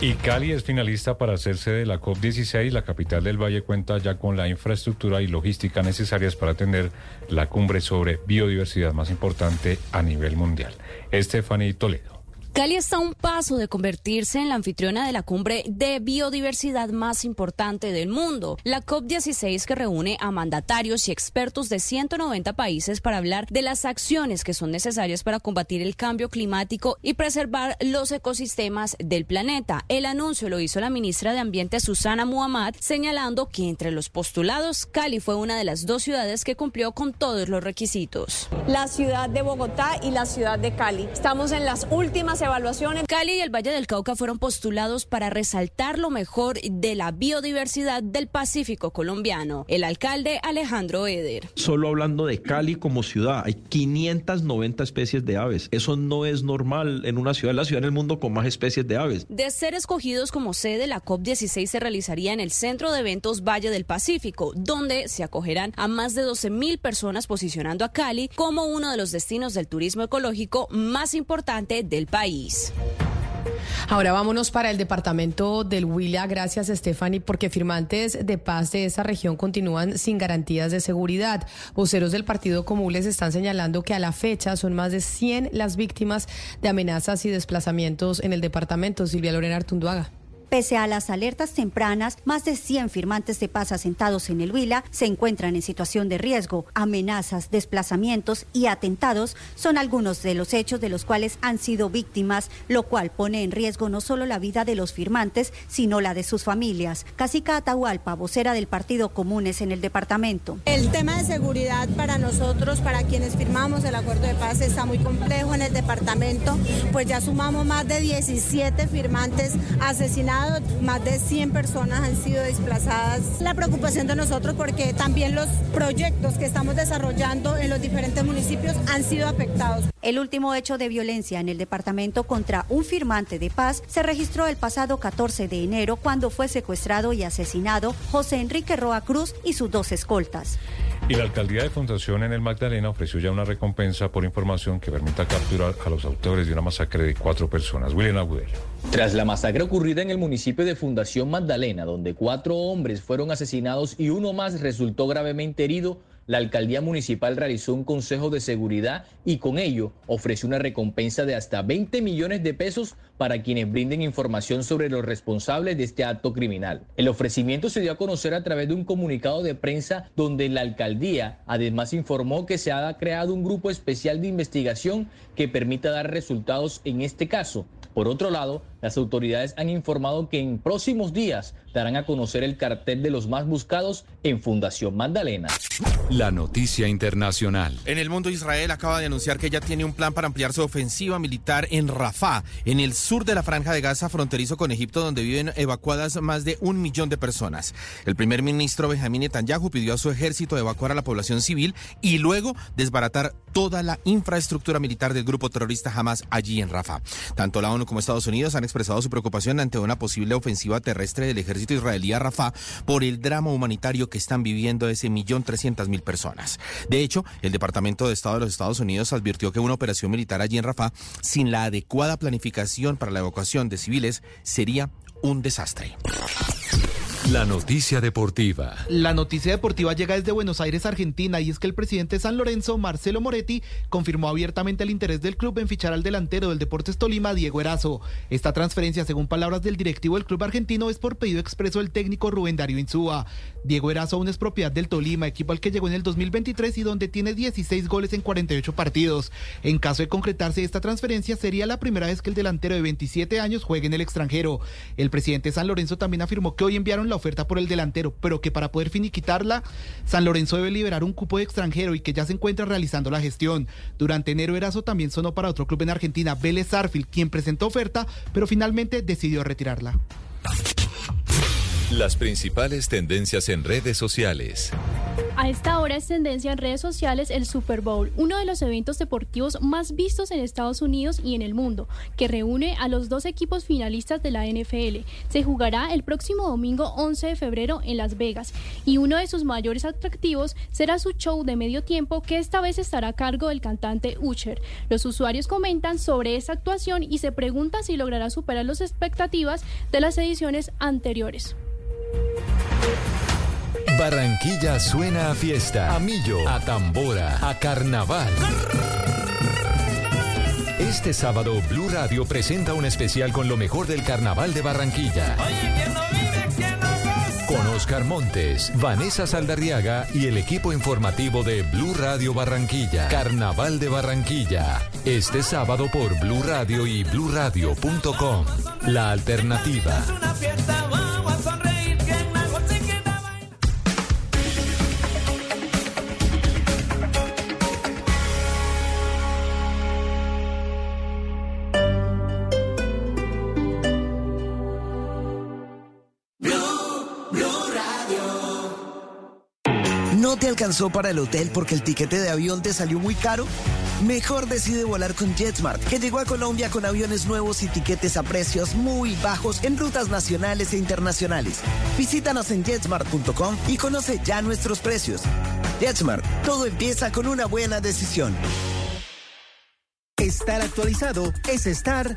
Y Cali es finalista para hacerse de la COP16. La capital del Valle cuenta ya con la infraestructura y logística necesarias para atender la cumbre sobre biodiversidad más importante a nivel mundial. Stephanie Toledo. Cali está a un paso de convertirse en la anfitriona de la cumbre de biodiversidad más importante del mundo, la COP16 que reúne a mandatarios y expertos de 190 países para hablar de las acciones que son necesarias para combatir el cambio climático y preservar los ecosistemas del planeta. El anuncio lo hizo la ministra de Ambiente Susana Muhammad, señalando que entre los postulados Cali fue una de las dos ciudades que cumplió con todos los requisitos. La ciudad de Bogotá y la ciudad de Cali. Estamos en las últimas evaluaciones. Cali y el Valle del Cauca fueron postulados para resaltar lo mejor de la biodiversidad del Pacífico colombiano. El alcalde Alejandro Eder. Solo hablando de Cali como ciudad, hay 590 especies de aves. Eso no es normal en una ciudad, la ciudad en el mundo con más especies de aves. De ser escogidos como sede, la COP16 se realizaría en el Centro de Eventos Valle del Pacífico, donde se acogerán a más de 12 mil personas posicionando a Cali como uno de los destinos del turismo ecológico más importante del país. Ahora vámonos para el departamento del Huila. Gracias, Stephanie, porque firmantes de paz de esa región continúan sin garantías de seguridad. Voceros del Partido Común les están señalando que a la fecha son más de 100 las víctimas de amenazas y desplazamientos en el departamento. Silvia Lorena Artunduaga. Pese a las alertas tempranas, más de 100 firmantes de paz asentados en el Huila se encuentran en situación de riesgo. Amenazas, desplazamientos y atentados son algunos de los hechos de los cuales han sido víctimas, lo cual pone en riesgo no solo la vida de los firmantes, sino la de sus familias. Casica Atahualpa, vocera del Partido Comunes en el departamento. El tema de seguridad para nosotros, para quienes firmamos el acuerdo de paz, está muy complejo en el departamento, pues ya sumamos más de 17 firmantes asesinados más de 100 personas han sido desplazadas. La preocupación de nosotros porque también los proyectos que estamos desarrollando en los diferentes municipios han sido afectados. El último hecho de violencia en el departamento contra un firmante de paz se registró el pasado 14 de enero cuando fue secuestrado y asesinado José Enrique Roa Cruz y sus dos escoltas. Y la alcaldía de Fundación en el Magdalena ofreció ya una recompensa por información que permita capturar a los autores de una masacre de cuatro personas. William Agudelo. Tras la masacre ocurrida en el municipio de Fundación Magdalena, donde cuatro hombres fueron asesinados y uno más resultó gravemente herido, la alcaldía municipal realizó un consejo de seguridad y con ello ofreció una recompensa de hasta 20 millones de pesos para quienes brinden información sobre los responsables de este acto criminal. El ofrecimiento se dio a conocer a través de un comunicado de prensa donde la alcaldía además informó que se ha creado un grupo especial de investigación que permita dar resultados en este caso. Por otro lado, las autoridades han informado que en próximos días darán a conocer el cartel de los más buscados en Fundación Magdalena. La noticia internacional. En el mundo, Israel acaba de anunciar que ya tiene un plan para ampliar su ofensiva militar en Rafah, en el sur de la franja de Gaza, fronterizo con Egipto, donde viven evacuadas más de un millón de personas. El primer ministro Benjamín Netanyahu pidió a su ejército evacuar a la población civil y luego desbaratar toda la infraestructura militar del grupo terrorista Hamas allí en Rafah. Tanto la ONU como Estados Unidos han expresado su preocupación ante una posible ofensiva terrestre del ejército israelí a Rafah por el drama humanitario que están viviendo ese millón trescientas mil personas. De hecho, el Departamento de Estado de los Estados Unidos advirtió que una operación militar allí en Rafah sin la adecuada planificación para la evacuación de civiles sería un desastre. La noticia deportiva. La noticia deportiva llega desde Buenos Aires, Argentina, y es que el presidente de San Lorenzo, Marcelo Moretti, confirmó abiertamente el interés del club en fichar al delantero del Deportes Tolima, Diego Erazo. Esta transferencia, según palabras del directivo del club argentino, es por pedido expreso del técnico Rubén Darío Insúa. Diego Erazo aún es propiedad del Tolima, equipo al que llegó en el 2023 y donde tiene 16 goles en 48 partidos. En caso de concretarse esta transferencia, sería la primera vez que el delantero de 27 años juegue en el extranjero. El presidente de San Lorenzo también afirmó que hoy enviaron la oferta por el delantero, pero que para poder finiquitarla, San Lorenzo debe liberar un cupo de extranjero y que ya se encuentra realizando la gestión. Durante enero Erazo también sonó para otro club en Argentina, Vélez Arfield, quien presentó oferta, pero finalmente decidió retirarla. Las principales tendencias en redes sociales. A esta hora es tendencia en redes sociales el Super Bowl, uno de los eventos deportivos más vistos en Estados Unidos y en el mundo, que reúne a los dos equipos finalistas de la NFL. Se jugará el próximo domingo 11 de febrero en Las Vegas y uno de sus mayores atractivos será su show de medio tiempo que esta vez estará a cargo del cantante Usher. Los usuarios comentan sobre esta actuación y se preguntan si logrará superar las expectativas de las ediciones anteriores. Barranquilla suena a fiesta, a millo, a tambora, a carnaval. Este sábado Blue Radio presenta un especial con lo mejor del carnaval de Barranquilla. Con Oscar Montes, Vanessa Saldarriaga y el equipo informativo de Blue Radio Barranquilla. Carnaval de Barranquilla. Este sábado por Blue Radio y bluradio.com. La alternativa. ¿No te alcanzó para el hotel porque el tiquete de avión te salió muy caro? Mejor decide volar con JetSmart, que llegó a Colombia con aviones nuevos y tiquetes a precios muy bajos en rutas nacionales e internacionales. Visítanos en jetsmart.com y conoce ya nuestros precios. JetSmart, todo empieza con una buena decisión. Estar actualizado es estar...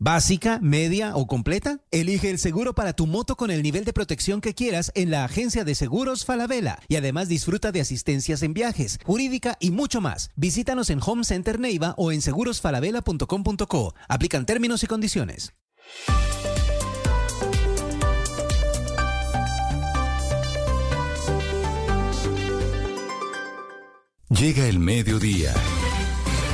¿Básica, media o completa? Elige el seguro para tu moto con el nivel de protección que quieras en la agencia de seguros Falabella y además disfruta de asistencias en viajes, jurídica y mucho más. Visítanos en Home Center Neiva o en segurosfalabella.com.co. Aplican términos y condiciones. Llega el mediodía.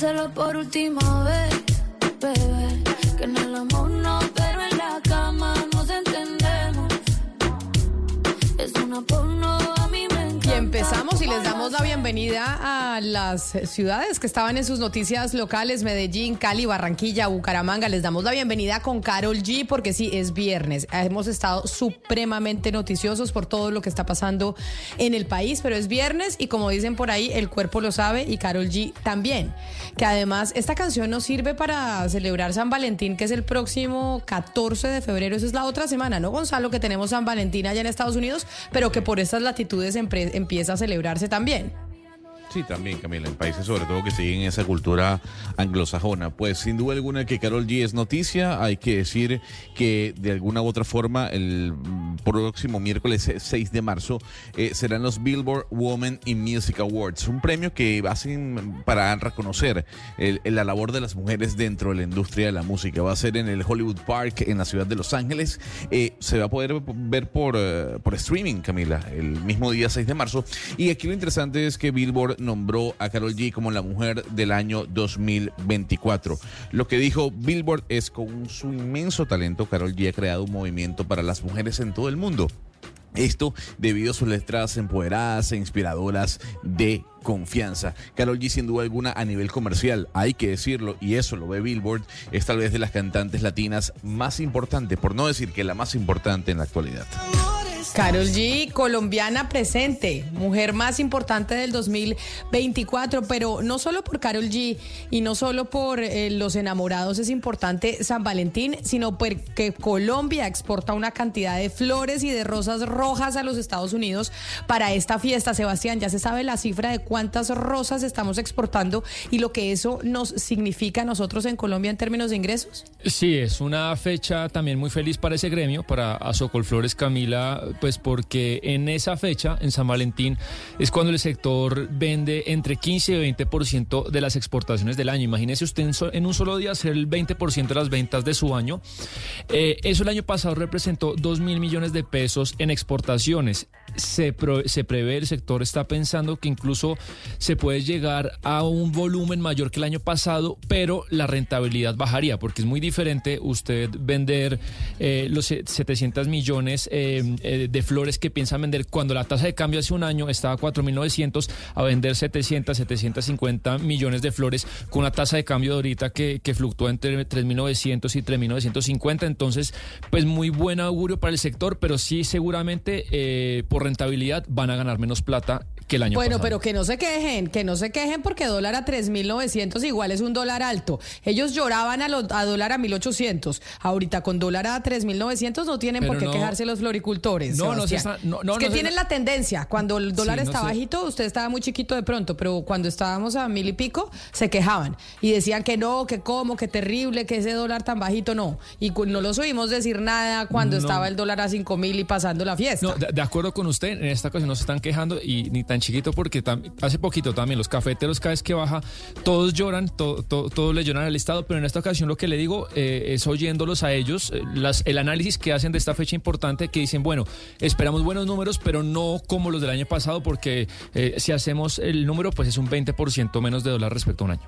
Hacerlo por última vez, bebé. Que en el amor no, pero en la cama nos entendemos. Es una porno, a mí me encanta. Y empezamos les damos la bienvenida a las ciudades que estaban en sus noticias locales, Medellín, Cali, Barranquilla, Bucaramanga. Les damos la bienvenida con Carol G porque sí, es viernes. Hemos estado supremamente noticiosos por todo lo que está pasando en el país, pero es viernes y como dicen por ahí, el cuerpo lo sabe y Carol G también. Que además esta canción nos sirve para celebrar San Valentín, que es el próximo 14 de febrero. Eso es la otra semana, ¿no, Gonzalo? Que tenemos San Valentín allá en Estados Unidos, pero que por estas latitudes empieza a celebrarse también. Sí, también, Camila, en países sobre todo que siguen esa cultura anglosajona. Pues sin duda alguna que Carol G es noticia, hay que decir que de alguna u otra forma el próximo miércoles 6 de marzo eh, serán los Billboard Women in Music Awards, un premio que hacen para reconocer el- la labor de las mujeres dentro de la industria de la música. Va a ser en el Hollywood Park, en la ciudad de Los Ángeles. Eh, se va a poder ver por, eh, por streaming, Camila, el mismo día 6 de marzo. Y aquí lo interesante es que Billboard nombró a Carol G como la mujer del año 2024. Lo que dijo Billboard es con su inmenso talento, Carol G ha creado un movimiento para las mujeres en todo el mundo. Esto debido a sus letras empoderadas e inspiradoras de confianza. Carol G sin duda alguna a nivel comercial, hay que decirlo, y eso lo ve Billboard, es tal vez de las cantantes latinas más importante, por no decir que la más importante en la actualidad. Carol G, colombiana presente, mujer más importante del 2024, pero no solo por Carol G y no solo por eh, los enamorados es importante San Valentín, sino porque Colombia exporta una cantidad de flores y de rosas rojas a los Estados Unidos para esta fiesta. Sebastián, ya se sabe la cifra de cuántas rosas estamos exportando y lo que eso nos significa a nosotros en Colombia en términos de ingresos. Sí, es una fecha también muy feliz para ese gremio, para Azocolflores Camila, Pues porque en esa fecha, en San Valentín, es cuando el sector vende entre 15 y 20% de las exportaciones del año. Imagínese usted en, un solo día hacer el 20% de las ventas de su año. Eh, eso el año pasado representó 2 mil millones de pesos en exportaciones. Se, se prevé, el sector está pensando que incluso se puede llegar a un volumen mayor que el año pasado, pero la rentabilidad bajaría, porque es muy diferente usted vender eh, los 700 millones eh, eh, de flores que piensan vender cuando la tasa de cambio hace un año estaba a 4.900 a vender 700, 750 millones de flores con una tasa de cambio de ahorita que, que fluctúa entre 3.900 y 3.950. Entonces, pues muy buen augurio para el sector, pero sí seguramente eh, por rentabilidad van a ganar menos plata que el año bueno, pasado. Bueno, pero que no se quejen, que no se quejen porque dólar a 3.900 igual es un dólar alto. Ellos lloraban a, a dólar a 1.800. Ahorita con dólar a 3.900 no tienen por qué quejarse los floricultores. No, no, se no, no, es que tienen la tendencia. Cuando el dólar está bajito, usted estaba muy chiquito de pronto, pero cuando estábamos a mil y pico, se quejaban y decían que no, que cómo, que terrible, que ese dólar tan bajito no. Y no los oímos decir nada cuando estaba el dólar a cinco mil y pasando la fiesta. No, de, acuerdo con usted, en esta ocasión no se están quejando y ni tan chiquito porque hace poquito también los cafeteros cada vez que baja, todos lloran, todos le lloran al Estado, pero en esta ocasión lo que le digo eh, es oyéndolos a ellos, eh, las, el análisis que hacen de esta fecha importante, que dicen, bueno, esperamos buenos números, pero no como los del año pasado, porque eh, si hacemos el número, pues es un 20% menos de dólar respecto a un año.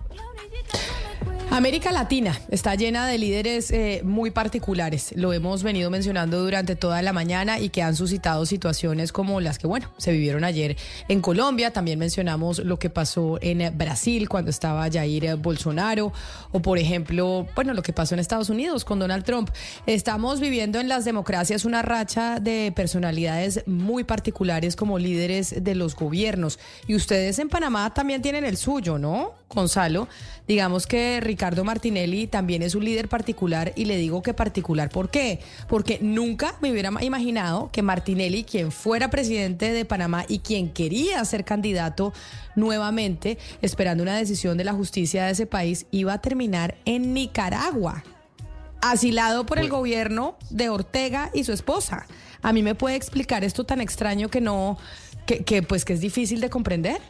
América Latina está llena de líderes eh, muy particulares. Lo hemos venido mencionando durante toda la mañana y que han suscitado situaciones como las que, bueno, se vivieron ayer en Colombia. También mencionamos lo que pasó en Brasil cuando estaba Jair Bolsonaro o, por ejemplo, bueno, lo que pasó en Estados Unidos con Donald Trump. Estamos viviendo en las democracias una racha de personalidades muy particulares como líderes de los gobiernos. Y ustedes en Panamá también tienen el suyo, ¿no, Gonzalo? Digamos que Ricardo Martinelli también es un líder particular y le digo que particular, ¿por qué? Porque nunca me hubiera imaginado que Martinelli, quien fuera presidente de Panamá y quien quería ser candidato nuevamente, esperando una decisión de la justicia de ese país, iba a terminar en Nicaragua, asilado por el gobierno de Ortega y su esposa. A mí me puede explicar esto tan extraño que no, que, que pues que es difícil de comprender.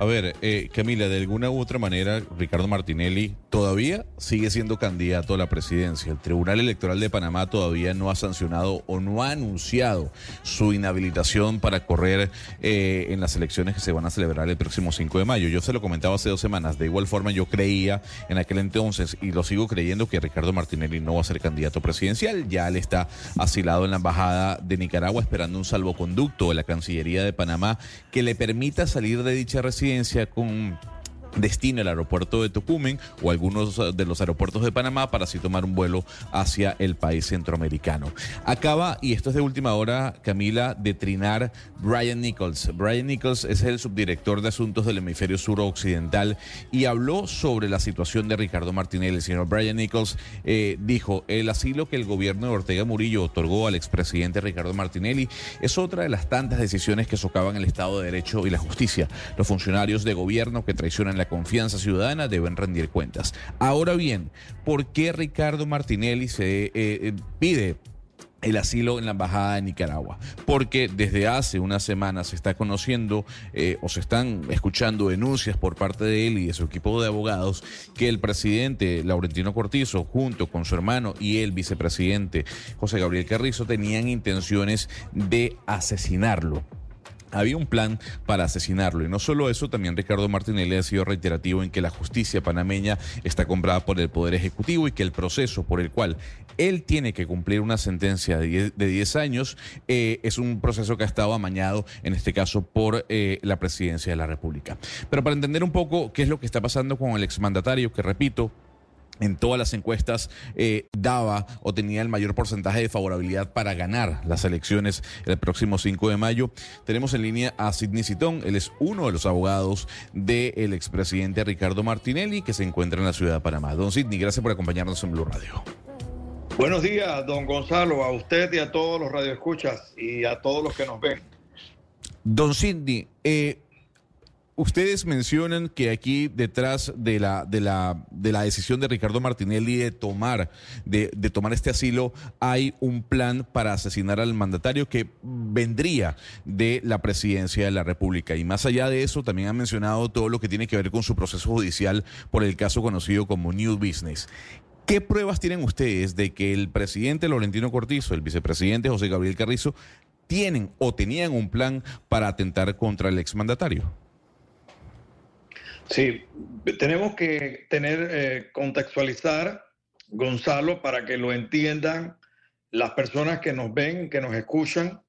A ver, eh, Camila, de alguna u otra manera, Ricardo Martinelli todavía sigue siendo candidato a la presidencia. El Tribunal Electoral de Panamá todavía no ha sancionado o no ha anunciado su inhabilitación para correr eh, en las elecciones que se van a celebrar el próximo 5 de mayo. Yo se lo comentaba hace dos semanas. De igual forma, yo creía en aquel entonces y lo sigo creyendo que Ricardo Martinelli no va a ser candidato presidencial. Ya le está asilado en la embajada de Nicaragua esperando un salvoconducto de la Cancillería de Panamá que le permita salir de dicha residencia con destino al aeropuerto de Tocumen o algunos eh, de los aeropuertos de Panamá para así tomar un vuelo hacia el país centroamericano. Acaba, y esto es de última hora, Camila, de trinar Brian Nichols. Brian Nichols es el subdirector de asuntos del hemisferio sur occidental y habló sobre la situación de Ricardo Martinelli. El señor Brian Nichols eh, dijo, el asilo que el gobierno de Ortega Murillo otorgó al expresidente Ricardo Martinelli es otra de las tantas decisiones que socavan el Estado de Derecho y la justicia. Los funcionarios de gobierno que traicionan la confianza ciudadana deben rendir cuentas. Ahora bien, ¿por qué Ricardo Martinelli se eh, eh, pide el asilo en la Embajada de Nicaragua, porque desde hace unas semanas se está conociendo eh, o se están escuchando denuncias por parte de él y de su equipo de abogados que el presidente Laurentino Cortizo, junto con su hermano y el vicepresidente José Gabriel Carrizo, tenían intenciones de asesinarlo había un plan para asesinarlo. Y no solo eso, también Ricardo Martinelli ha sido reiterativo en que la justicia panameña está comprada por el Poder Ejecutivo y que el proceso por el cual él tiene que cumplir una sentencia de 10, años eh, es un proceso que ha estado amañado, en este caso, por eh, la presidencia de la República. Pero para entender un poco qué es lo que está pasando con el exmandatario, que repito, en todas las encuestas eh, daba o tenía el mayor porcentaje de favorabilidad para ganar las elecciones el próximo 5 de mayo. Tenemos en línea a Sidney Citón, él es uno de los abogados del expresidente Ricardo Martinelli que se encuentra en la ciudad de Panamá. Don Sidney, gracias por acompañarnos en Blue Radio. Buenos días, don Gonzalo, a usted y a todos los radioescuchas y a todos los que nos ven. Don Sidney, eh, Ustedes mencionan que aquí detrás de la, de la, de la decisión de Ricardo Martinelli de tomar, de, tomar este asilo hay un plan para asesinar al mandatario que vendría de la presidencia de la República. Y más allá de eso, también han mencionado todo lo que tiene que ver con su proceso judicial por el caso conocido como New Business. ¿Qué pruebas tienen ustedes de que el presidente Laurentino Cortizo, el vicepresidente José Gabriel Carrizo, tienen o tenían un plan para atentar contra el exmandatario? Sí, tenemos que tener, eh, contextualizar, Gonzalo, para que lo entiendan las personas que nos ven, que nos escuchan.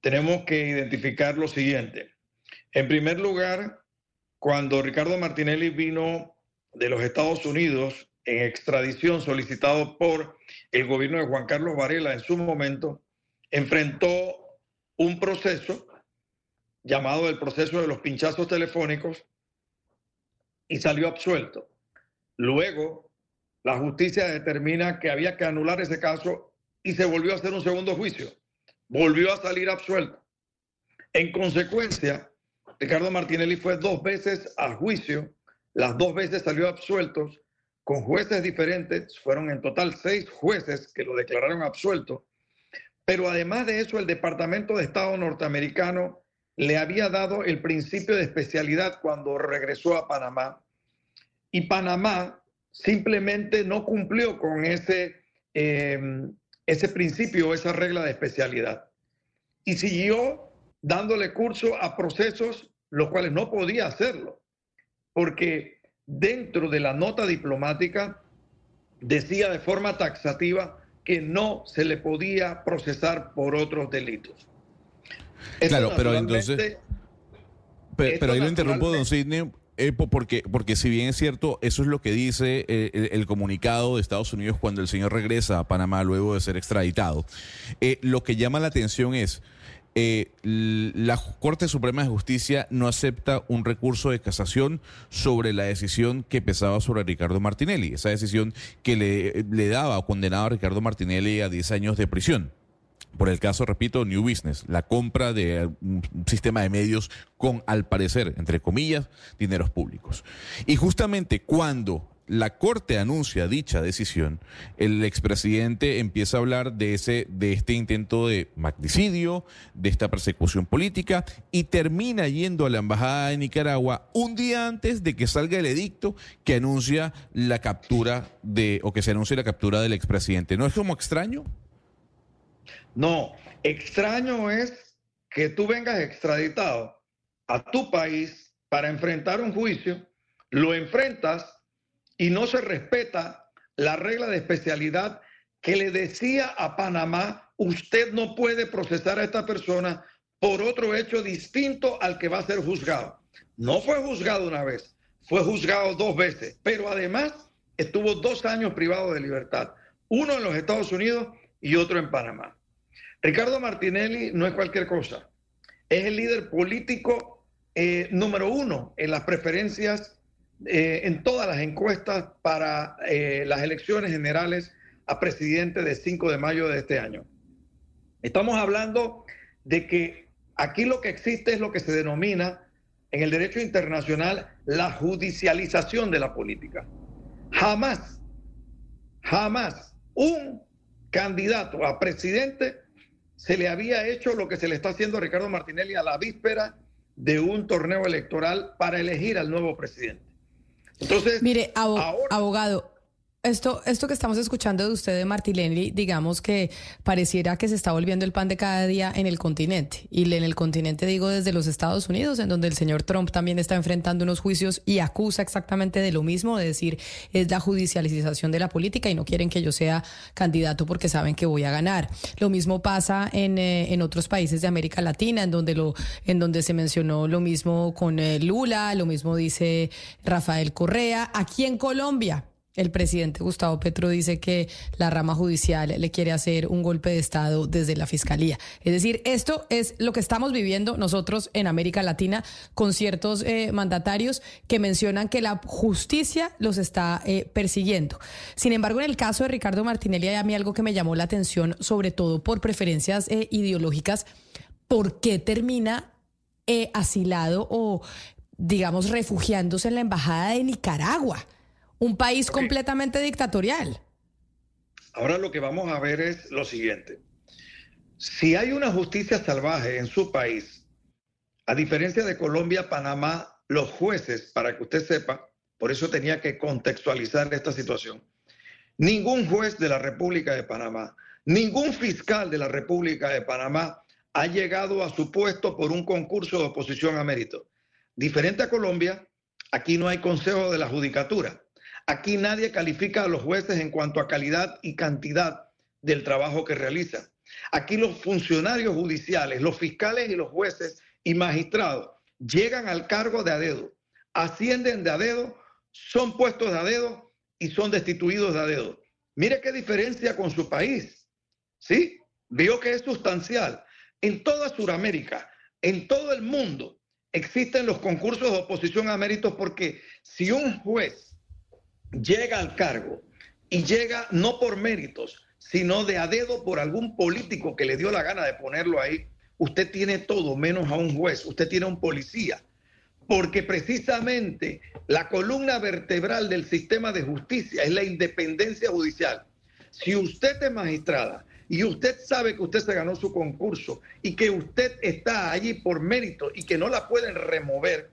Tenemos que identificar lo siguiente. En primer lugar, cuando Ricardo Martinelli vino de los Estados Unidos en extradición solicitado por el gobierno de Juan Carlos Varela en su momento, enfrentó un proceso llamado el proceso de los pinchazos telefónicos y salió absuelto. Luego, la justicia determina que había que anular ese caso y se volvió a hacer un segundo juicio. Volvió a salir absuelto. En consecuencia, Ricardo Martinelli fue dos veces a juicio, las dos veces salió absuelto con jueces diferentes, fueron en total seis jueces que lo declararon absuelto, pero además de eso el Departamento de Estado norteamericano le había dado el principio de especialidad cuando regresó a Panamá y Panamá simplemente no cumplió con ese, eh, ese principio, esa regla de especialidad y siguió dándole curso a procesos los cuales no podía hacerlo, porque dentro de la nota diplomática decía de forma taxativa que no se le podía procesar por otros delitos. Claro, pero entonces... Pero, ahí lo interrumpo, don Sidney, eh, porque, porque si bien es cierto, eso es lo que dice eh, el, comunicado de Estados Unidos cuando el señor regresa a Panamá luego de ser extraditado, eh, lo que llama la atención es... la Corte Suprema de Justicia no acepta un recurso de casación sobre la decisión que pesaba sobre Ricardo Martinelli, esa decisión que le, le daba o condenaba a Ricardo Martinelli a 10 años de prisión por el caso, repito, New Business, la compra de un sistema de medios con, al parecer, entre comillas, dineros públicos. Y justamente cuando la Corte anuncia dicha decisión, el expresidente empieza a hablar de, ese, de este intento de magnicidio, de esta persecución política, y termina yendo a la Embajada de Nicaragua un día antes de que salga el edicto que anuncia la captura de, o que se anuncie la captura del expresidente. ¿No es como extraño? No, extraño es que tú vengas extraditado a tu país para enfrentar un juicio, lo enfrentas y no se respeta la regla de especialidad que le decía a Panamá, usted no puede procesar a esta persona por otro hecho distinto al que va a ser juzgado. No fue juzgado una vez, fue juzgado dos veces, pero además estuvo dos años privado de libertad, uno en los Estados Unidos y otro en Panamá. Ricardo Martinelli no es cualquier cosa. Es el líder político eh, número uno en las preferencias, eh, en todas las encuestas para eh, las elecciones generales a presidente de 5 de mayo de este año. Estamos hablando de que aquí lo que existe es lo que se denomina en el derecho internacional la judicialización de la política. Jamás, jamás un candidato a presidente se le había hecho lo que se le está haciendo a Ricardo Martinelli a la víspera de un torneo electoral para elegir al nuevo presidente. Entonces, mire, abogado, esto, esto que estamos escuchando de usted de Martinelli, digamos que pareciera que se está volviendo el pan de cada día en el continente. Y en el continente digo desde los Estados Unidos, en donde el señor Trump también está enfrentando unos juicios y acusa exactamente de lo mismo, de decir es la judicialización de la política y no quieren que yo sea candidato porque saben que voy a ganar. Lo mismo pasa en, eh, en otros países de América Latina, en donde lo, en donde se mencionó lo mismo con eh, Lula, lo mismo dice Rafael Correa. Aquí en Colombia el presidente Gustavo Petro dice que la rama judicial le quiere hacer un golpe de Estado desde la Fiscalía. Es decir, esto es lo que estamos viviendo nosotros en América Latina con ciertos eh, mandatarios que mencionan que la justicia los está eh, persiguiendo. Sin embargo, en el caso de Ricardo Martinelli, hay a mí algo que me llamó la atención, sobre todo por preferencias eh, ideológicas, ¿por qué termina asilado o digamos, refugiándose en la embajada de Nicaragua, un país completamente dictatorial. Ahora lo que vamos a ver es lo siguiente. Si hay una justicia salvaje en su país, a diferencia de Colombia, Panamá, los jueces, para que usted sepa, por eso tenía que contextualizar esta situación, ningún juez de la República de Panamá, ningún fiscal de la República de Panamá ha llegado a su puesto por un concurso de oposición a mérito. Diferente a Colombia, aquí no hay consejo de la judicatura. Aquí nadie califica a los jueces en cuanto a calidad y cantidad del trabajo que realizan. Aquí los funcionarios judiciales, los fiscales y los jueces y magistrados llegan al cargo de a dedo, ascienden de a dedo, son puestos de a dedo y son destituidos de a dedo. Mire qué diferencia con su país. ¿Sí? Vio que es sustancial. En toda Sudamérica, en todo el mundo, existen los concursos de oposición a méritos porque si un juez llega al cargo y llega no por méritos, sino de a dedo por algún político que le dio la gana de ponerlo ahí, usted tiene todo menos a un juez, usted tiene a un policía, porque precisamente la columna vertebral del sistema de justicia es la independencia judicial. Si usted es magistrada y usted sabe que usted se ganó su concurso y que usted está allí por mérito y que no la pueden remover,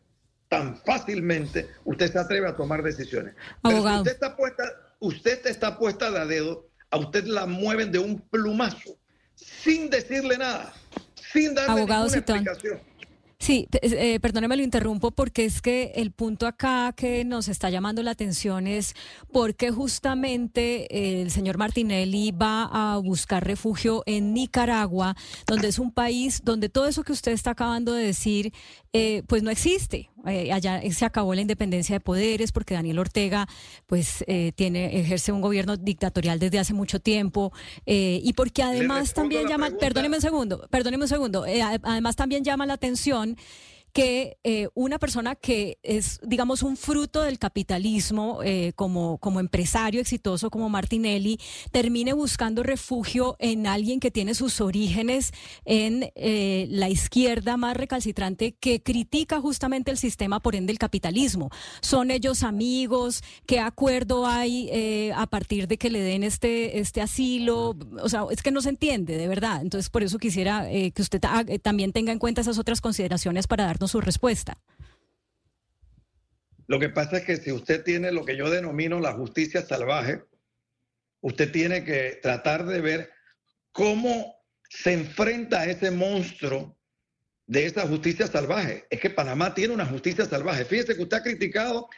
tan fácilmente, usted se atreve a tomar decisiones. Pero si usted está puesta, usted está puesta de a dedo, a usted la mueven de un plumazo, sin decirle nada, sin darle Abogado ninguna Citón. explicación. Sí, eh, perdóneme, lo interrumpo porque es que el punto acá que nos está llamando la atención es por qué justamente el señor Martinelli va a buscar refugio en Nicaragua, donde es un país donde todo eso que usted está acabando de decir, eh, pues no existe. Eh, allá se acabó la independencia de poderes porque Daniel Ortega, pues eh, tiene ejerce un gobierno dictatorial desde hace mucho tiempo eh, y porque además también llama, perdóneme un segundo, perdóneme un segundo, eh, además también llama la atención que eh, una persona que es, digamos, un fruto del capitalismo eh, como, como empresario exitoso como Martinelli, termine buscando refugio en alguien que tiene sus orígenes en eh, la izquierda más recalcitrante que critica justamente el sistema, por ende, el capitalismo. ¿Son ellos amigos? ¿Qué acuerdo hay eh, a partir de que le den este, este asilo? O sea, es que no se entiende, de verdad. Entonces, por eso quisiera eh, que usted eh, también tenga en cuenta esas otras consideraciones para su respuesta. Lo que pasa es que si usted tiene lo que yo denomino la justicia salvaje, usted tiene que tratar de ver cómo se enfrenta a ese monstruo de esa justicia salvaje. Es que Panamá tiene una justicia salvaje. Fíjese que usted ha criticado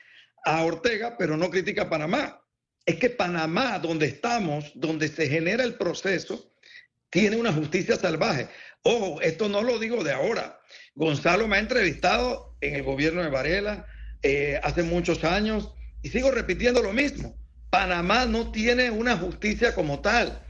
a Ortega, pero no critica a Panamá. Es que Panamá, donde estamos, donde se genera el proceso, tiene una justicia salvaje. Ojo, esto no lo digo de ahora. Gonzalo me ha entrevistado en el gobierno de Varela eh, hace muchos años y sigo repitiendo lo mismo. Panamá no tiene una justicia como tal.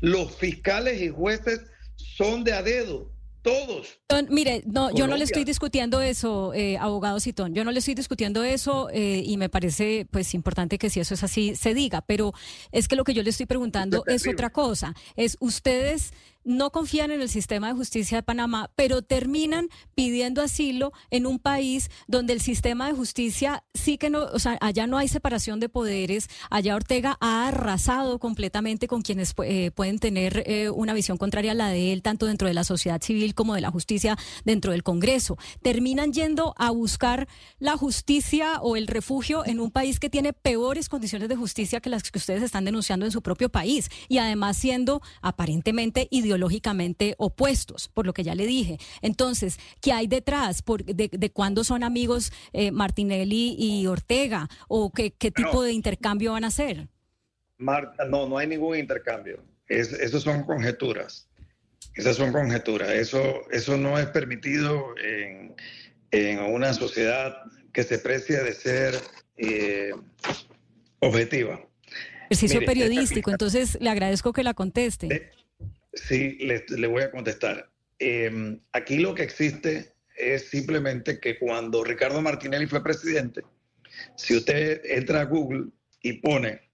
Los fiscales y jueces son de a dedo, todos. Don, mire, no, yo no le estoy discutiendo eso, eh, abogado Citón. Yo no le estoy discutiendo eso eh, y me parece pues importante que si eso es así se diga. Pero es que lo que yo le estoy preguntando es terrible. otra cosa. Es ustedes no confían en el sistema de justicia de Panamá, pero terminan pidiendo asilo en un país donde el sistema de justicia sí que no, o sea, allá no hay separación de poderes, allá Ortega ha arrasado completamente con quienes eh, pueden tener eh, una visión contraria a la de él, tanto dentro de la sociedad civil como de la justicia dentro del Congreso. Terminan yendo a buscar la justicia o el refugio en un país que tiene peores condiciones de justicia que las que ustedes están denunciando en su propio país y además siendo aparentemente ideológicamente opuestos, por lo que ya le dije. Entonces, ¿qué hay detrás? Por, de, de cuándo son amigos eh, Martinelli y Ortega? ¿O qué, qué tipo No. de intercambio van a hacer? Marta, no, no hay ningún intercambio. Es, eso son conjeturas. Esas son conjeturas. Eso, eso no es permitido en, en una sociedad que se precia de ser eh, objetiva. Ejercicio Mire, periodístico, entonces le agradezco que la conteste. Sí, le, le voy a contestar. Eh, aquí lo que existe es simplemente que cuando Ricardo Martinelli fue presidente, si usted entra a Google y pone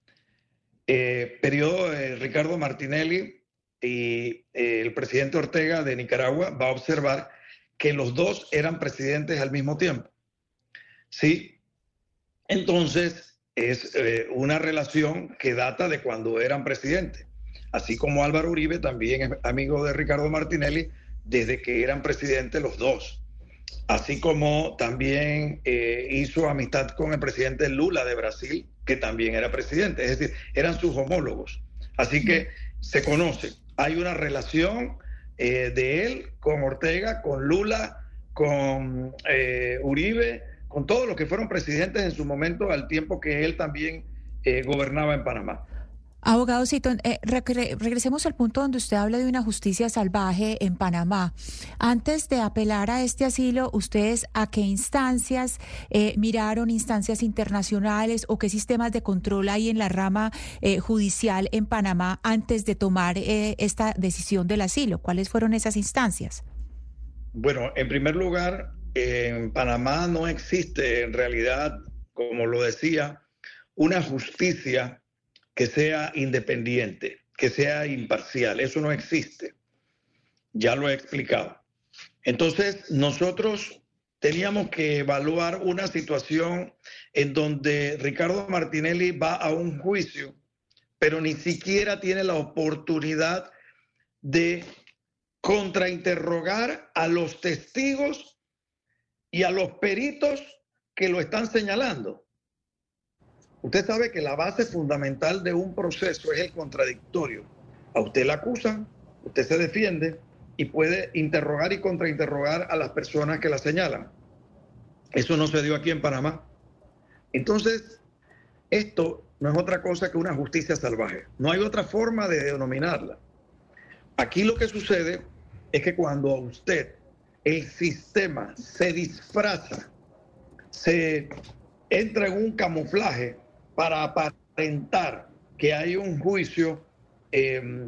eh, periodo Ricardo Martinelli y eh, el presidente Ortega de Nicaragua, va a observar que los dos eran presidentes al mismo tiempo. ¿sí? Entonces, es eh, una relación que data de cuando eran presidentes. Así como Álvaro Uribe también es amigo de Ricardo Martinelli desde que eran presidentes los dos. Así como también eh, hizo amistad con el presidente Lula de Brasil, que también era presidente. Es decir, eran sus homólogos. Así que se conoce. Hay una relación eh, de él con Ortega, con Lula, con eh, Uribe, con todos los que fueron presidentes en su momento al tiempo que él también gobernaba en Panamá. Abogado Cito, eh, regresemos al punto donde usted habla de una justicia salvaje en Panamá. Antes de apelar a este asilo, ¿ustedes a qué instancias miraron, instancias internacionales o qué sistemas de control hay en la rama judicial en Panamá antes de tomar esta decisión del asilo? ¿Cuáles fueron esas instancias? Bueno, en primer lugar, en Panamá no existe en realidad, como lo decía, una justicia que sea independiente, que sea imparcial. Eso no existe. Ya lo he explicado. Entonces, nosotros teníamos que evaluar una situación en donde Ricardo Martinelli va a un juicio, pero ni siquiera tiene la oportunidad de contrainterrogar a los testigos y a los peritos que lo están señalando. Usted sabe que la base fundamental de un proceso es el contradictorio. A usted la acusan, usted se defiende y puede interrogar y contrainterrogar a las personas que la señalan. Eso no se dio aquí en Panamá. Entonces, esto no es otra cosa que una justicia salvaje. No hay otra forma de denominarla. Aquí lo que sucede es que cuando a usted el sistema se disfraza, se entra en un camuflaje para aparentar que hay un juicio, em,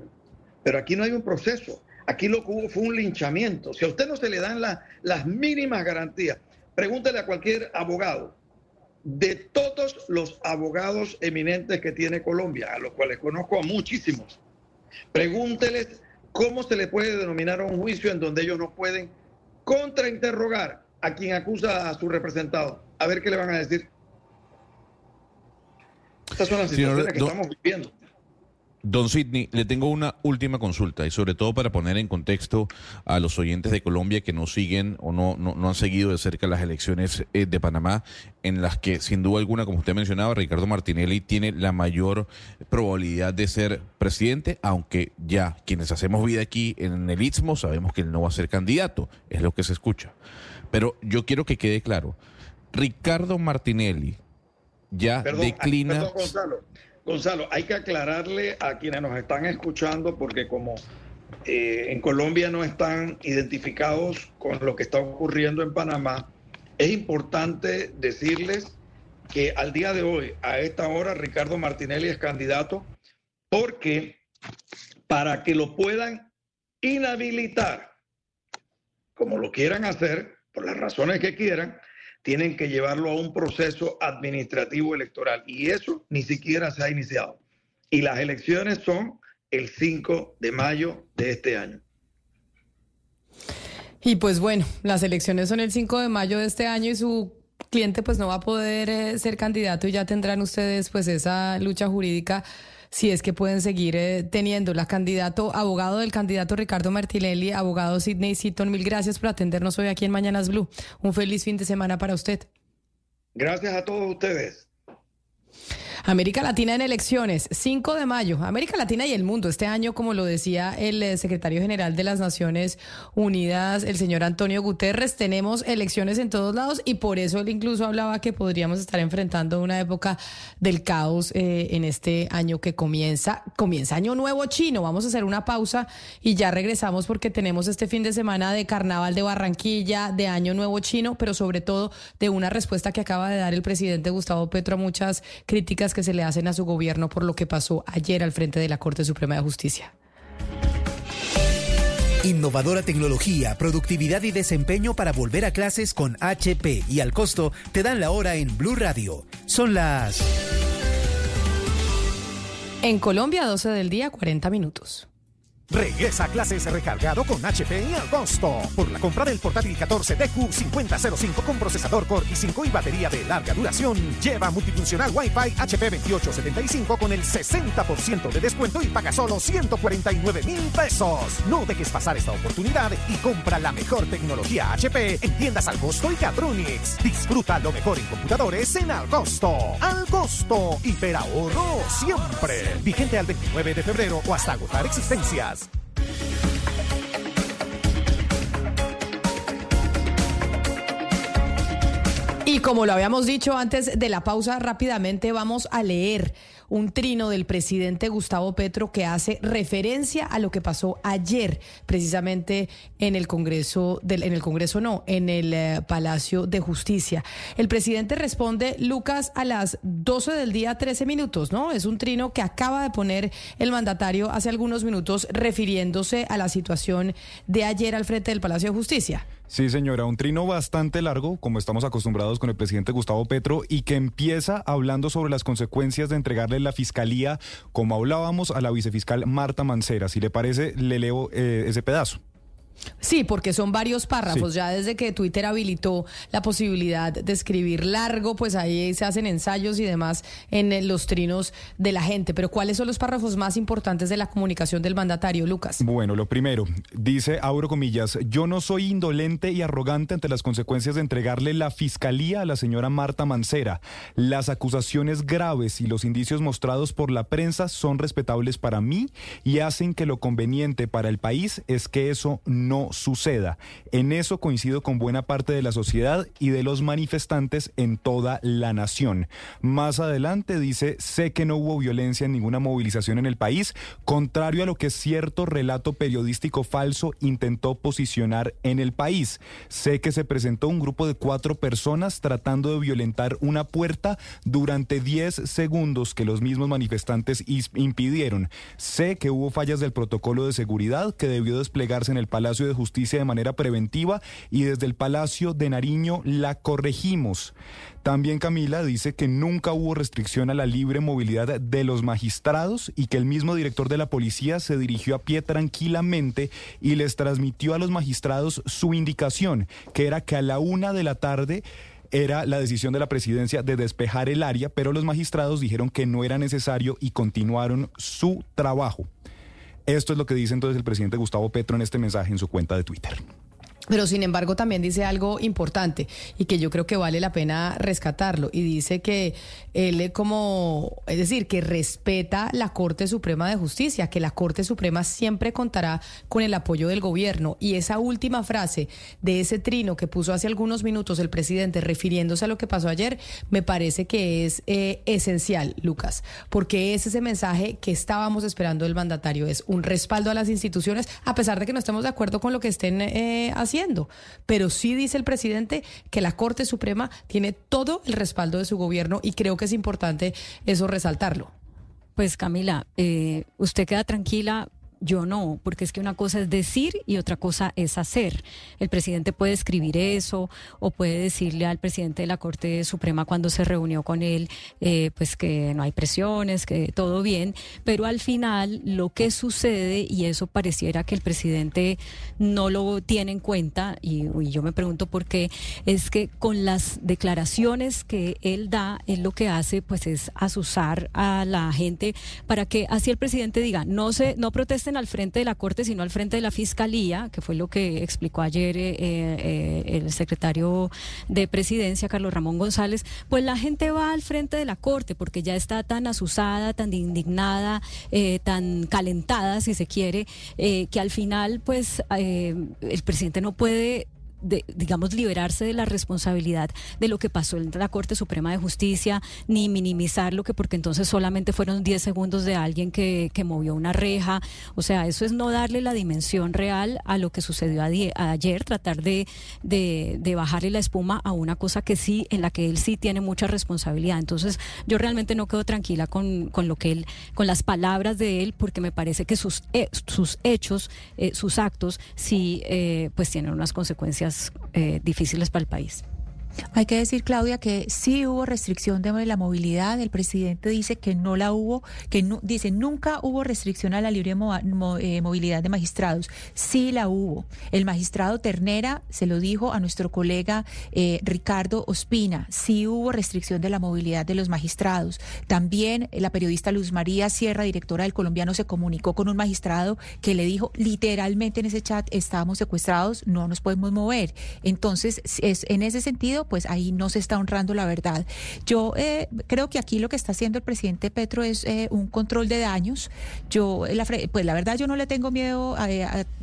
pero aquí no hay un proceso. Aquí lo que hubo fue un linchamiento. Si a usted no se le dan las mínimas garantías, pregúntele a cualquier abogado de todos los abogados eminentes que tiene Colombia, a los cuales conozco a muchísimos. Pregúnteles ¿Cómo se le puede denominar un juicio en donde ellos no pueden contrainterrogar a quien acusa a su representado? A ver qué le van a decir. Estas son las situaciones que estamos viviendo. Don Sidney, le tengo una última consulta y sobre todo para poner en contexto a los oyentes de Colombia que no siguen o no, no, han seguido de cerca las elecciones eh, de Panamá, en las que sin duda alguna, como usted mencionaba, Ricardo Martinelli tiene la mayor probabilidad de ser presidente, aunque ya quienes hacemos vida aquí en el Istmo sabemos que él no va a ser candidato, es lo que se escucha. Pero yo quiero que quede claro, Ricardo Martinelli ya declina... Gonzalo, hay que aclararle a quienes nos están escuchando porque como eh, en Colombia no están identificados con lo que está ocurriendo en Panamá, es importante decirles que al día de hoy, a esta hora, Ricardo Martinelli es candidato porque para que lo puedan inhabilitar, como lo quieran hacer, por las razones que quieran, tienen que llevarlo a un proceso administrativo electoral y eso ni siquiera se ha iniciado. Y las elecciones son el 5 de mayo de este año. Y pues bueno, las elecciones son el 5 de mayo de este año y su cliente pues no va a poder eh, ser candidato y ya tendrán ustedes pues esa lucha jurídica si es que pueden seguir eh, teniendo la candidato, abogado del candidato Ricardo Martinelli, abogado Sidney Seaton, mil gracias por atendernos hoy aquí en Mañanas Blue. Un feliz fin de semana para usted. Gracias a todos ustedes. América Latina en elecciones, 5 de mayo. América Latina y el mundo. Este año, como lo decía el eh, secretario general de las Naciones Unidas, el señor Antonio Guterres, tenemos elecciones en todos lados y por eso él incluso hablaba que podríamos estar enfrentando una época del caos eh, en este año que comienza. Comienza año nuevo chino. Vamos a hacer una pausa y ya regresamos porque tenemos este fin de semana de carnaval de Barranquilla, de año nuevo chino, pero sobre todo de una respuesta que acaba de dar el presidente Gustavo Petro a muchas críticas que se le hacen a su gobierno por lo que pasó ayer al frente de la Corte Suprema de Justicia. Innovadora tecnología, productividad y desempeño para volver a clases con HP y al costo te dan la hora en Blue Radio. Son las... En Colombia, 12 del día, 40 minutos. Regresa a clases recargado con HP y al costo. Por la compra del portátil 14 DQ5005 con procesador Core i5 y batería de larga duración, lleva multifuncional Wi-Fi HP 2875 con el 60% de descuento y paga solo 149 mil pesos. No dejes pasar esta oportunidad y compra la mejor tecnología HP en tiendas al costo y Catronics. Disfruta lo mejor en computadores en al costo. Al costo. Hiperahorro siempre. Vigente al 29 de febrero o hasta agotar existencias. Y como lo habíamos dicho antes de la pausa, rápidamente vamos a leer un trino del presidente Gustavo Petro que hace referencia a lo que pasó ayer, precisamente en el Congreso, del, en el Congreso no, en el eh, Palacio de Justicia. El presidente responde, Lucas, a las 12 del día, 13 minutos, ¿no? Es un trino que acaba de poner el mandatario hace algunos minutos refiriéndose a la situación de ayer al frente del Palacio de Justicia. Sí, señora, un trino bastante largo, como estamos acostumbrados con el presidente Gustavo Petro, y que empieza hablando sobre las consecuencias de entregarle la fiscalía, como hablábamos, a la vicefiscal Marta Mancera. Si le parece, le leo eh, ese pedazo. Sí, porque son varios párrafos. Ya desde que Twitter habilitó la posibilidad de escribir largo, pues ahí se hacen ensayos y demás en los trinos de la gente. Pero ¿cuáles son los párrafos más importantes de la comunicación del mandatario, Lucas? Bueno, lo primero, dice, abro comillas, yo no soy indolente y arrogante ante las consecuencias de entregarle la fiscalía a la señora Marta Mancera. Las acusaciones graves y los indicios mostrados por la prensa son respetables para mí y hacen que lo conveniente para el país es que eso no no suceda. En eso coincido con buena parte de la sociedad y de los manifestantes en toda la nación. Más adelante dice, sé que no hubo violencia en ninguna movilización en el país, contrario a lo que cierto relato periodístico falso intentó posicionar en el país. Sé que se presentó un grupo de cuatro personas tratando de violentar una puerta durante 10 segundos que los mismos manifestantes impidieron. Sé que hubo fallas del protocolo de seguridad que debió desplegarse en el Palacio de Justicia de manera preventiva y desde el Palacio de Nariño la corregimos. También Camila dice que nunca hubo restricción a la libre movilidad de los magistrados y que el mismo director de la policía se dirigió a pie tranquilamente y les transmitió a los magistrados su indicación, que era que a la una de la tarde era la decisión de la presidencia de despejar el área, pero los magistrados dijeron que no era necesario y continuaron su trabajo. Esto es lo que dice entonces el presidente Gustavo Petro en este mensaje en su cuenta de Twitter. Pero sin embargo también dice algo importante y que yo creo que vale la pena rescatarlo. Y dice que él como, es decir, que respeta la Corte Suprema de Justicia, que la Corte Suprema siempre contará con el apoyo del gobierno. Y esa última frase de ese trino que puso hace algunos minutos el presidente refiriéndose a lo que pasó ayer, me parece que es eh, esencial, Lucas, porque es ese mensaje que estábamos esperando del mandatario, es un respaldo a las instituciones, a pesar de que no estemos de acuerdo con lo que estén eh, haciendo pero sí dice el presidente que la Corte Suprema tiene todo el respaldo de su gobierno y creo que es importante eso resaltarlo. Pues Camila, eh, usted queda tranquila yo no, porque es que una cosa es decir y otra cosa es hacer. El presidente puede escribir eso o puede decirle al presidente de la Corte Suprema cuando se reunió con él, eh, pues que no hay presiones, que todo bien, pero al final lo que sucede, y eso pareciera que el presidente no lo tiene en cuenta, y, yo me pregunto por qué, es que con las declaraciones que él da, él lo que hace pues es asusar a la gente para que así el presidente diga, no se, no protesten al frente de la Corte, sino al frente de la Fiscalía, que fue lo que explicó ayer eh, eh, el secretario de Presidencia, Carlos Ramón González, pues la gente va al frente de la Corte porque ya está tan asusada, tan indignada, eh, tan calentada, si se quiere, que al final, pues el presidente no puede de, digamos, liberarse de la responsabilidad de lo que pasó en la Corte Suprema de Justicia, ni minimizar lo que, porque entonces solamente fueron 10 segundos de alguien que, que movió una reja. O sea, eso es no darle la dimensión real a lo que sucedió ayer, tratar de, de, de bajarle la espuma a una cosa que sí, en la que él sí tiene mucha responsabilidad. Entonces, yo realmente no quedo tranquila con, con lo que él, con las palabras de él, porque me parece que sus, eh, sus hechos, eh, sus actos, sí, eh, pues tienen unas consecuencias eh, difíciles para el país. Hay que decir, Claudia, que sí hubo restricción de la movilidad. El presidente dice que no la hubo, que dice nunca hubo restricción a la libre eh, movilidad de magistrados. Sí la hubo. El magistrado Ternera se lo dijo a nuestro colega eh, Ricardo Ospina. Sí hubo restricción de la movilidad de los magistrados. También la periodista Luz María Sierra, directora del Colombiano, se comunicó con un magistrado que le dijo literalmente en ese chat, estábamos secuestrados, no nos podemos mover. Entonces, es, en ese sentido, pues ahí no se está honrando la verdad. Yo eh, creo que aquí lo que está haciendo el presidente Petro es eh, un control de daños. Yo, la, pues la verdad, yo no le tengo miedo a,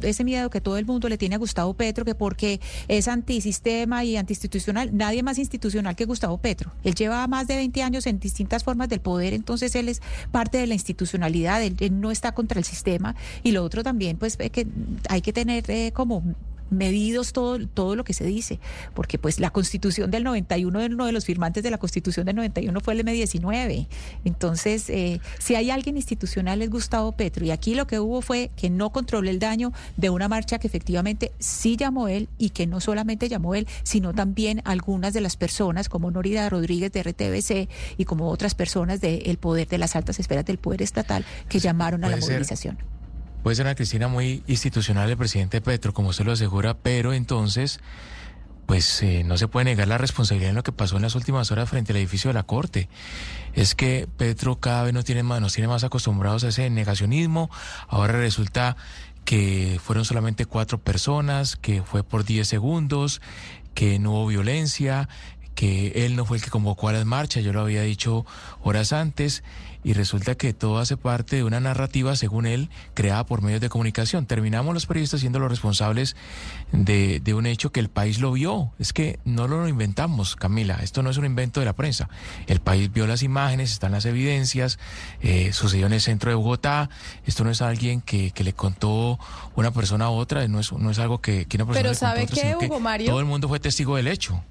ese miedo que todo el mundo le tiene a Gustavo Petro, que porque es antisistema y antiinstitucional, nadie más institucional que Gustavo Petro. Él lleva más de 20 años en distintas formas del poder, entonces él es parte de la institucionalidad, él, no está contra el sistema. Y lo otro también, pues que hay que tener eh, como medidos todo, todo lo que se dice, porque pues la constitución del 91, uno de los firmantes de la constitución del 91 fue el M19. Entonces, eh, si hay alguien institucional es Gustavo Petro, y aquí lo que hubo fue que no controló el daño de una marcha que efectivamente sí llamó él y que no solamente llamó él, sino también algunas de las personas como Norida Rodríguez de RTBC y como otras personas del poder de las altas esferas del poder estatal que llamaron a la movilización. Puede ser una Cristina muy institucional el presidente Petro, como usted lo asegura, pero entonces, pues eh, no se puede negar la responsabilidad en lo que pasó en las últimas horas frente al edificio de la Corte. Es que Petro cada vez no tiene más, nos tiene más acostumbrados a ese negacionismo. Ahora resulta que fueron solamente cuatro personas, que fue por diez segundos, que no hubo violencia, que él no fue el que convocó a las marchas, yo lo había dicho horas antes y resulta que todo hace parte de una narrativa, según él, creada por medios de comunicación. Terminamos los periodistas siendo los responsables de, un hecho que el país lo vio. Es que no lo inventamos, Camila. Esto no es un invento de la prensa. El país vio las imágenes, están las evidencias, eh, sucedió en el centro de Bogotá. Esto no es alguien que, le contó una persona a otra, no es, no es algo que, que una persona Pero ¿sabe qué, Hugo Mario? Todo el mundo fue testigo del hecho.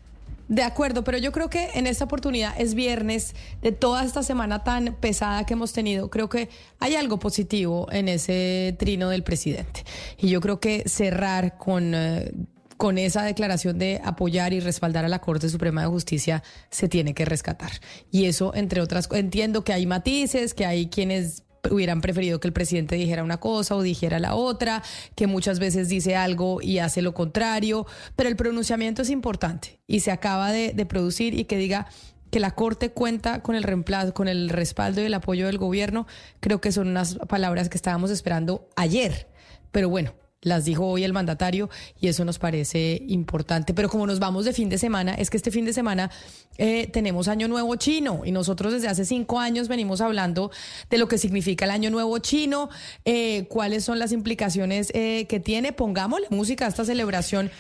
De acuerdo, pero yo creo que en esta oportunidad es viernes de toda esta semana tan pesada que hemos tenido. Creo que hay algo positivo en ese trino del presidente. Y yo creo que cerrar con... Eh, con esa declaración de apoyar y respaldar a la Corte Suprema de Justicia se tiene que rescatar. Y eso, entre otras, entiendo que hay matices, que hay quienes hubieran preferido que el presidente dijera una cosa o dijera la otra, que muchas veces dice algo y hace lo contrario, pero el pronunciamiento es importante y se acaba de, producir y que diga que la Corte cuenta con el reemplazo, con el respaldo y el apoyo del gobierno, creo que son unas palabras que estábamos esperando ayer. Pero bueno, las dijo hoy el mandatario y eso nos parece importante. Pero como nos vamos de fin de semana, es que este fin de semana eh, tenemos Año Nuevo Chino y nosotros desde hace cinco años venimos hablando de lo que significa el Año Nuevo Chino, eh, cuáles son las implicaciones eh, que tiene. Pongámosle música a esta celebración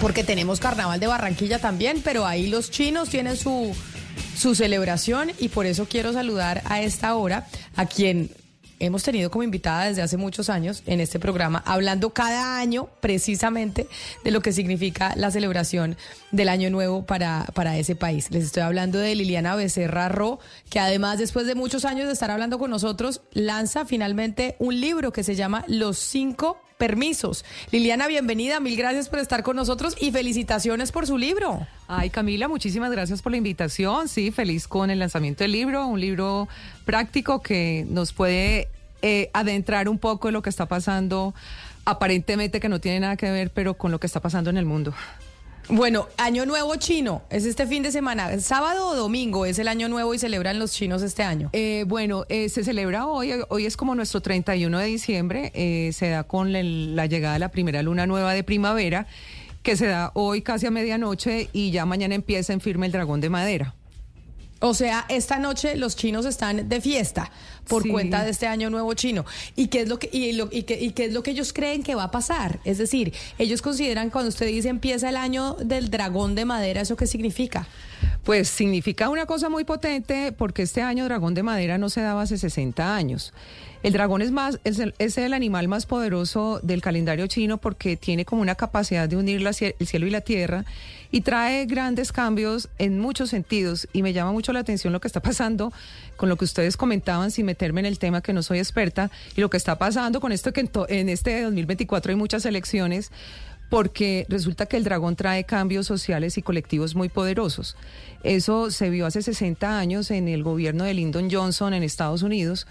porque tenemos Carnaval de Barranquilla también, pero ahí los chinos tienen su su celebración y por eso quiero saludar a esta hora a quien hemos tenido como invitada desde hace muchos años en este programa, hablando cada año precisamente de lo que significa la celebración del Año Nuevo para, para ese país. Les estoy hablando de Liliana Becerra Ro, que además, después de muchos años de estar hablando con nosotros, lanza finalmente un libro que se llama Los Cinco permisos. Liliana, bienvenida, mil gracias por estar con nosotros y felicitaciones por su libro. Ay, Camila, muchísimas gracias por la invitación. Sí, feliz con el lanzamiento del libro, un libro práctico que nos puede eh, adentrar un poco en lo que está pasando, aparentemente que no tiene nada que ver, pero con lo que está pasando en el mundo. Bueno, Año Nuevo Chino, es este fin de semana, sábado o domingo es el Año Nuevo y celebran los chinos este año. Eh, bueno, eh, se celebra hoy, hoy es como nuestro 31 de diciembre, eh, se da con la llegada de la primera luna nueva de primavera, que se da hoy casi a medianoche y ya mañana empieza en firme el dragón de madera. O sea, esta noche los chinos están de fiesta por cuenta de este año nuevo chino. ¿Y qué es lo que y, lo, y, qué, y qué es lo que ellos creen que va a pasar? Es decir, ellos consideran cuando usted dice empieza el año del dragón de madera, ¿eso qué significa? Pues significa una cosa muy potente porque este año dragón de madera no se daba hace 60 años. El dragón es más es el, es el animal más poderoso del calendario chino porque tiene como una capacidad de unir el cielo y la tierra y trae grandes cambios en muchos sentidos y me llama mucho la atención lo que está pasando con lo que ustedes comentaban sin meterme en el tema que no soy experta y lo que está pasando con esto que en, en este 2024 hay muchas elecciones porque resulta que el dragón trae cambios sociales y colectivos muy poderosos. Eso se vio hace 60 años en el gobierno de Lyndon Johnson en Estados Unidos,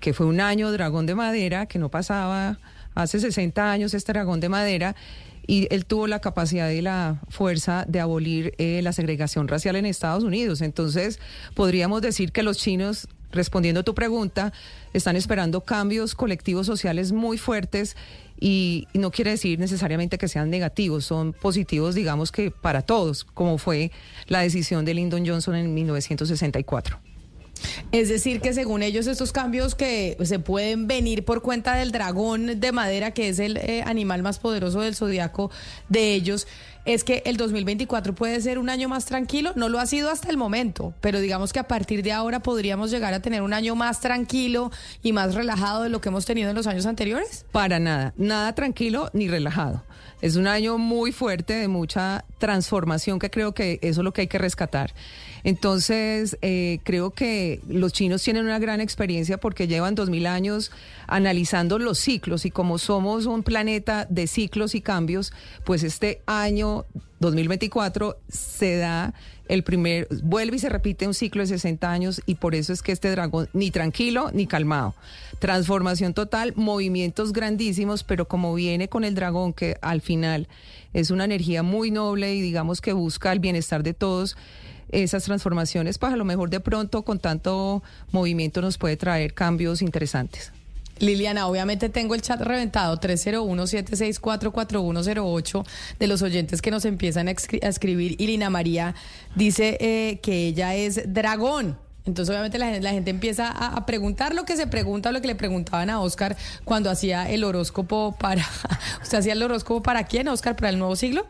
que fue un año dragón de madera, que no pasaba hace 60 años este dragón de madera, y él tuvo la capacidad y la fuerza de abolir eh, la segregación racial en Estados Unidos. Entonces, podríamos decir que los chinos, respondiendo a tu pregunta, están esperando cambios colectivos sociales muy fuertes y no quiere decir necesariamente que sean negativos, son positivos, digamos que para todos, como fue la decisión de Lyndon Johnson en 1964. Es decir, que según ellos estos cambios que se pueden venir por cuenta del dragón de madera, que es el eh, animal más poderoso del zodiaco de ellos, es que el 2024 puede ser un año más tranquilo. No lo ha sido hasta el momento, pero digamos que a partir de ahora podríamos llegar a tener un año más tranquilo y más relajado de lo que hemos tenido en los años anteriores. Para nada, nada tranquilo ni relajado. Es un año muy fuerte de mucha transformación que creo que eso es lo que hay que rescatar. Entonces, eh, creo que los chinos tienen una gran experiencia porque llevan dos mil años analizando los ciclos y como somos un planeta de ciclos y cambios, pues este año 2024 se da el primer, vuelve y se repite un ciclo de 60 años y por eso es que este dragón ni tranquilo ni calmado. Transformación total, movimientos grandísimos, pero como viene con el dragón que al final es una energía muy noble y digamos que busca el bienestar de todos, esas transformaciones, pues a lo mejor de pronto con tanto movimiento nos puede traer cambios interesantes. Liliana, obviamente tengo el chat reventado 301-764-4108 de los oyentes que nos empiezan a, escribir. Y Lina María dice eh, que ella es dragón. Entonces, obviamente, la gente, empieza a, preguntar lo que se pregunta, lo que le preguntaban a Oscar cuando hacía el horóscopo para. ¿Usted hacía el horóscopo para quién, Oscar? ¿Para el nuevo siglo?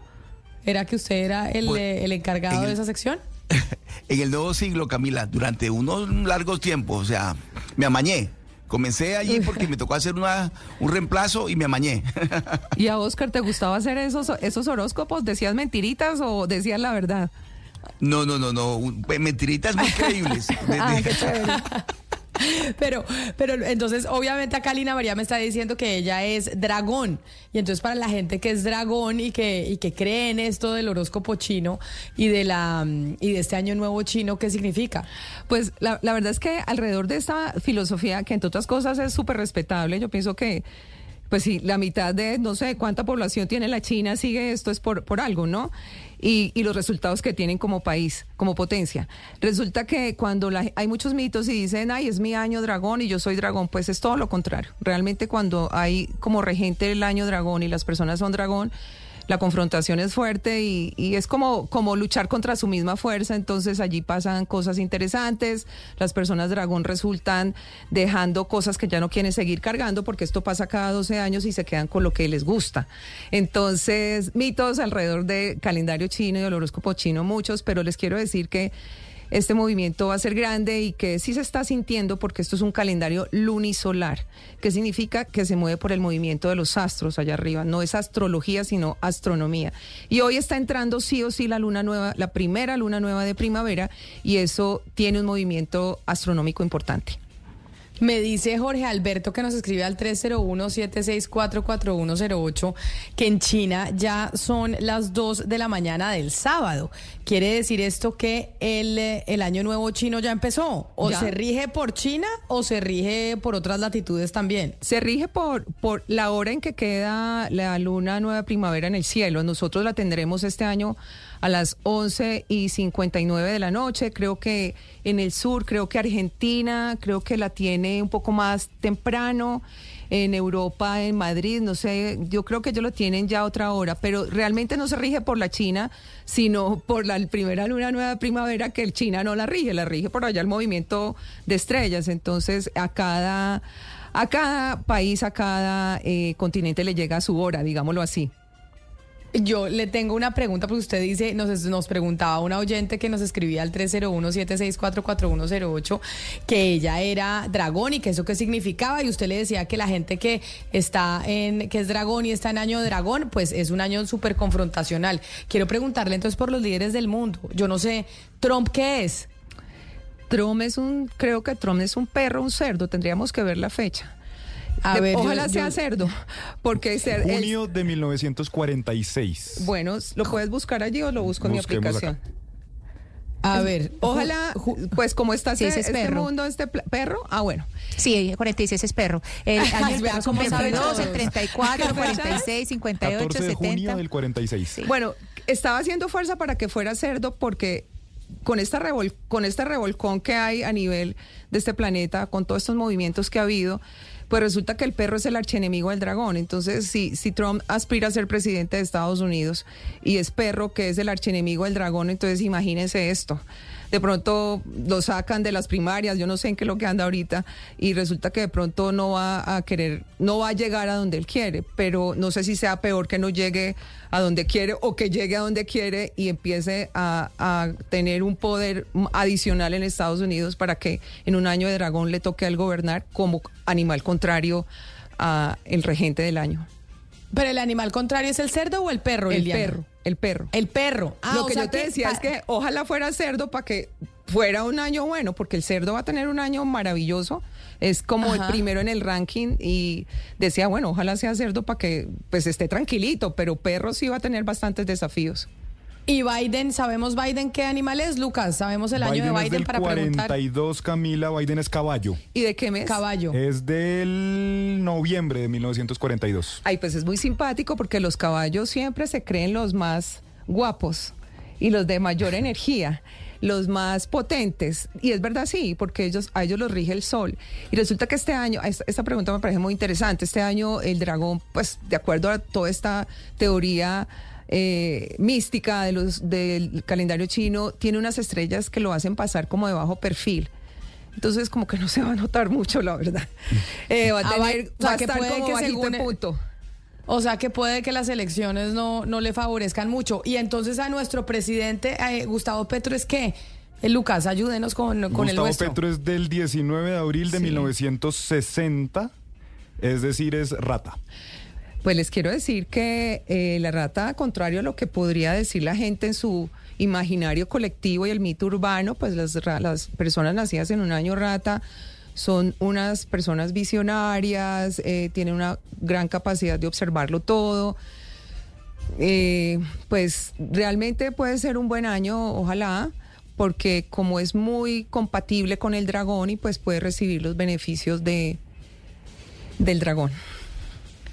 ¿Era que usted era el, encargado de esa sección? en el nuevo siglo, Camila, durante unos largos tiempos, o sea, me amañé. Comencé allí porque me tocó hacer una, un reemplazo y me amañé. ¿Y a Oscar te gustaba hacer esos, esos horóscopos? ¿Decías mentiritas o decías la verdad? No, no, no, no. Mentiritas muy creíbles. ah, qué chévere. Pero, pero entonces, obviamente acá Lina María me está diciendo que ella es dragón. Y entonces para la gente que es dragón y que, y que cree en esto del horóscopo chino y de la y de este año nuevo chino, ¿qué significa? Pues la, la verdad es que alrededor de esta filosofía, que entre otras cosas es súper respetable, yo pienso que pues sí, la mitad de no sé cuánta población tiene la China sigue esto es por, por algo, ¿no? Y, y los resultados que tienen como país, como potencia. Resulta que cuando hay muchos mitos y dicen, ay, es mi año dragón y yo soy dragón, pues es todo lo contrario. Realmente cuando hay como regente el año dragón y las personas son dragón, la confrontación es fuerte y, es como, como luchar contra su misma fuerza, entonces allí pasan cosas interesantes, las personas dragón resultan dejando cosas que ya no quieren seguir cargando porque esto pasa cada 12 años y se quedan con lo que les gusta. Entonces, mitos alrededor de calendario chino y el horóscopo chino muchos, pero les quiero decir que este movimiento va a ser grande y que sí se está sintiendo porque esto es un calendario lunisolar, que significa que se mueve por el movimiento de los astros allá arriba. No es astrología, sino astronomía. Y hoy está entrando sí o sí la luna nueva, la primera luna nueva de primavera, y eso tiene un movimiento astronómico importante. Me dice Jorge Alberto que nos escribe al 301-764-4108 que en China ya son las 2 de la mañana del sábado. ¿Quiere decir esto que el, eh, el año nuevo chino ya empezó? ¿O se rige por China o se rige por otras latitudes también? Se rige por, por la hora en que queda la luna nueva primavera en el cielo. Nosotros la tendremos este año a las 11 y 59 de la noche. Creo que en el sur, creo que Argentina, creo que la tiene un poco más temprano. En Europa, en Madrid, no sé, yo creo que ellos lo tienen ya a otra hora, pero realmente no se rige por la China, sino por la primera luna nueva primavera que el China no la rige, la rige por allá el movimiento de estrellas. Entonces, a cada, a cada país, a cada eh, continente le llega su hora, digámoslo así. Yo le tengo una pregunta, porque usted dice, nos, nos preguntaba una oyente que nos escribía al 301-764-4108 que ella era dragón y que eso qué significaba, y usted le decía que la gente que está en, que es dragón y está en año de dragón, pues es un año súper confrontacional. Quiero preguntarle entonces por los líderes del mundo. Yo no sé, ¿Trump qué es? Trump es un, creo que Trump es un perro, un cerdo, tendríamos que ver la fecha. A ver, ojalá sea cerdo, porque ser, Junio de 1946. Bueno, ¿lo puedes buscar allí o lo busco en mi aplicación? A ver, ojalá, pues como está sí, este, es este perro. mundo, este perro, ah, bueno. Sí, 46 es perro. El año del perro son ¿Cómo sabe 22, todo? el 34, ¿Qué fecha? 46, 58, 14 de junio 70. del 46. Bueno, estaba haciendo fuerza para que fuera cerdo porque con esta revol con este revolcón que hay a nivel de este planeta, con todos estos movimientos que ha habido, pues resulta que el perro es el archienemigo del dragón. Entonces, si, si Trump aspira a ser presidente de Estados Unidos y es perro que es el archienemigo del dragón, entonces imagínense esto. De pronto lo sacan de las primarias, yo no sé en qué es lo que anda ahorita, y resulta que de pronto no va a querer, no va a llegar a donde él quiere, pero no sé si sea peor que no llegue a donde quiere o que llegue a donde quiere y empiece a, a tener un poder adicional en Estados Unidos para que en un año de dragón le toque a él gobernar como animal contrario a el regente del año. Pero el animal contrario es el cerdo o el perro, El Liliana? perro, el perro. El perro. Ah, Lo que yo te decía es que ojalá fuera cerdo para que fuera un año bueno, porque el cerdo va a tener un año maravilloso. Es como Ajá. el primero en el ranking y decía, bueno, ojalá sea cerdo para que pues esté tranquilito, pero perro sí va a tener bastantes desafíos. Y Biden, ¿sabemos Biden qué animal es, Lucas? ¿Sabemos el año Biden de es Biden del para preguntar? 42, Camila. Biden es caballo. ¿Y de qué mes? Caballo. Es del noviembre de 1942. Ay, pues es muy simpático porque los caballos siempre se creen los más guapos y los de mayor energía, los más potentes. Y es verdad, sí, porque ellos, a ellos los rige el sol. Y resulta que este año, esta, esta pregunta me parece muy interesante, este año el dragón, pues de acuerdo a toda esta teoría eh, mística de los, del calendario chino, tiene unas estrellas que lo hacen pasar como de bajo perfil. Entonces, como que no se va a notar mucho, la verdad. Eh, va a Ah, va- o sea, va a que estar puede como que bajito según en el- punto. O sea que puede que las elecciones no, no le favorezcan mucho. Y entonces a nuestro presidente, eh, Gustavo Petro, es que, eh, Lucas, ayúdenos con, con el Gustavo nuestro. Petro es del 19 de abril de 1960, es decir, es rata. Pues les quiero decir que eh, la rata, contrario a lo que podría decir la gente en su imaginario colectivo y el mito urbano, pues las, las personas nacidas en un año rata son unas personas visionarias, eh, tienen una gran capacidad de observarlo todo. Eh, pues realmente puede ser un buen año, ojalá, porque como es muy compatible con el dragón y pues puede recibir los beneficios de, del dragón.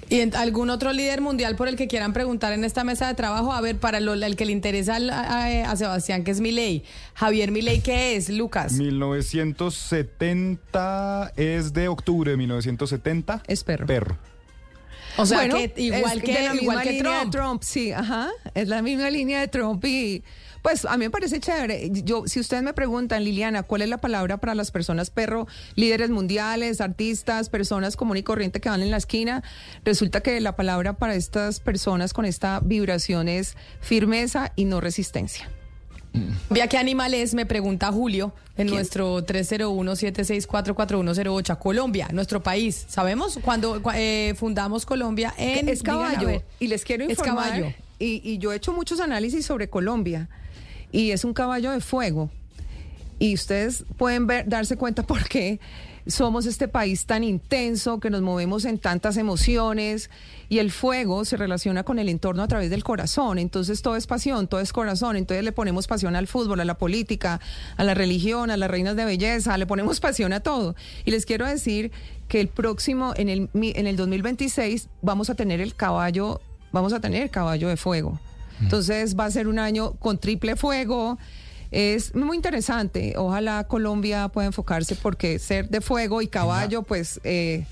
¿Y en- algún otro líder mundial por el que quieran preguntar en esta mesa de trabajo? A ver, para lo- el que le interesa al- a, a Sebastián, que es Milei. Javier Milei, ¿qué es, Lucas? 1970 es de octubre de 1970. Es perro. Perro. O sea, Bueno, que igual es que, de la igual misma que línea Trump. de Trump, sí, ajá, es la misma línea de Trump y pues a mí me parece chévere. Yo, si ustedes me preguntan, Liliana, ¿cuál es la palabra para las personas perro, líderes mundiales, artistas, personas común y corriente que van en la esquina? Resulta que la palabra para estas personas con esta vibración es firmeza y no resistencia. Vea qué animal es, me pregunta Julio en nuestro 301-764-4108. Colombia, nuestro país. ¿Sabemos? Cuando cua- eh, fundamos Colombia en... es digan, caballo. ver. Y les quiero Es informar. caballo. Y, y yo he hecho muchos análisis sobre Colombia. Y es un caballo de fuego. Y ustedes pueden ver, darse cuenta por qué somos este país tan intenso, que nos movemos en tantas emociones. Y el fuego se relaciona con el entorno a través del corazón. Entonces todo es pasión, todo es corazón. Entonces le ponemos pasión al fútbol, a la política, a la religión, a las reinas de belleza, le ponemos pasión a todo. Y les quiero decir que el próximo, en el, en el 2026, vamos a tener el caballo, vamos a tener el caballo de fuego. Entonces va a ser un año con triple fuego. Es muy interesante. Ojalá Colombia pueda enfocarse porque ser de fuego y caballo, pues eh,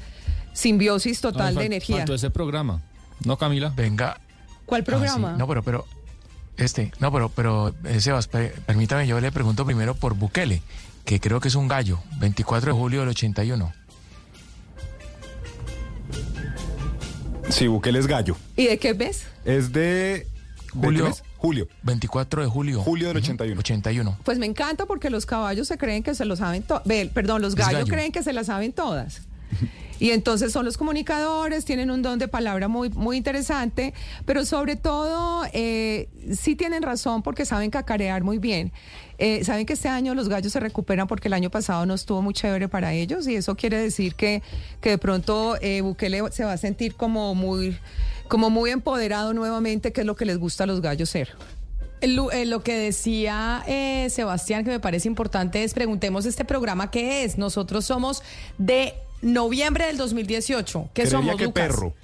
simbiosis total No, de energía. Faltó ese programa. ¿No, Camila? Venga. ¿Cuál programa? Ah, sí. No, pero, pero, este, no, pero, pero, eh, Sebas, pe- permítame, yo le pregunto primero por Bukele, que creo que es un gallo, 24 de julio del 81. Sí, Bukele es gallo. ¿Y de qué ves? Es de... ¿de Julio. Julio. 24 de julio. Julio del 81. 81. Pues me encanta porque los caballos se creen que se lo saben todo. Perdón, los gallos gallo. creen que se las saben todas. Y entonces son los comunicadores, tienen un don de palabra muy, muy interesante, pero sobre todo eh, sí tienen razón porque saben cacarear muy bien. Eh, saben que este año los gallos se recuperan porque el año pasado no estuvo muy chévere para ellos y eso quiere decir que, que de pronto eh, Bukele se va a sentir como muy, como muy empoderado nuevamente, que es lo que les gusta a los gallos ser. Lo, eh, lo que decía eh, Sebastián, que me parece importante, es preguntemos este programa qué es. Nosotros somos de noviembre del 2018. ¿Qué somos, que Lucas? perro.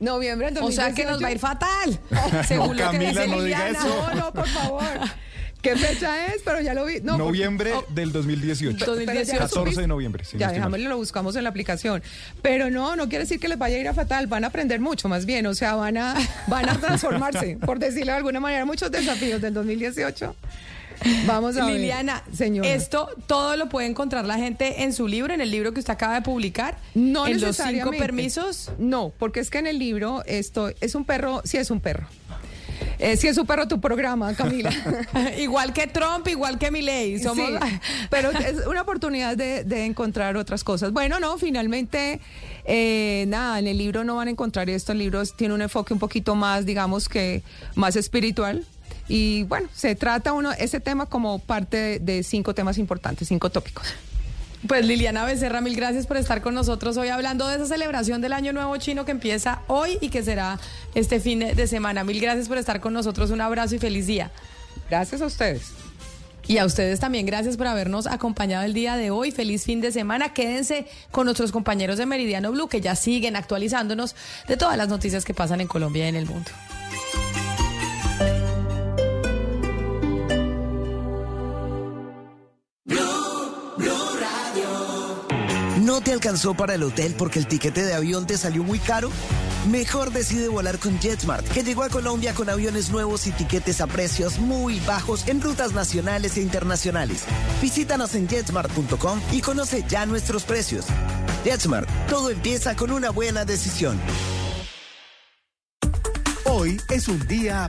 Noviembre del O sea que nos va a ir fatal. según lo que Camila, dice no diga eso. No, no, por favor. ¿Qué fecha es? Pero ya lo vi. No, porque- noviembre del 2018. 2018. 14 de noviembre. si no ya, mal. dejámoslo, lo buscamos en la aplicación. Pero no, no quiere decir que les vaya a ir a fatal, van a aprender mucho más bien, o sea, van a, van a transformarse, por decirlo de alguna manera, muchos desafíos del 2018. Vamos a ver. Liliana, señor. esto todo lo puede encontrar la gente en su libro, en el libro que usted acaba de publicar. No en los cinco permisos. No, porque es que en el libro esto es un perro, sí es un perro. Eh, sí es un perro tu programa, Camila. igual que Trump, igual que Milley. Somos... Sí, pero es una oportunidad de, de encontrar otras cosas. Bueno, no, finalmente, eh, nada, en el libro no van a encontrar esto. El libro tiene un enfoque un poquito más, digamos que, más espiritual. Y bueno, se trata uno, ese tema como parte de, de cinco temas importantes, cinco tópicos. Pues Liliana Becerra, mil gracias por estar con nosotros hoy hablando de esa celebración del Año Nuevo Chino que empieza hoy y que será este fin de semana. Mil gracias por estar con nosotros. Un abrazo y feliz día. Gracias a ustedes. Y a ustedes también, gracias por habernos acompañado el día de hoy. Feliz fin de semana. Quédense con nuestros compañeros de Meridiano Blue que ya siguen actualizándonos de todas las noticias que pasan en Colombia y en el mundo. ¿No te alcanzó para el hotel porque el tiquete de avión te salió muy caro? Mejor decide volar con JetSmart, que llegó a Colombia con aviones nuevos y tiquetes a precios muy bajos en rutas nacionales e internacionales. Visítanos en jetsmart.com y conoce ya nuestros precios. JetSmart, todo empieza con una buena decisión. Hoy es un día...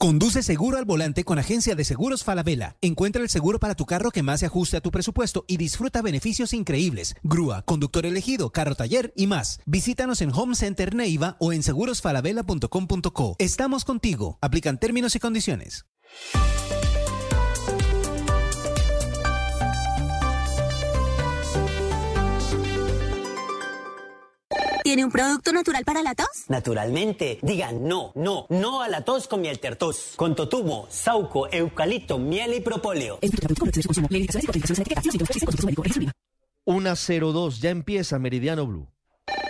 Conduce seguro al volante con Agencia de Seguros Falabella. Encuentra el seguro para tu carro que más se ajuste a tu presupuesto y disfruta beneficios increíbles. Grúa, conductor elegido, carro taller y más. Visítanos en Home Center Neiva o en segurosfalabella.com.co. Estamos contigo. Aplican términos y condiciones. ¿Tiene un producto natural para la tos? Naturalmente, diga no, no, no a la tos con miel tertos. Con totumo, sauco, eucalipto, miel y propóleo. Una 02, ya empieza Meridiano Blue.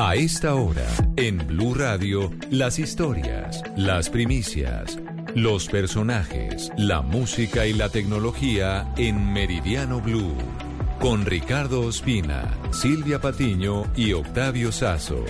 A esta hora, en Blue Radio, las historias, las primicias, los personajes, la música y la tecnología en Meridiano Blue. Con Ricardo Ospina, Silvia Patiño y Octavio Sazo.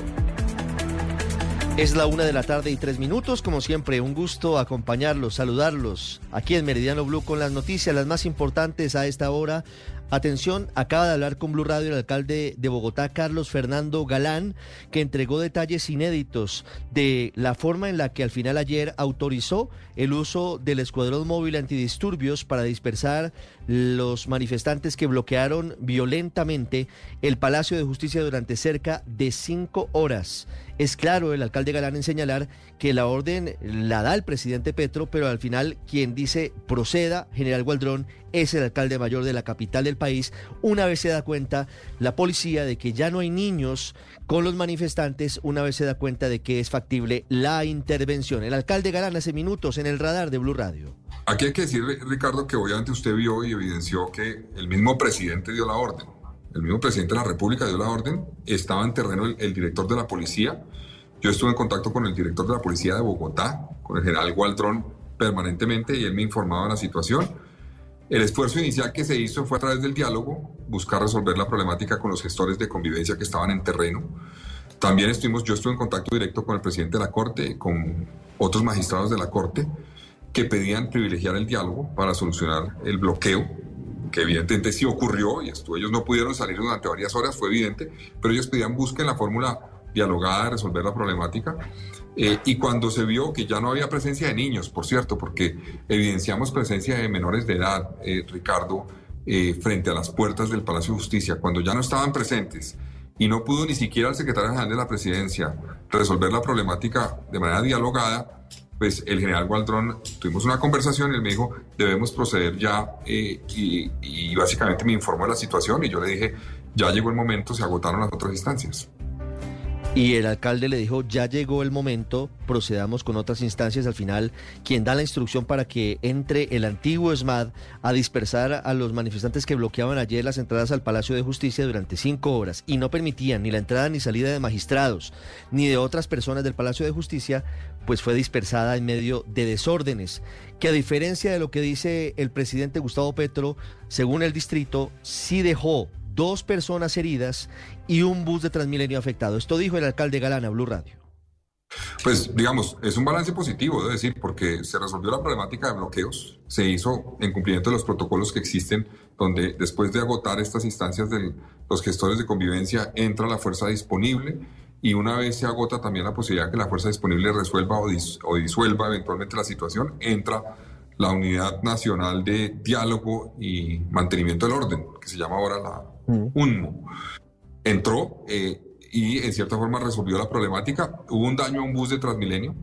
Es la una de la tarde y tres minutos. Como siempre, un gusto acompañarlos, saludarlos aquí en Meridiano Blue con las noticias, las más importantes a esta hora. Atención, acaba de hablar con Blue Radio el alcalde de Bogotá, Carlos Fernando Galán, que entregó detalles inéditos de la forma en la que al final ayer autorizó el uso del escuadrón móvil antidisturbios para dispersar los manifestantes que bloquearon violentamente el Palacio de Justicia durante cerca de cinco horas. Es claro el alcalde Galán en señalar que la orden la da el presidente Petro, pero al final quien dice proceda, general Gualdrón, es el alcalde mayor de la capital del país, una vez se da cuenta la policía de que ya no hay niños con los manifestantes, una vez se da cuenta de que es factible la intervención. El alcalde Galán hace minutos en el radar de Blue Radio. Aquí hay que decir, Ricardo, que obviamente usted vio y evidenció que el mismo presidente dio la orden. El mismo presidente de la República dio la orden. Estaba en terreno el, director de la policía. Yo estuve en contacto con el director de la policía de Bogotá, con el general Gualdrón, permanentemente y él me informaba de la situación. El esfuerzo inicial que se hizo fue a través del diálogo, buscar resolver la problemática con los gestores de convivencia que estaban en terreno. También estuvimos, yo estuve en contacto directo con el presidente de la Corte, con otros magistrados de la Corte, que pedían privilegiar el diálogo para solucionar el bloqueo, que evidentemente sí ocurrió y esto, ellos no pudieron salir durante varias horas, fue evidente, pero ellos pedían busquen la fórmula dialogada de resolver la problemática. Eh, y cuando se vio que ya no había presencia de niños, por cierto, porque evidenciamos presencia de menores de edad, eh, Ricardo, eh, frente a las puertas del Palacio de Justicia, cuando ya no estaban presentes y no pudo ni siquiera el secretario general de la presidencia resolver la problemática de manera dialogada, pues el general Gualdrón, tuvimos una conversación y él me dijo, debemos proceder ya y, y básicamente me informó de la situación y yo le dije, ya llegó el momento, se agotaron las otras instancias. Y el alcalde le dijo, ya llegó el momento, procedamos con otras instancias. Al final, quien da la instrucción para que entre el antiguo ESMAD a dispersar a los manifestantes que bloqueaban ayer las entradas al Palacio de Justicia durante cinco horas y no permitían ni la entrada ni salida de magistrados ni de otras personas del Palacio de Justicia, pues fue dispersada en medio de desórdenes, que a diferencia de lo que dice el presidente Gustavo Petro, según el distrito, sí dejó dos personas heridas y un bus de Transmilenio afectado. Esto dijo el alcalde Galana, Blue Radio. Pues digamos, es un balance positivo, debo decir, porque se resolvió la problemática de bloqueos, se hizo en cumplimiento de los protocolos que existen, donde después de agotar estas instancias de los gestores de convivencia entra la fuerza disponible y una vez se agota también la posibilidad que la fuerza disponible resuelva o, o disuelva eventualmente la situación, entra la Unidad Nacional de Diálogo y Mantenimiento del Orden, que se llama ahora la UNMO. Entró eh, y en cierta forma resolvió la problemática. Hubo un daño a un bus de Transmilenio.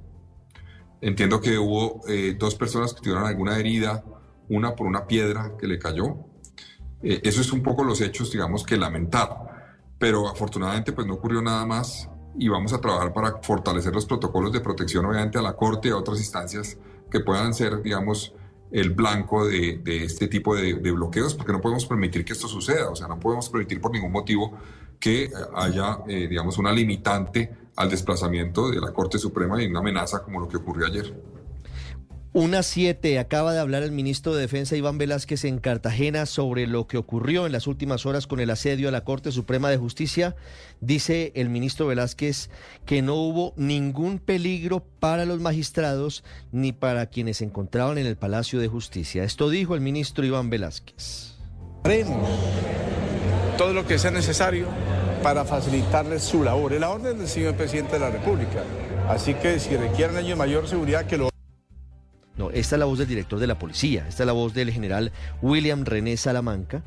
Entiendo que hubo eh, dos personas que tuvieron alguna herida, una por una piedra que le cayó. Eh, eso es un poco los hechos, digamos, que lamentar. Pero afortunadamente pues no ocurrió nada más y vamos a trabajar para fortalecer los protocolos de protección, obviamente, a la Corte y a otras instancias que puedan ser, digamos, el blanco de, este tipo de, bloqueos, porque no podemos permitir que esto suceda, o sea, no podemos permitir por ningún motivo que haya, eh, digamos, una limitante al desplazamiento de la Corte Suprema y una amenaza como lo que ocurrió ayer. Una siete, acaba de hablar el ministro de Defensa Iván Velázquez en Cartagena sobre lo que ocurrió en las últimas horas con el asedio a la Corte Suprema de Justicia. Dice el ministro Velázquez que no hubo ningún peligro para los magistrados ni para quienes se encontraban en el Palacio de Justicia. Esto dijo el ministro Iván Velázquez. Haremos todo lo que sea necesario para facilitarles su labor. Es la orden del señor presidente de la República. Así que si requieren ellos mayor seguridad, que lo no, esta es la voz del director de la policía, esta es la voz del general William René Salamanca,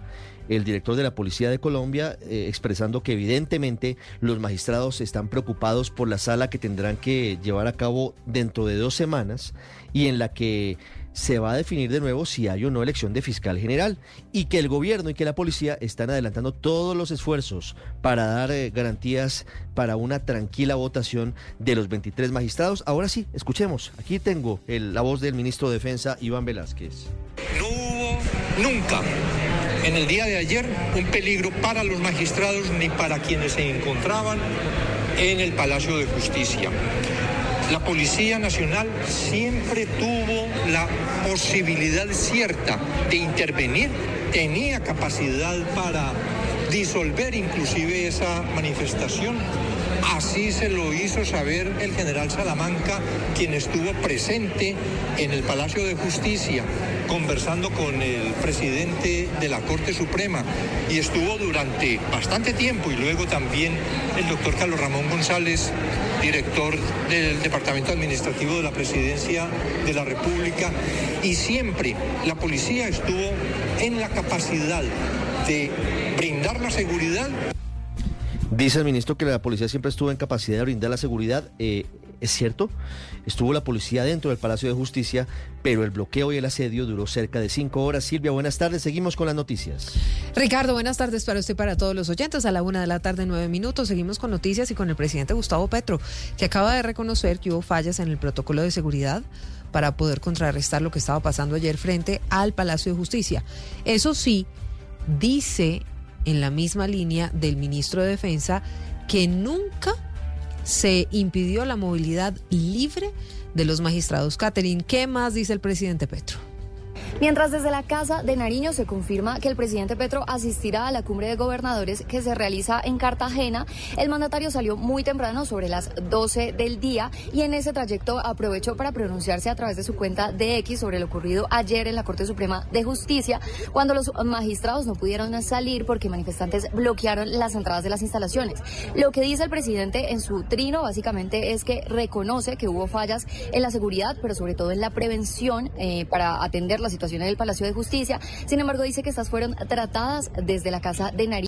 el director de la Policía de Colombia, eh, expresando que evidentemente los magistrados están preocupados por la sala que tendrán que llevar a cabo dentro de dos semanas y en la que se va a definir de nuevo si hay o no elección de fiscal general y que el gobierno y que la policía están adelantando todos los esfuerzos para dar eh, garantías para una tranquila votación de los 23 magistrados. Ahora sí, escuchemos. Aquí tengo la voz del ministro de Defensa, Iván Velázquez. No hubo nunca en el día de ayer un peligro para los magistrados ni para quienes se encontraban en el Palacio de Justicia. La Policía Nacional siempre tuvo la posibilidad cierta de intervenir, tenía capacidad para disolver inclusive esa manifestación. Así se lo hizo saber el general Salamanca, quien estuvo presente en el Palacio de Justicia conversando con el presidente de la Corte Suprema. Y estuvo durante bastante tiempo y luego también el doctor Carlos Ramón González, director del Departamento Administrativo de la Presidencia de la República. Y siempre la policía estuvo en la capacidad de brindar la seguridad Dice el ministro que la policía siempre estuvo en capacidad de brindar la seguridad. Eh, es cierto, estuvo la policía dentro del Palacio de Justicia, pero el bloqueo y el asedio duró cerca de cinco horas. Silvia, buenas tardes. Seguimos con las noticias. Ricardo, buenas tardes para usted para todos los oyentes. A la una de la tarde, nueve minutos. Seguimos con noticias y con el presidente Gustavo Petro, que acaba de reconocer que hubo fallas en el protocolo de seguridad para poder contrarrestar lo que estaba pasando ayer frente al Palacio de Justicia. Eso sí, dice en la misma línea del ministro de Defensa que nunca se impidió la movilidad libre de los magistrados. Catherine, ¿qué más dice el presidente Petro? Mientras desde la Casa de Nariño se confirma que el presidente Petro asistirá a la cumbre de gobernadores que se realiza en Cartagena, el mandatario salió muy temprano sobre las 12 del día y en ese trayecto aprovechó para pronunciarse a través de su cuenta de X sobre lo ocurrido ayer en la Corte Suprema de Justicia, cuando los magistrados no pudieron salir porque manifestantes bloquearon las entradas de las instalaciones. Lo que dice el presidente en su trino básicamente es que reconoce que hubo fallas en la seguridad, pero sobre todo en la prevención eh, para atender la situación en el Palacio de Justicia. Sin embargo, dice que estas fueron tratadas desde la Casa de Nariz.